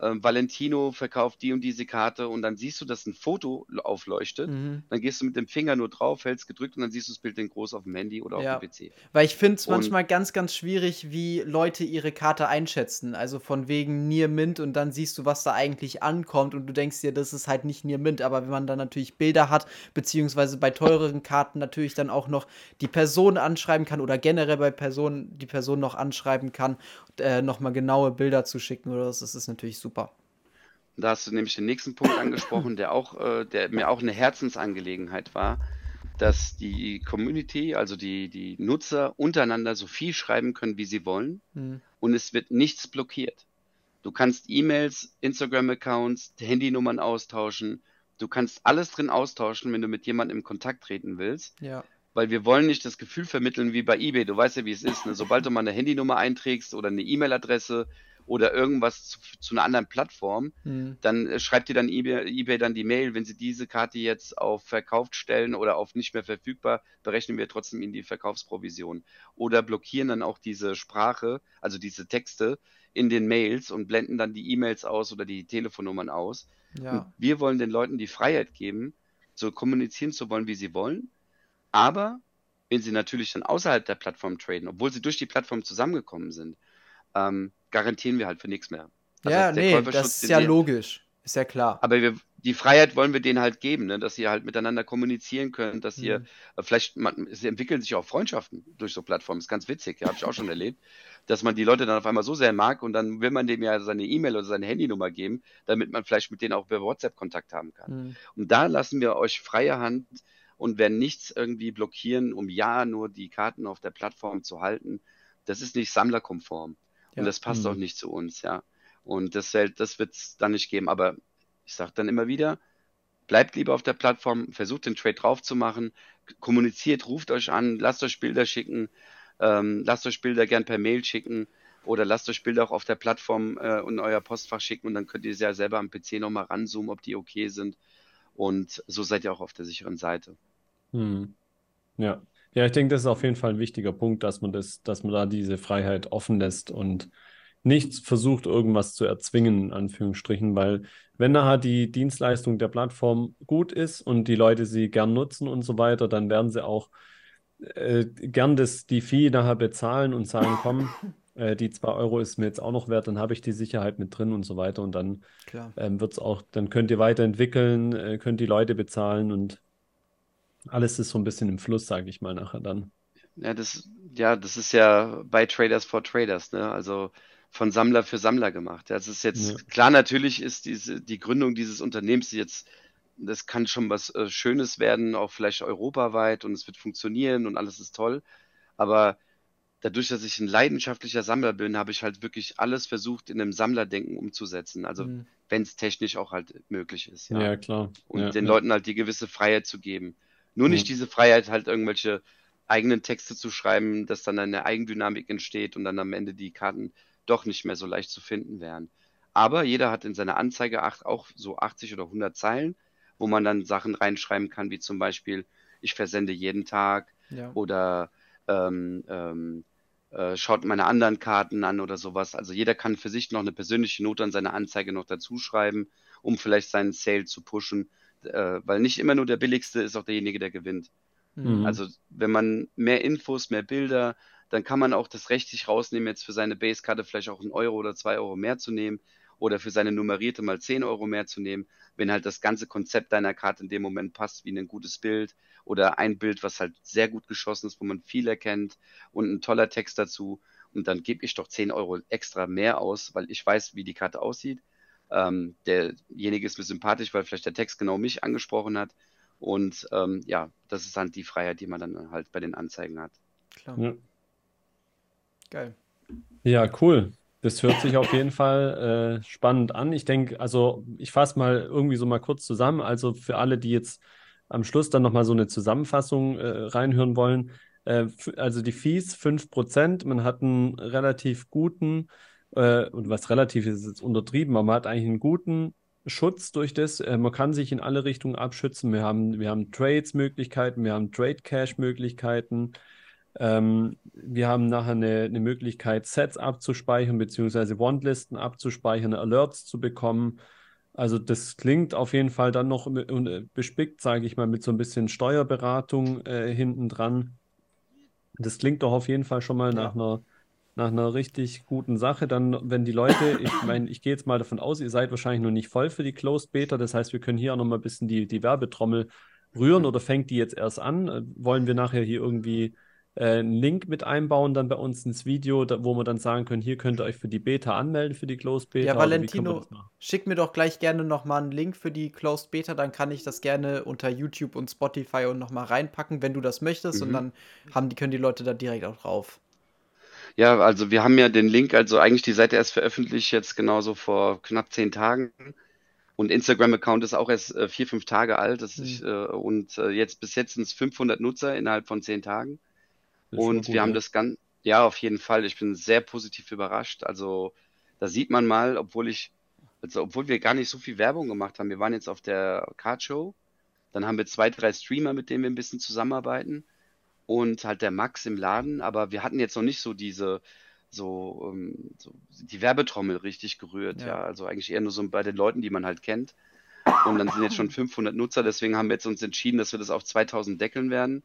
äh, Valentino verkauft die und diese Karte und dann siehst du, dass ein Foto aufleuchtet. Mhm. Dann gehst du mit dem Finger nur drauf, hältst gedrückt und dann siehst du das Bild in groß auf dem Handy oder ja. auf dem PC. Weil ich finde es manchmal ganz, ganz schwierig, wie Leute ihre Karte einschätzen. Also von wegen Near Mint und dann siehst du, was da eigentlich ankommt und du denkst dir, das ist halt nicht Near Mint. Aber wenn man dann natürlich Bilder hat, beziehungsweise bei teureren Karten natürlich dann auch noch die Person anschreiben kann oder generell bei Personen die Person noch anschreiben kann, äh, nochmal genaue Bilder zu schicken oder das, das ist natürlich super super. Da hast du nämlich den nächsten Punkt angesprochen, der auch, äh, der mir auch eine Herzensangelegenheit war, dass die Community, also die, die Nutzer untereinander so viel schreiben können, wie sie wollen mhm. und es wird nichts blockiert. Du kannst E-Mails, Instagram-Accounts, Handynummern austauschen. Du kannst alles drin austauschen, wenn du mit jemandem in Kontakt treten willst. Ja. Weil wir wollen nicht das Gefühl vermitteln wie bei eBay. Du weißt ja, wie es ist. Ne? Sobald du mal eine Handynummer einträgst oder eine E-Mail-Adresse, oder irgendwas zu, zu einer anderen Plattform, mhm. dann äh, schreibt dir dann eBay, eBay dann die Mail, wenn sie diese Karte jetzt auf verkauft stellen oder auf nicht mehr verfügbar, berechnen wir trotzdem ihnen die Verkaufsprovision. Oder blockieren dann auch diese Sprache, also diese Texte in den Mails und blenden dann die E-Mails aus oder die Telefonnummern aus. Ja. wir wollen den Leuten die Freiheit geben, so kommunizieren zu wollen, wie sie wollen. Aber wenn sie natürlich dann außerhalb der Plattform traden, obwohl sie durch die Plattform zusammengekommen sind, ähm, garantieren wir halt für nichts mehr. Also ja, nee, das ist ja logisch. Ist ja klar. Aber wir, die Freiheit wollen wir denen halt geben, ne? dass sie halt miteinander kommunizieren können, dass mhm. ihr äh, vielleicht, man, sie entwickeln sich auch Freundschaften durch so Plattformen. Ist ganz witzig, ja, habe ich auch schon erlebt, dass man die Leute dann auf einmal so sehr mag und dann will man dem ja seine E-Mail oder seine Handynummer geben, damit man vielleicht mit denen auch über WhatsApp Kontakt haben kann. Mhm. Und da lassen wir euch freie Hand und werden nichts irgendwie blockieren, um ja nur die Karten auf der Plattform zu halten. Das ist nicht sammlerkonform. Und das passt mhm. auch nicht zu uns, ja. Und das, das wird es dann nicht geben. Aber ich sage dann immer wieder, bleibt lieber auf der Plattform, versucht den Trade drauf zu machen, kommuniziert, ruft euch an, lasst euch Bilder schicken, ähm, lasst euch Bilder gern per Mail schicken oder lasst euch Bilder auch auf der Plattform äh, in euer Postfach schicken und dann könnt ihr sie ja selber am PC nochmal ranzoomen, ob die okay sind. Und so seid ihr auch auf der sicheren Seite. Hm. Ja. Ja, ich denke, das ist auf jeden Fall ein wichtiger Punkt, dass man das, dass man da diese Freiheit offen lässt und nicht versucht, irgendwas zu erzwingen, in Anführungsstrichen, weil wenn nachher die Dienstleistung der Plattform gut ist und die Leute sie gern nutzen und so weiter, dann werden sie auch äh, gern das, die Fee nachher bezahlen und sagen, komm, äh, die 2 Euro ist mir jetzt auch noch wert, dann habe ich die Sicherheit mit drin und so weiter und dann ähm, wird es auch, dann könnt ihr weiterentwickeln, äh, könnt die Leute bezahlen und alles ist so ein bisschen im Fluss, sage ich mal nachher dann. Ja, das, ja, das ist ja bei Traders for Traders, ne? Also von Sammler für Sammler gemacht. Das ist jetzt Ja. klar, natürlich ist diese die Gründung dieses Unternehmens jetzt, das kann schon was äh, Schönes werden, auch vielleicht europaweit und es wird funktionieren und alles ist toll. Aber dadurch, dass ich ein leidenschaftlicher Sammler bin, habe ich halt wirklich alles versucht, in einem Sammlerdenken umzusetzen. Also Mhm. wenn es technisch auch halt möglich ist, ja. Ja, klar. Und Ja, den. Leuten halt die gewisse Freiheit zu geben. Nur nicht Ja. diese Freiheit, halt irgendwelche eigenen Texte zu schreiben, dass dann eine Eigendynamik entsteht und dann am Ende die Karten doch nicht mehr so leicht zu finden wären. Aber jeder hat in seiner Anzeige auch so 80 oder 100 Zeilen, wo man dann Sachen reinschreiben kann, wie zum Beispiel, ich versende jeden Tag Ja. oder ähm, ähm, äh, schaut meine anderen Karten an oder sowas. Also jeder kann für sich noch eine persönliche Note an seine Anzeige noch dazu schreiben, um vielleicht seinen Sale zu pushen, äh, weil nicht immer nur der billigste ist auch derjenige, der gewinnt. Mhm. Also wenn man mehr Infos, mehr Bilder, dann kann man auch das Recht sich rausnehmen, jetzt für seine Basekarte vielleicht auch einen Euro oder zwei Euro mehr zu nehmen oder für seine nummerierte mal 10 Euro mehr zu nehmen, wenn halt das ganze Konzept deiner Karte in dem Moment passt, wie ein gutes Bild oder ein Bild, was halt sehr gut geschossen ist, wo man viel erkennt und ein toller Text dazu. Und dann gebe ich doch 10 Euro extra mehr aus, weil ich weiß, wie die Karte aussieht. Ähm, derjenige ist mir sympathisch, weil vielleicht der Text genau mich angesprochen hat. Und ähm, ja, das ist halt die Freiheit, die man dann halt bei den Anzeigen hat. Klar. Ja. Geil. Ja, cool. Das hört sich auf jeden Fall äh, spannend an. Ich denke, also ich fasse mal irgendwie so mal kurz zusammen. Also für alle, die jetzt am Schluss dann nochmal so eine Zusammenfassung äh, reinhören wollen. Äh, also die Fees 5%, man hat einen relativ guten, äh, und was relativ ist, ist jetzt untertrieben, aber man hat eigentlich einen guten Schutz durch das. Äh, man kann sich in alle Richtungen abschützen. Wir haben, wir haben Trades-Möglichkeiten, wir haben Trade-Cash-Möglichkeiten. Ähm, wir haben nachher eine, eine Möglichkeit, Sets abzuspeichern, beziehungsweise Wantlisten abzuspeichern, Alerts zu bekommen. Also das klingt auf jeden Fall dann noch äh, bespickt, sage ich mal, mit so ein bisschen Steuerberatung äh, hinten dran. Das klingt doch auf jeden Fall schon mal nach Ja. einer, nach einer richtig guten Sache. Dann, wenn die Leute, ich meine, ich gehe jetzt mal davon aus, ihr seid wahrscheinlich noch nicht voll für die Closed Beta. Das heißt, wir können hier auch noch mal ein bisschen die, die Werbetrommel rühren oder fängt die jetzt erst an? Äh, Wollen wir nachher hier irgendwie äh, einen Link mit einbauen, dann bei uns ins Video, da, wo wir dann sagen können, hier könnt ihr euch für die Beta anmelden, für die Closed Beta. Ja, Valentino, schick mir doch gleich gerne nochmal einen Link für die Closed Beta, dann kann ich das gerne unter YouTube und Spotify und nochmal reinpacken, wenn du das möchtest. Und Mhm. dann haben die, können die Leute da direkt auch drauf. Ja, also wir haben ja den Link, also eigentlich die Seite erst veröffentlicht, jetzt genauso vor knapp zehn Tagen. Und Instagram-Account ist auch erst äh, vier, fünf Tage alt. Das ist, Mhm. äh, und äh, jetzt bis jetzt sind es 500 Nutzer innerhalb von zehn Tagen. Ist Und gut, wir haben ja. das ganz, ja, auf jeden Fall. Ich bin sehr positiv überrascht. Also da sieht man mal, obwohl ich, also obwohl wir gar nicht so viel Werbung gemacht haben. Wir waren jetzt auf der Card Show. Dann haben wir zwei, drei Streamer, mit denen wir ein bisschen zusammenarbeiten. Und halt der Max im Laden. Aber wir hatten jetzt noch nicht so diese, so, ähm, so die Werbetrommel richtig gerührt. Ja. Ja, also eigentlich eher nur so bei den Leuten, die man halt kennt. Und dann sind jetzt schon 500 Nutzer. Deswegen haben wir jetzt uns entschieden, dass wir das auf 2000 deckeln werden.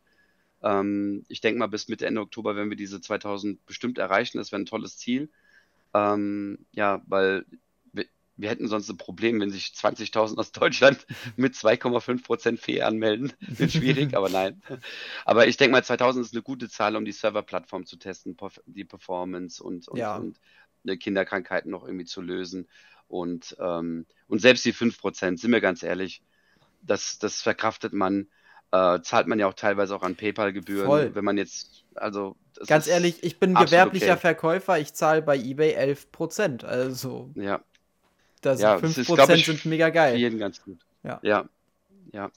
Ähm, ich denke mal, bis Mitte, Ende Oktober werden wir diese 2000 bestimmt erreichen. Das wäre ein tolles Ziel. Ähm, ja, weil wir, hätten sonst ein Problem, wenn sich 20.000 aus Deutschland mit 2,5% Fee anmelden. Wird schwierig, aber nein. Aber ich denke mal, 2000 ist eine gute Zahl, um die Serverplattform zu testen, die Performance und, und, Ja. und äh, Kinderkrankheiten noch irgendwie zu lösen. Und, ähm, und selbst die 5%, sind wir ganz ehrlich, das, das verkraftet man, äh, zahlt man ja auch teilweise auch an PayPal-Gebühren, Voll. wenn man jetzt, also Ganz ehrlich, ich bin gewerblicher okay. Verkäufer, ich zahle bei eBay 11%. Also, Ja, das Ja, 5% das ist, ich, sind mega für geil. jeden ganz gut. Ja. Ja, ja.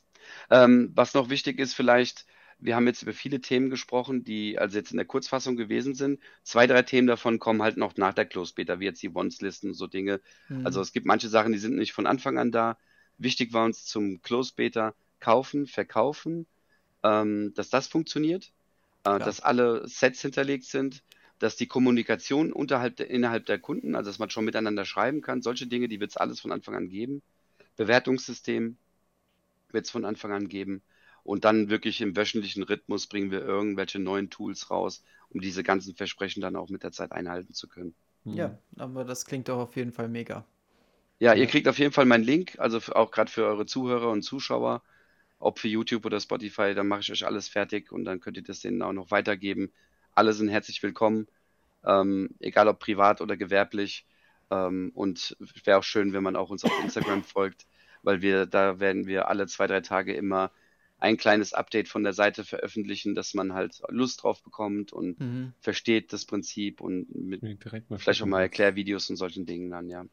Ähm, was noch wichtig ist vielleicht, wir haben jetzt über viele Themen gesprochen, die also jetzt in der Kurzfassung gewesen sind. Zwei, drei Themen davon kommen halt noch nach der Close Beta, wie jetzt die Wants-Listen und so Dinge. Also Hm. es gibt manche Sachen, die sind nicht von Anfang an da. Wichtig war uns zum Close Beta kaufen, verkaufen, ähm, dass das funktioniert, äh, dass alle Sets hinterlegt sind, dass die Kommunikation unterhalb der, innerhalb der Kunden, also dass man schon miteinander schreiben kann, solche Dinge, die wird es alles von Anfang an geben. Bewertungssystem wird es von Anfang an geben. Und dann wirklich im wöchentlichen Rhythmus bringen wir irgendwelche neuen Tools raus, um diese ganzen Versprechen dann auch mit der Zeit einhalten zu können. Mhm. Ja, aber das klingt doch auf jeden Fall mega. Ja, ihr kriegt auf jeden Fall meinen Link, also für, auch gerade für eure Zuhörer und Zuschauer. ob für YouTube oder Spotify, dann mache ich euch alles fertig und dann könnt ihr das denen auch noch weitergeben. Alle sind herzlich willkommen, ähm, egal ob privat oder gewerblich. Ähm, und wäre auch schön, wenn man auch uns auf Instagram folgt, weil wir da werden wir alle zwei, drei Tage immer ein kleines Update von der Seite veröffentlichen, dass man halt Lust drauf bekommt und mhm. versteht das Prinzip und mit vielleicht auch mal Erklärvideos und solchen Dingen dann, ja.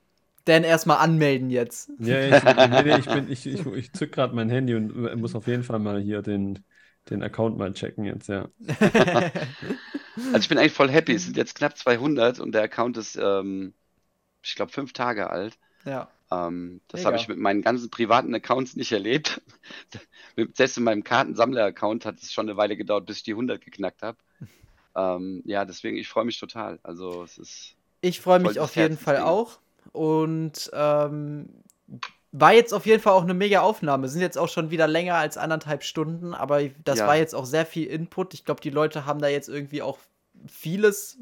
Dan erstmal anmelden jetzt. Ja, ich, nee, ich, bin, ich, ich, ich zück gerade mein Handy und muss auf jeden Fall mal hier den, den Account mal checken jetzt, ja. also ich bin eigentlich voll happy. Es sind jetzt knapp 200 und der Account ist, ähm, ich glaube, fünf Tage alt. Ja. Ähm, das habe ich mit meinen ganzen privaten Accounts nicht erlebt. Selbst in meinem Kartensammler-Account hat es schon eine Weile gedauert, bis ich die 100 geknackt habe. ähm, ja, deswegen, ich freue mich total. Also es ist. Ich freue mich auf jeden Fall auch. Und ähm, war jetzt auf jeden Fall auch eine mega Aufnahme. Sind jetzt auch schon wieder länger als anderthalb Stunden, aber das ja. war jetzt auch sehr viel Input. Ich glaube, die Leute haben da jetzt irgendwie auch vieles,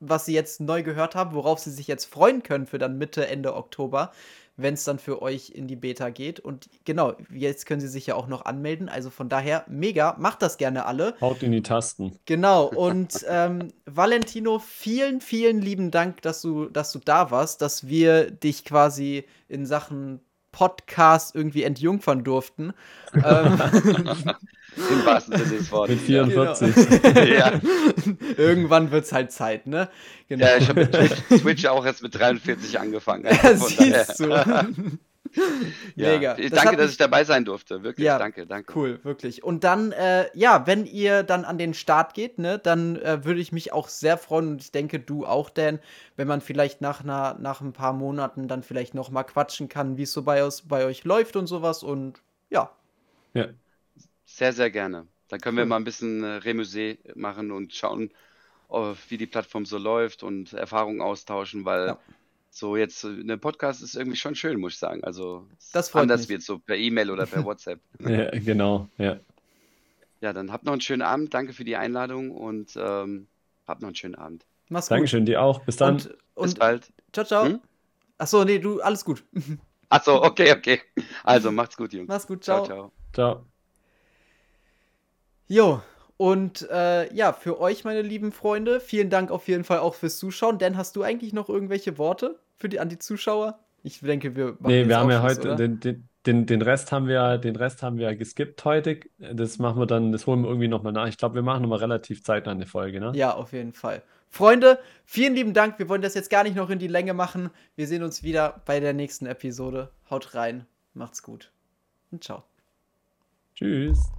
was sie jetzt neu gehört haben, worauf sie sich jetzt freuen können für dann Mitte, Ende Oktober wenn es dann für euch in die Beta geht. Und genau, jetzt können sie sich ja auch noch anmelden. Also von daher, mega, macht das gerne alle. Haut in die Tasten. Genau, und ähm, Valentino, vielen, vielen lieben Dank, dass du, dass du da warst, dass wir dich quasi in Sachen Podcast irgendwie entjungfern durften. ähm, Im wahrsten Sinne des Wortes. Mit 44. Genau. ja. Irgendwann wird es halt Zeit, ne? Genau. Ja, ich habe mit Twitch, Twitch, auch erst mit 43 angefangen. Also ja, siehst du. Ja. Mega. danke, das dass ich dabei sein durfte. Wirklich, ja, danke, danke. Cool, wirklich. Und dann, äh, ja, wenn ihr dann an den Start geht, ne, dann äh, würde ich mich auch sehr freuen und ich denke, du auch, Dan, wenn man vielleicht nach, einer, nach ein paar Monaten dann vielleicht noch mal quatschen kann, wie es so bei, bei euch läuft und sowas und ja. Ja, sehr, sehr gerne. Dann können wir mal ein bisschen äh, Remusé machen und schauen, oh, wie die Plattform so läuft und Erfahrungen austauschen, weil ja. So jetzt äh, eine Podcast ist irgendwie schon schön, muss ich sagen. Also das freut anders mich. wird so per E-Mail oder per WhatsApp. ja, genau, ja. Ja, dann habt noch einen schönen Abend. Danke für die Einladung und ähm, habt noch einen schönen Abend. Mach's gut. Dankeschön, dir auch. Bis dann. Und, und Bis bald. Ciao, ciao. Hm? Achso, nee, du, alles gut. Achso, okay, okay. Also, macht's gut, Jungs. Mach's gut, ciao. Ciao, ciao. ciao. Jo, und äh, ja, für euch, meine lieben Freunde, vielen Dank auf jeden Fall auch fürs Zuschauen. Denn hast du eigentlich noch irgendwelche Worte für die, an die Zuschauer? Ich denke, wir machen Nee, wir haben ja heute den, den, den, den, Rest haben wir, den Rest haben wir geskippt heute. Das machen wir dann, das holen wir irgendwie nochmal nach. Ich glaube, wir machen nochmal relativ zeitnah eine Folge, ne? Ja, auf jeden Fall. Freunde, vielen lieben Dank. Wir wollen das jetzt gar nicht noch in die Länge machen. Wir sehen uns wieder bei der nächsten Episode. Haut rein, macht's gut und ciao. Tschüss.